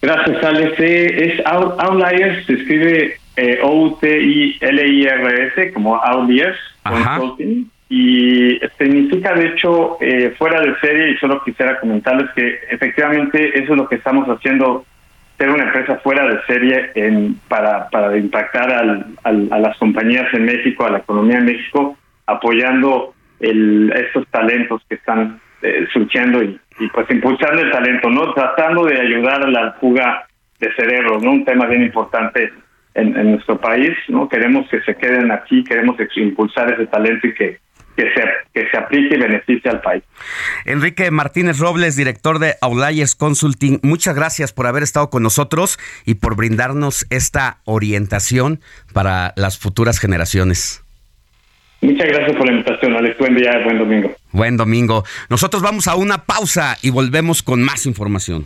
Gracias, Alex. Es Outliers, se escribe eh, O-U-T-I-L-I-R-S, como Outliers Consulting y significa de hecho eh, fuera de serie y solo quisiera comentarles que efectivamente eso es lo que estamos haciendo ser una empresa fuera de serie en, para, para impactar al, a las compañías en México, a la economía en México, apoyando el, estos talentos que están eh, surgiendo y, pues impulsando el talento, no tratando de ayudar a la fuga de cerebros, no un tema bien importante en, en nuestro país, no queremos que se queden aquí, queremos impulsar ese talento y que que se, que se aplique y beneficie al país. Enrique Martínez Robles, director de Outliers Consulting, muchas gracias por haber estado con nosotros y por brindarnos esta orientación para las futuras generaciones. Muchas gracias por la invitación, Alex. Buen día, buen domingo. Buen domingo. Nosotros vamos a una pausa y volvemos con más información.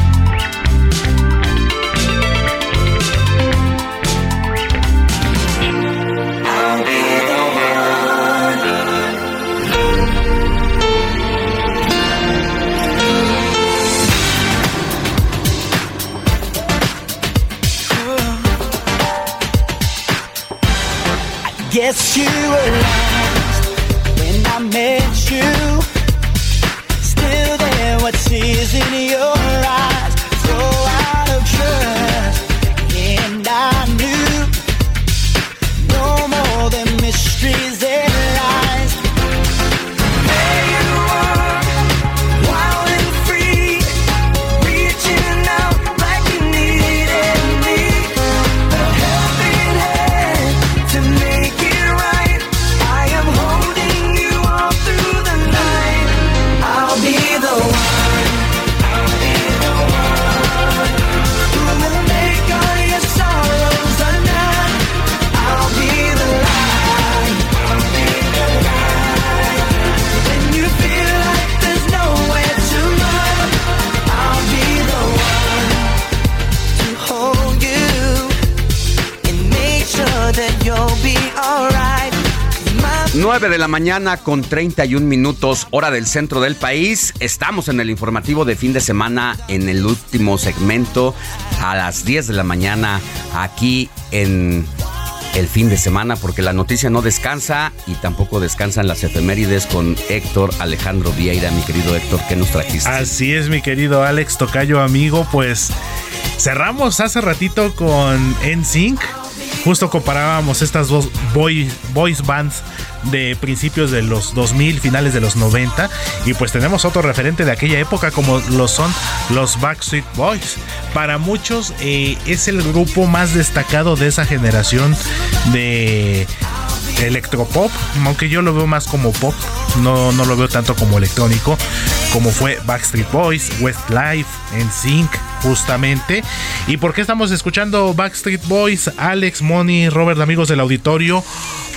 Guess you were lost when I met you. Still there, what tears in your eyes, so out of trust. And I knew no more than mysteries 9 de la mañana con 31 minutos, hora del centro del país. Estamos en el informativo de fin de semana en el último segmento a las 10 de la mañana aquí en el fin de semana porque la noticia no descansa y tampoco descansan las efemérides con Héctor Alejandro Vieira. Mi querido Héctor, ¿qué nos trajiste? Así es, mi querido Alex Tocayo, amigo. Pues cerramos hace ratito con NSYNC. Justo comparábamos estas dos boy, boys bands de principios de los 2000, finales de los 90. Y pues tenemos otro referente de aquella época como lo son los Backstreet Boys. Para muchos eh, es el grupo más destacado de esa generación de electropop, aunque yo lo veo más como pop, no, no lo veo tanto como electrónico, como fue Backstreet Boys, Westlife, NSYNC, justamente. ¿Y por qué estamos escuchando Backstreet Boys, Alex, Money, Robert, amigos del auditorio?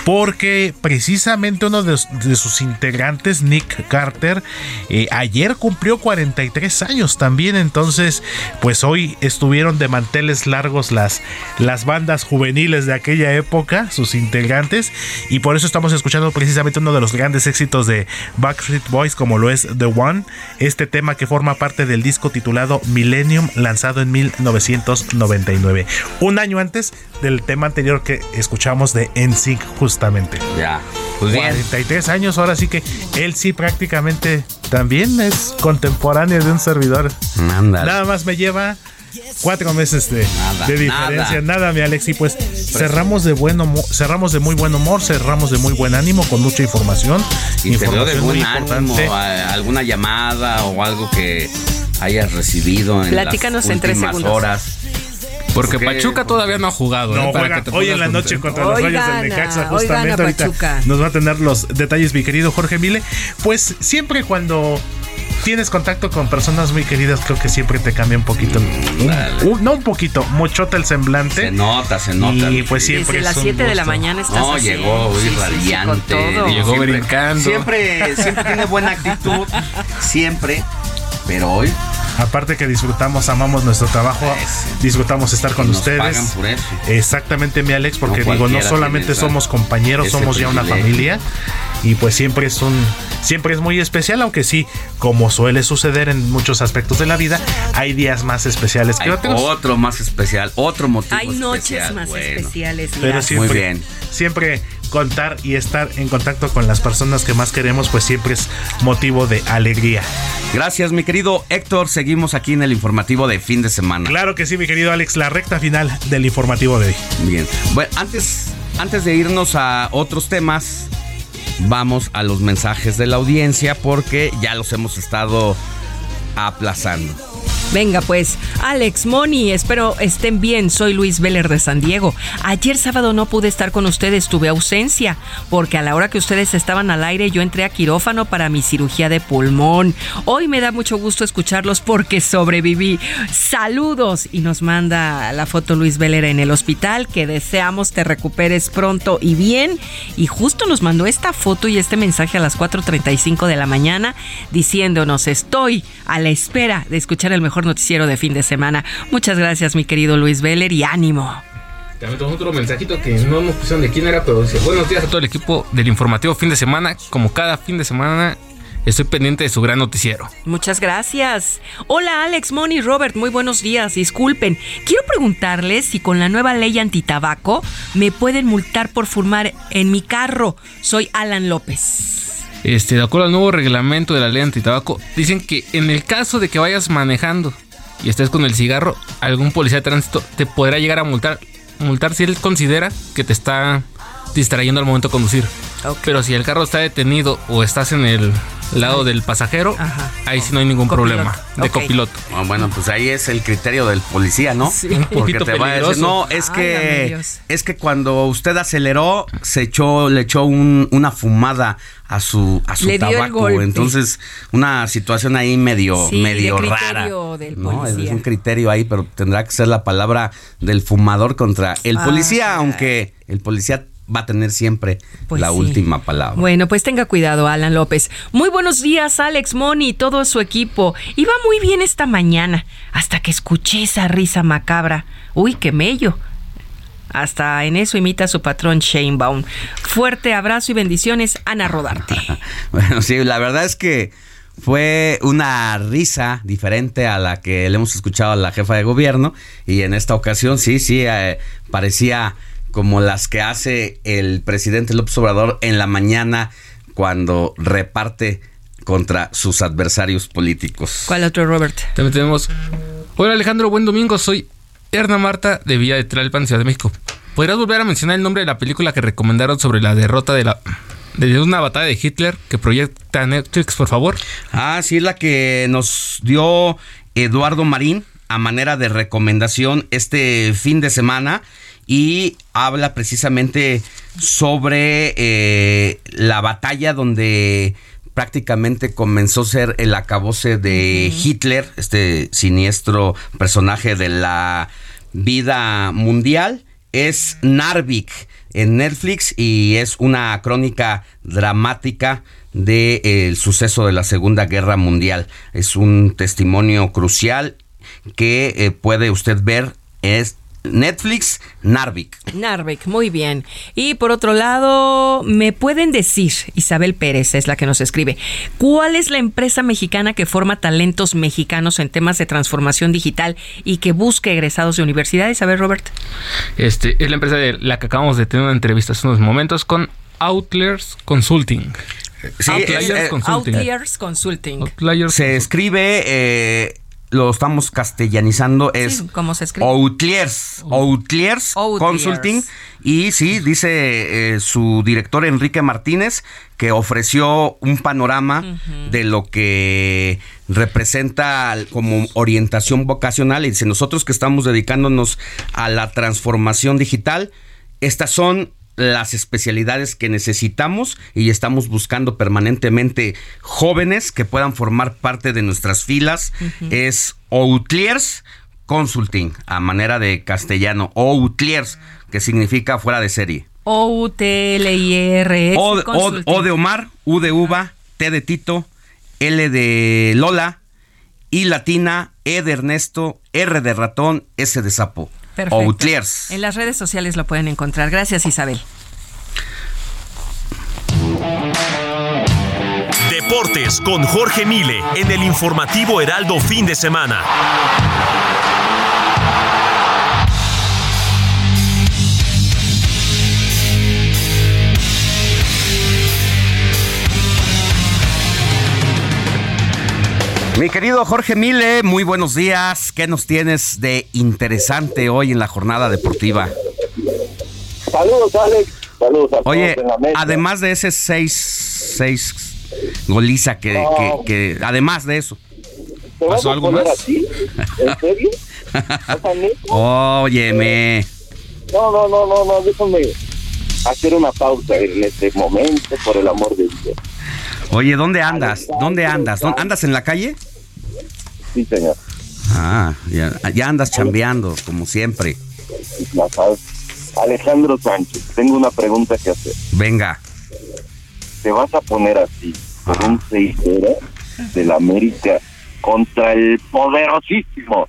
Porque precisamente uno de, sus integrantes, Nick Carter, eh, ayer cumplió 43 años también. Entonces, pues hoy estuvieron de manteles largos las, las bandas juveniles de aquella época, sus integrantes. Y por eso estamos escuchando precisamente uno de los grandes éxitos de Backstreet Boys, como lo es The One. Este tema que forma parte del disco titulado Millennium, lanzado en 1999. Un año antes del tema anterior que escuchamos de NSYNC, justamente. Ya, pues bien. 43 años, ahora sí que él sí prácticamente también es contemporáneo de un servidor. Ándale. Nada más me lleva cuatro meses de, Nada, de diferencia. nada. Nada, mi Alex. Y pues cerramos de buen humor, cerramos de muy buen humor, cerramos de muy buen ánimo, con mucha información. Y veo de información muy buen ánimo, importante. alguna llamada o algo que hayas recibido en Platícanos las en tres últimas segundos. horas. Porque. Pachuca todavía no ha jugado. No, ¿eh? Para juega que te hoy en la noche contra los Rayos del Necaxa, hoy justamente. gana Ahorita Pachuca. nos va a tener los detalles, mi querido Jorge Mile. Pues siempre cuando tienes contacto con personas muy queridas, creo que siempre te cambia un poquito. un- un- no un poquito, muchota el semblante. Se nota, se nota. Y pues siempre Desde es las un 7 de la mañana estás No, así. llegó hoy Sí, sí, sí, radiante. digo, Llegó siempre- brincando. Siempre, siempre tiene buena actitud. Siempre. Pero hoy Aparte que disfrutamos, amamos nuestro trabajo, disfrutamos estar con nos ustedes. pagan por eso. Exactamente, mi Alex, porque No digo, no solamente somos compañeros, somos ya una familia. Y pues siempre es un, siempre es muy especial, aunque sí, como suele suceder en muchos aspectos de la vida, hay días más especiales que hay otros. otro más especial, otro motivo Hay noches especial. más Bueno. especiales. Pero siempre, Muy bien. siempre contar y estar en contacto con las personas que más queremos, pues siempre es motivo de alegría. Gracias, mi querido Héctor. Seguimos aquí en el informativo de fin de semana. Claro que sí, mi querido Alex, la recta final del informativo de hoy. Bien. Bueno, antes, antes de irnos a otros temas, vamos a los mensajes de la audiencia porque ya los hemos estado aplazando. Venga pues, Alex, Moni, espero estén bien. Soy Luis Veller de San Diego. Ayer sábado no pude estar con ustedes, tuve ausencia, porque a la hora que ustedes estaban al aire yo entré a quirófano para mi cirugía de pulmón. Hoy me da mucho gusto escucharlos porque sobreviví. Saludos y nos manda la foto Luis Veller en el hospital, que deseamos te recuperes pronto y bien. Y justo nos mandó esta foto y este mensaje a las 4.35 de la mañana diciéndonos estoy a la espera de escuchar el mejor noticiero de fin de semana. Muchas gracias, mi querido Luis Veller, y ánimo. También tenemos otro mensajito que no nos pusieron de quién era, pero dice: Buenos días a todo el equipo del informativo fin de semana. Como cada fin de semana, estoy pendiente de su gran noticiero. Muchas gracias. Hola Alex, Moni, Robert, muy buenos días. Disculpen, quiero preguntarles si con la nueva ley antitabaco me pueden multar por fumar en mi carro. Soy Alan López. Este, de acuerdo al nuevo reglamento de la ley antitabaco, dicen que en el caso de que vayas manejando y estés con el cigarro, algún policía de tránsito te podrá llegar a multar, multar si él considera que te está distrayendo al momento de conducir. Pero si el carro está detenido o estás en el lado del pasajero, ahí sí no hay ningún problema de copiloto. Ah, Bueno, pues ahí es el criterio del policía, ¿no? Sí. Un Porque te va a decir, no, es que es que cuando usted aceleró, se echó, le echó un- una fumada a su a su Le dio el tabaco. golpe. Entonces, una situación ahí medio, Sí, medio de rara. criterio del No, es un criterio ahí, pero tendrá que ser la palabra del fumador contra el Ah, policía, caray. aunque el policía va a tener siempre Pues la sí. última palabra. Bueno, pues tenga cuidado, Alan López. Muy buenos días, Alex Moni y todo su equipo. Iba muy bien esta mañana, hasta que escuché esa risa macabra. Uy, qué mello. Hasta en eso imita a su patrón Shanebaum. Fuerte abrazo y bendiciones, Ana Rodarte. Bueno, sí, la verdad es que fue una risa diferente a la que le hemos escuchado a la jefa de gobierno y en esta ocasión sí, sí, eh, parecía como las que hace el presidente López Obrador en la mañana cuando reparte contra sus adversarios políticos. ¿Cuál otro, Robert? También tenemos. Hola Alejandro, buen domingo. Soy Erna Marta de Villa de Tlalpan, Ciudad de México. ¿Podrías volver a mencionar el nombre de la película que recomendaron sobre la derrota de la de una batalla de Hitler que proyecta Netflix, por favor? Ah, sí, la que nos dio Eduardo Marín a manera de recomendación este fin de semana y habla precisamente sobre eh, la batalla donde prácticamente comenzó a ser el acabose de Hitler, este siniestro personaje de la vida mundial. Es Narvik en Netflix y es una crónica dramática del suceso de la Segunda Guerra Mundial. Es un testimonio crucial que eh, puede usted ver. Es Netflix Narvik. Narvik, muy bien. Y por otro lado, ¿me pueden decir, Isabel Pérez es la que nos escribe, cuál es la empresa mexicana que forma talentos mexicanos en temas de transformación digital y que busque egresados de universidades? A ver, Robert. Este es la empresa de la que acabamos de tener una entrevista hace unos momentos con Outliers Consulting. Sí, Outliers es, eh, Consulting. Outliers Consulting. Se escribe, eh, lo estamos castellanizando, es Sí, ¿Cómo se escribe? Outliers, Outliers Outliers. Consulting. Y sí, dice eh, su director Enrique Martínez que ofreció un panorama de lo que representa como orientación vocacional. Y dice, nosotros que estamos dedicándonos a la transformación digital, estas son las especialidades que necesitamos y estamos buscando permanentemente jóvenes que puedan formar parte de nuestras filas. Es Outliers Consulting, a manera de castellano. Outliers, que significa fuera de serie. O, O- O de Omar, U de uva, T de Tito, L de Lola, I latina, E de Ernesto, R de ratón, S de sapo. Perfecto. Outliers. En las redes sociales lo pueden encontrar. Gracias, Isabel. Deportes con Jorge Mile en el informativo Heraldo fin de semana. Mi querido Jorge Mile, muy buenos días. ¿Qué nos tienes de interesante hoy en la jornada deportiva? Saludos, Alex. Saludos a Oye, todos en la además de ese 6 seis goliza que, No. que- que- además de eso. ¿Te vas ¿Pasó algo más? así? ¿En serio? Óyeme. No, no, no, no, no, déjame hacer una pausa en este momento, por el amor de Dios. Oye, ¿dónde andas? ¿Dónde andas? ¿Dónde- ¿Andas en la calle? Sí, señor. Ah, ya, ya andas chambeando, como siempre. Alejandro Sánchez, tengo una pregunta que hacer. Venga. ¿Te vas a poner así, con un 6-0 del América contra el poderosísimo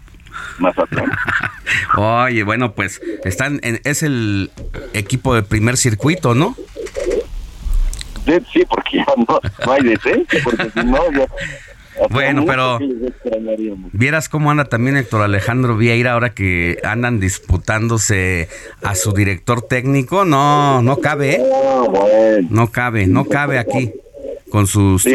Mazatlán? Oye, bueno, pues están en- es el equipo de primer circuito, ¿no? Sí, sí, porque ya no, no hay descenso, porque si no, ya... Bueno, pero-. Vieras cómo anda también Héctor Alejandro Vieira ahora que andan disputándose a su director técnico. No, no cabe, ¿eh? No cabe, no cabe aquí con sus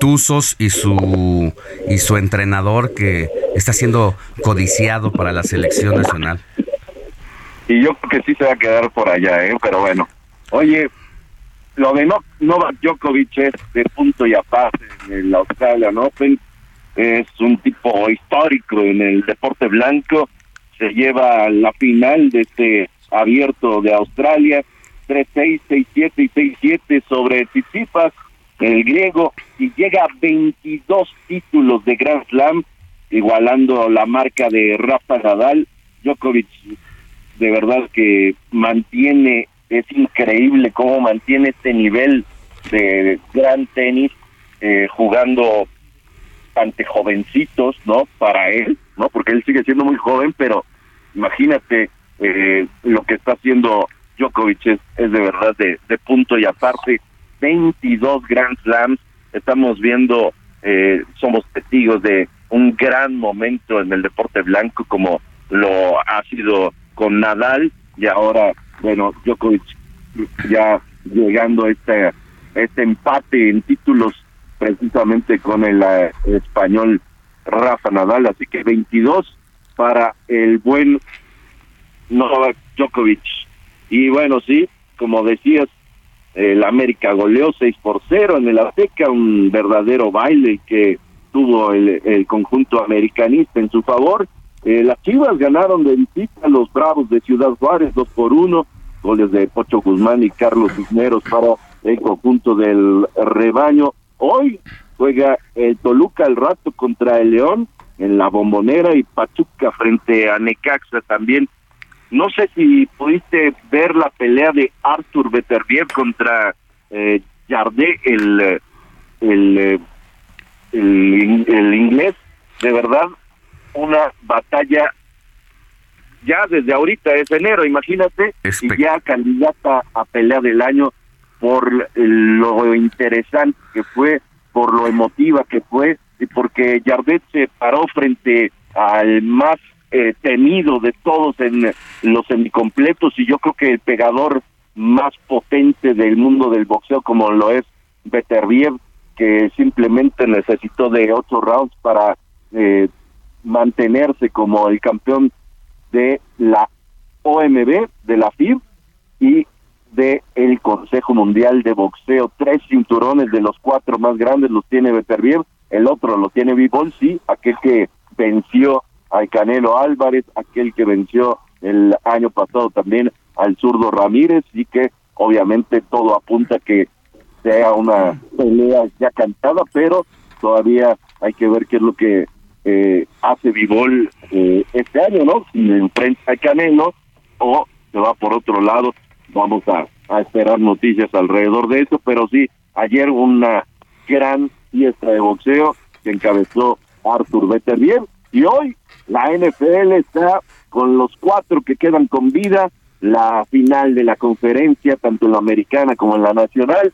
tuzos y su y su entrenador que está siendo codiciado para la selección nacional. Y yo creo que sí se va a quedar por allá, ¿eh? Pero bueno. Oye, lo de no, Novak Djokovic es de punto y aparte en el Australian Open. Es un tipo histórico en el deporte blanco. Se lleva la final de este abierto de Australia. 3-6, 6-7 y 6-7 sobre Tsitsipas, el griego, y llega a 22 títulos de Grand Slam, igualando la marca de Rafa Nadal. Djokovic de verdad que mantiene, es increíble cómo mantiene este nivel de gran tenis eh, jugando ante jovencitos, ¿no? Para él, ¿no? Porque él sigue siendo muy joven, pero imagínate eh, lo que está haciendo Djokovic es, es de verdad de, de punto y aparte 22 Grand Slams, estamos viendo, eh, somos testigos de un gran momento en el deporte blanco como lo ha sido con Nadal y ahora, bueno, Djokovic ya llegando a este, este empate en títulos precisamente con el eh, español Rafa Nadal, así que 22 para el buen Novak Djokovic. Y bueno, sí, como decías, el América goleó 6 por 0 en el Azteca, un verdadero baile que tuvo el, el conjunto americanista en su favor. Eh, las Chivas ganaron de visita a los Bravos de Ciudad Juárez 2 por 1, goles de Pocho Guzmán y Carlos Cisneros para el conjunto del rebaño. Hoy juega el Toluca al rato contra el León en la bombonera y Pachuca frente a Necaxa también. No sé si pudiste ver la pelea de Arthur Beterbiev contra eh, Jardé, el, el, eh, el inglés. De verdad, una batalla ya desde ahorita es enero, imagínate, y ya candidata a pelea del año por lo interesante que fue, por lo emotiva que fue, y porque Jardet se paró frente al más eh, temido de todos en los semicompletos y yo creo que el pegador más potente del mundo del boxeo como lo es Beterbiev, que simplemente necesitó de ocho rounds para eh, mantenerse como el campeón de la OMB, de la FIB y de el Consejo Mundial de Boxeo. Tres cinturones de los cuatro más grandes los tiene Beterbiev, el otro lo tiene Bivol, sí, aquel que venció al Canelo Álvarez, aquel que venció el año pasado también al zurdo Ramírez y que obviamente todo apunta que sea una pelea ya cantada, pero todavía hay que ver qué es lo que eh, hace Vivol eh, este año, ¿no? Si enfrenta a Canelo o se va por otro lado, vamos a, a esperar noticias alrededor de eso, pero sí, ayer una gran fiesta de boxeo que encabezó Arthur Beterbiev y hoy la NFL está con los cuatro que quedan con vida, la final de la conferencia, tanto en la americana como en la nacional,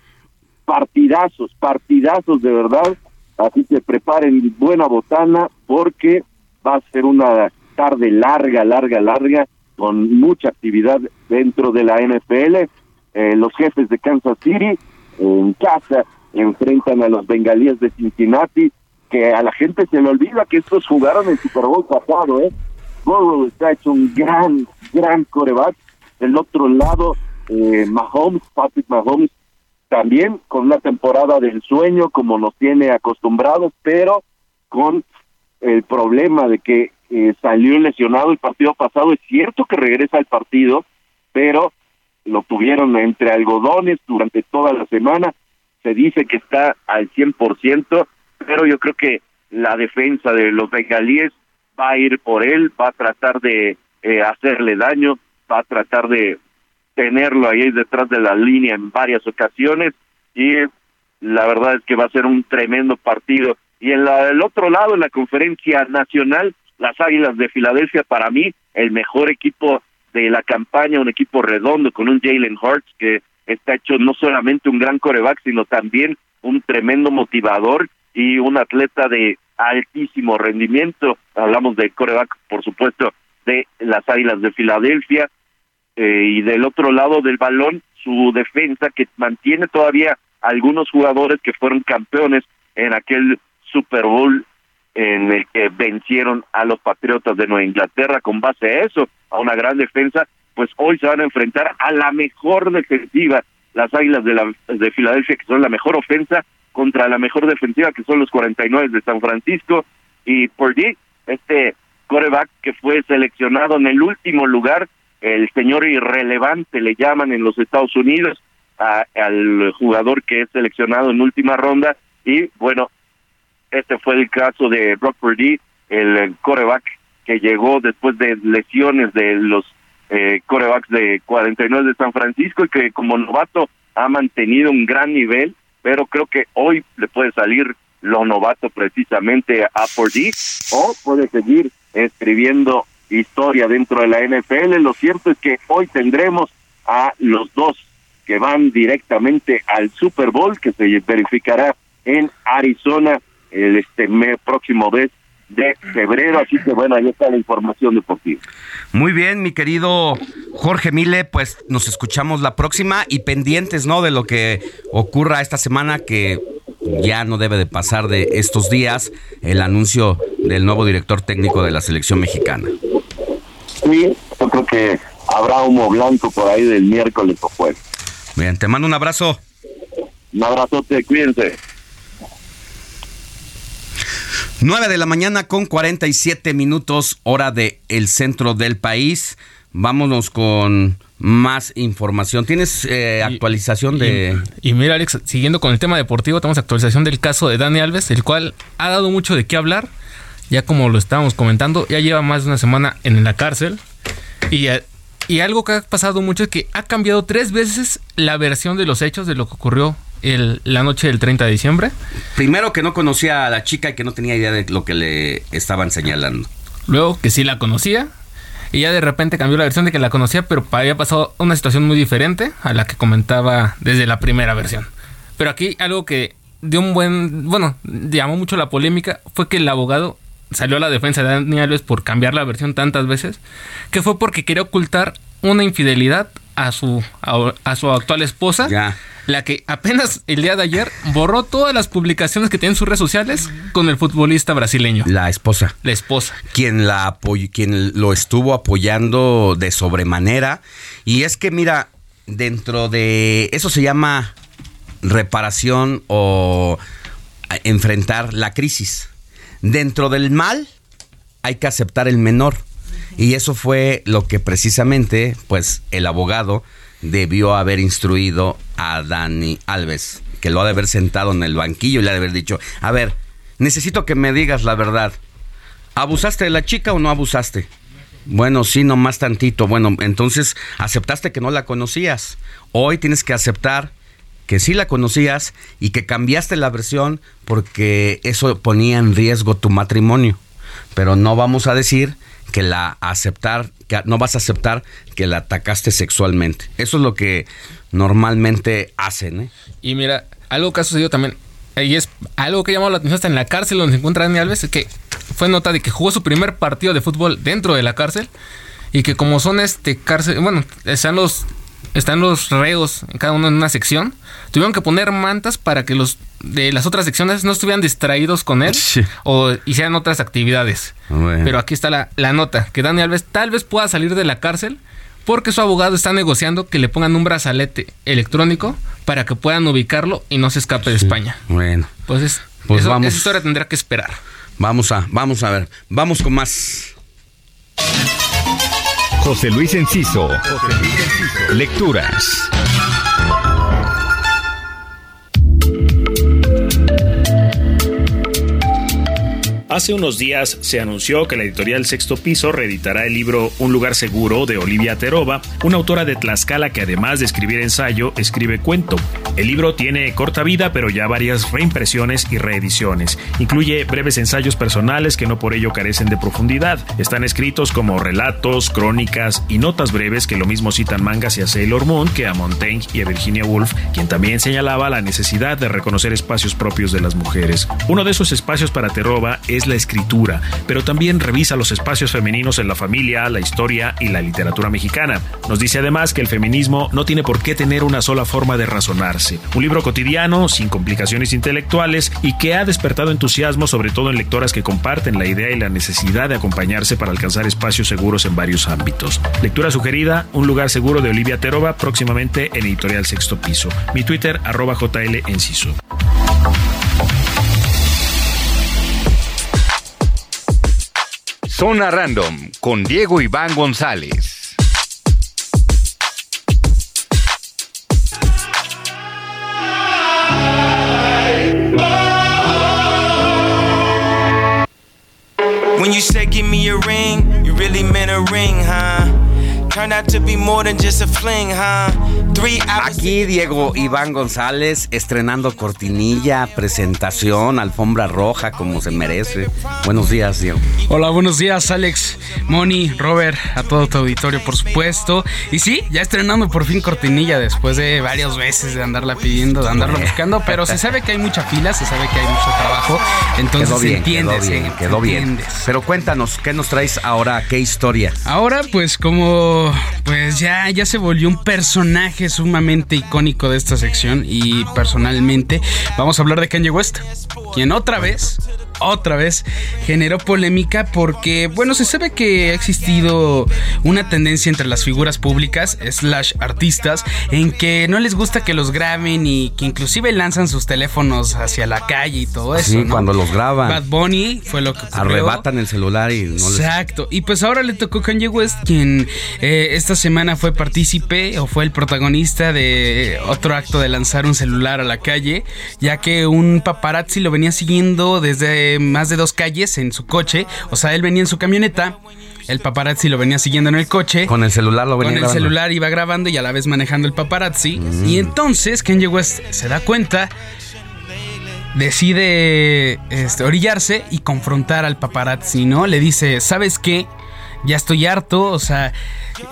partidazos, partidazos de verdad, así que preparen buena botana porque va a ser una tarde larga, larga, larga, con mucha actividad dentro de la NFL. Eh, los jefes de Kansas City en casa enfrentan a los bengalíes de Cincinnati, que a la gente se le olvida que estos jugaron el Super Bowl pasado, ¿eh? Burrow está hecho un gran, gran coreback. Del otro lado, eh, Mahomes, Patrick Mahomes, también con una temporada del sueño como nos tiene acostumbrados, pero con el problema de que eh, salió lesionado el partido pasado. Es cierto que regresa al partido, pero lo tuvieron entre algodones durante toda la semana. Se dice que está al 100%, pero yo creo que la defensa de los bengalíes va a ir por él, va a tratar de eh, hacerle daño, va a tratar de tenerlo ahí detrás de la línea en varias ocasiones y la verdad es que va a ser un tremendo partido. Y en la, el otro lado, en la conferencia nacional, las Águilas de Filadelfia, para mí, el mejor equipo de la campaña, un equipo redondo con un Jalen Hurts que está hecho no solamente un gran coreback, sino también un tremendo motivador y un atleta de altísimo rendimiento. Hablamos de coreback, por supuesto, de las Águilas de Filadelfia. Eh, y del otro lado del balón, su defensa que mantiene todavía algunos jugadores que fueron campeones en aquel Super Bowl en el que vencieron a los Patriotas de Nueva Inglaterra con base a eso, a una gran defensa, pues hoy se van a enfrentar a la mejor defensiva, las Águilas de, la, de Filadelfia, que son la mejor ofensa, contra la mejor defensiva, que son los 49 de San Francisco, y Purdy, este coreback que fue seleccionado en el último lugar, el señor irrelevante le llaman en los Estados Unidos, al jugador que es seleccionado en última ronda, y bueno, este fue el caso de Brock Purdy, el coreback que llegó después de lesiones de los eh, corebacks de 49 de San Francisco y que como novato ha mantenido un gran nivel, pero creo que hoy le puede salir lo novato precisamente a Purdy o puede seguir escribiendo historia dentro de la NFL. Lo cierto es que hoy tendremos a los dos que van directamente al Super Bowl que se verificará en Arizona el este mes próximo mes de febrero, así que bueno, ahí está la información deportiva. Muy bien, mi querido Jorge Mile, pues nos escuchamos la próxima y pendientes, ¿no? De lo que ocurra esta semana que ya no debe de pasar de estos días el anuncio del nuevo director técnico de la selección mexicana. Sí, yo creo que habrá humo blanco por ahí del miércoles o jueves. Bien, te mando un abrazo. Un abrazote, cuídense. 9 de la mañana con 47 minutos, hora de el centro del país. Vámonos con más información. ¿Tienes eh, actualización de...? Y, mira, Alex, siguiendo con el tema deportivo, tenemos actualización del caso de Dani Alves, el cual ha dado mucho de qué hablar. Ya como lo estábamos comentando, ya lleva más de una semana en la cárcel. Y, y algo que ha pasado mucho es que ha cambiado tres veces la versión de los hechos de lo que ocurrió el, la noche del 30 de diciembre. Primero que no conocía a la chica y que no tenía idea de lo que le estaban señalando. Luego que sí la conocía. Y ya de repente cambió la versión de que la conocía, pero había pasado una situación muy diferente a la que comentaba desde la primera versión. Pero aquí algo que dio un buen, bueno, llamó mucho la polémica fue que el abogado salió a la defensa de Dani Alves por cambiar la versión tantas veces, que fue porque quería ocultar una infidelidad a su, a, su actual esposa. La que apenas el día de ayer borró todas las publicaciones que tiene en sus redes sociales con el futbolista brasileño. La esposa. La esposa. Quien, la quien lo estuvo apoyando de sobremanera. Y es que, mira, dentro de. Eso se llama reparación o enfrentar la crisis. Dentro del mal hay que aceptar el menor. Y eso fue lo que precisamente, pues, el abogado debió haber instruido a Dani Alves, que lo ha de haber sentado en el banquillo y le ha de haber dicho, a ver, necesito que me digas la verdad. ¿Abusaste de la chica o no abusaste? Bueno, sí, no más tantito. Bueno, entonces aceptaste que no la conocías. Hoy tienes que aceptar que sí la conocías y que cambiaste la versión porque eso ponía en riesgo tu matrimonio. Pero no vamos a decir que la aceptar, que no vas a aceptar que la atacaste sexualmente. Eso es lo que normalmente hacen. ¿eh? Y mira, algo que ha sucedido también, y es algo que ha llamado la atención hasta en la cárcel donde se encuentra Dani Alves, es que fue nota de que jugó su primer partido de fútbol dentro de la cárcel y que como son este cárcel, bueno, están los están los reos en cada uno en una sección, tuvieron que poner mantas para que los de las otras secciones no estuvieran distraídos con él o hicieran otras actividades. Pero aquí está la, la, nota, que Dani Alves tal vez pueda salir de la cárcel porque su abogado está negociando que le pongan un brazalete electrónico para que puedan ubicarlo y no se escape de España. Bueno. Pues, pues vamos. esa historia tendrá que esperar. Vamos a, vamos a ver, vamos con más. José Luis Enciso. Lecturas. Hace unos días se anunció que la editorial Sexto Piso reeditará el libro Un lugar seguro de Olivia Terova, una autora de Tlaxcala que además de escribir ensayo, escribe cuento. El libro tiene corta vida, pero ya varias reimpresiones y reediciones. Incluye breves ensayos personales que no por ello carecen de profundidad. Están escritos como relatos, crónicas y notas breves que lo mismo citan mangas y a Sailor Moon que a Montaigne y a Virginia Woolf, quien también señalaba la necesidad de reconocer espacios propios de las mujeres. Uno de esos espacios para Terova es la escritura, pero también revisa los espacios femeninos en la familia, la historia y la literatura mexicana. Nos dice además que el feminismo no tiene por qué tener una sola forma de razonarse. Un libro cotidiano, sin complicaciones intelectuales y que ha despertado entusiasmo sobre todo en lectoras que comparten la idea y la necesidad de acompañarse para alcanzar espacios seguros en varios ámbitos. Lectura sugerida, Un lugar seguro de Olivia Terova, próximamente en Editorial Sexto Piso. Mi Twitter, arroba. Zona Random con Diego Iván González. When you said give me a ring, you really meant a ring, huh? Aquí Diego Iván González estrenando cortinilla, presentación, alfombra roja como se merece. Buenos días, Diego. Hola, buenos días, Alex, Moni, Robert, a todo tu auditorio, por supuesto. Y sí, ya estrenando por fin cortinilla después de varias veces de andarla pidiendo, de andarla buscando, pero se sabe que hay mucha fila, se sabe que hay mucho trabajo, entonces quedó bien, se entiende, quedó bien, quedó bien. Pero cuéntanos, ¿qué nos traes ahora? ¿Qué historia? Ahora, pues como pues ya, ya se volvió un personaje sumamente icónico de esta sección y personalmente vamos a hablar de Kanye West, quien otra vez, otra vez generó polémica porque, bueno, se sabe que ha existido una tendencia entre las figuras públicas, slash artistas, en que no les gusta que los graben y que inclusive lanzan sus teléfonos hacia la calle y todo eso. sí, ¿no? cuando los graban. Bad Bunny fue lo que ocurrió. Arrebatan el celular y no les... Exacto. Y pues ahora le tocó Kanye West, quien eh, esta semana fue partícipe o fue el protagonista de otro acto de lanzar un celular a la calle, ya que un paparazzi lo venía siguiendo desde más de dos calles en su coche. O sea, él venía en su camioneta. El paparazzi lo venía siguiendo en el coche. Con el celular lo venía Con el grabando. celular iba grabando y a la vez manejando el paparazzi. Y entonces Kanye West se da cuenta decide este, orillarse y confrontar al paparazzi, ¿no? Le dice, ¿sabes qué? Ya estoy harto, o sea,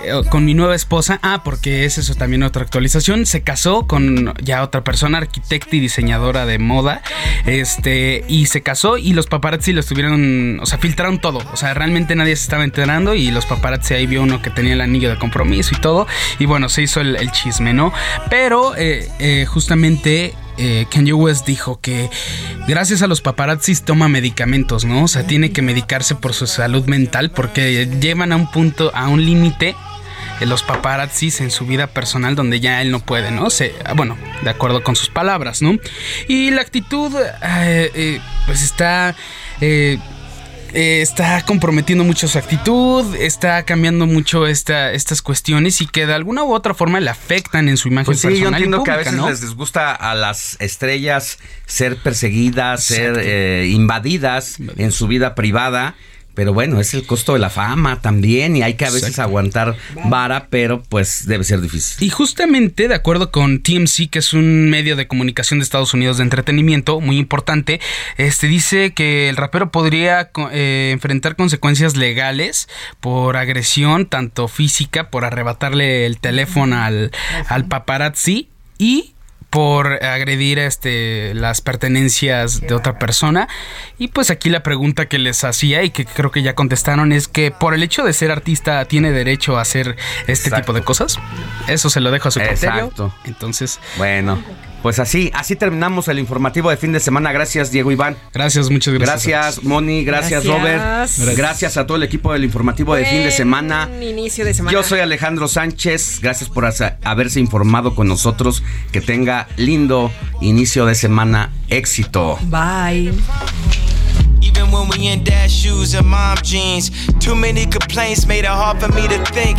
eh, con mi nueva esposa. Ah, porque es eso también otra actualización. Se casó con ya otra persona, arquitecta y diseñadora de moda. Este, y se casó y los paparazzi lo estuvieron, o sea, filtraron todo. O sea, realmente nadie se estaba enterando y los paparazzi ahí vio uno que tenía el anillo de compromiso y todo. Y bueno, se hizo el, el chisme, ¿no? Pero eh, eh, justamente eh, Kanye West dijo que gracias a los paparazzis toma medicamentos, ¿no? O sea, tiene que medicarse por su salud mental porque llevan a un punto, a un límite eh, los paparazzis en su vida personal donde ya él no puede, ¿no? Se, bueno, de acuerdo con sus palabras, ¿no? Y la actitud, eh, eh, pues está... eh, eh, está comprometiendo mucho su actitud, está cambiando mucho esta, estas cuestiones y que de alguna u otra forma le afectan en su imagen Pues sí, personal. yo entiendo que a veces ¿no? les disgusta a las estrellas ser perseguidas, ser eh, invadidas en su vida privada. Pero bueno, es el costo de la fama también y hay que a veces aguantar vara, pero pues debe ser difícil. Y justamente, de acuerdo con TMC, que es un medio de comunicación de Estados Unidos de entretenimiento muy importante, este dice que el rapero podría eh, enfrentar consecuencias legales por agresión, tanto física, por arrebatarle el teléfono al, al paparazzi y por agredir este las pertenencias de otra persona. Y pues aquí la pregunta que les hacía y que creo que ya contestaron es que por el hecho de ser artista tiene derecho a hacer este tipo de cosas eso se lo dejo a su criterio. Exacto. entonces Bueno, pues así, así terminamos el informativo de fin de semana. Gracias, Diego Iván. Gracias, muchas gracias. Gracias, Moni. Gracias, Gracias. Robert. Gracias. Gracias a todo el equipo del informativo de fin de semana. Inicio de semana. Yo soy Alejandro Sánchez. Gracias por haberse informado con nosotros. Que tenga lindo inicio de semana. Éxito. Bye. Even when we in dad shoes and mom jeans. Too many complaints made it hard for me to think.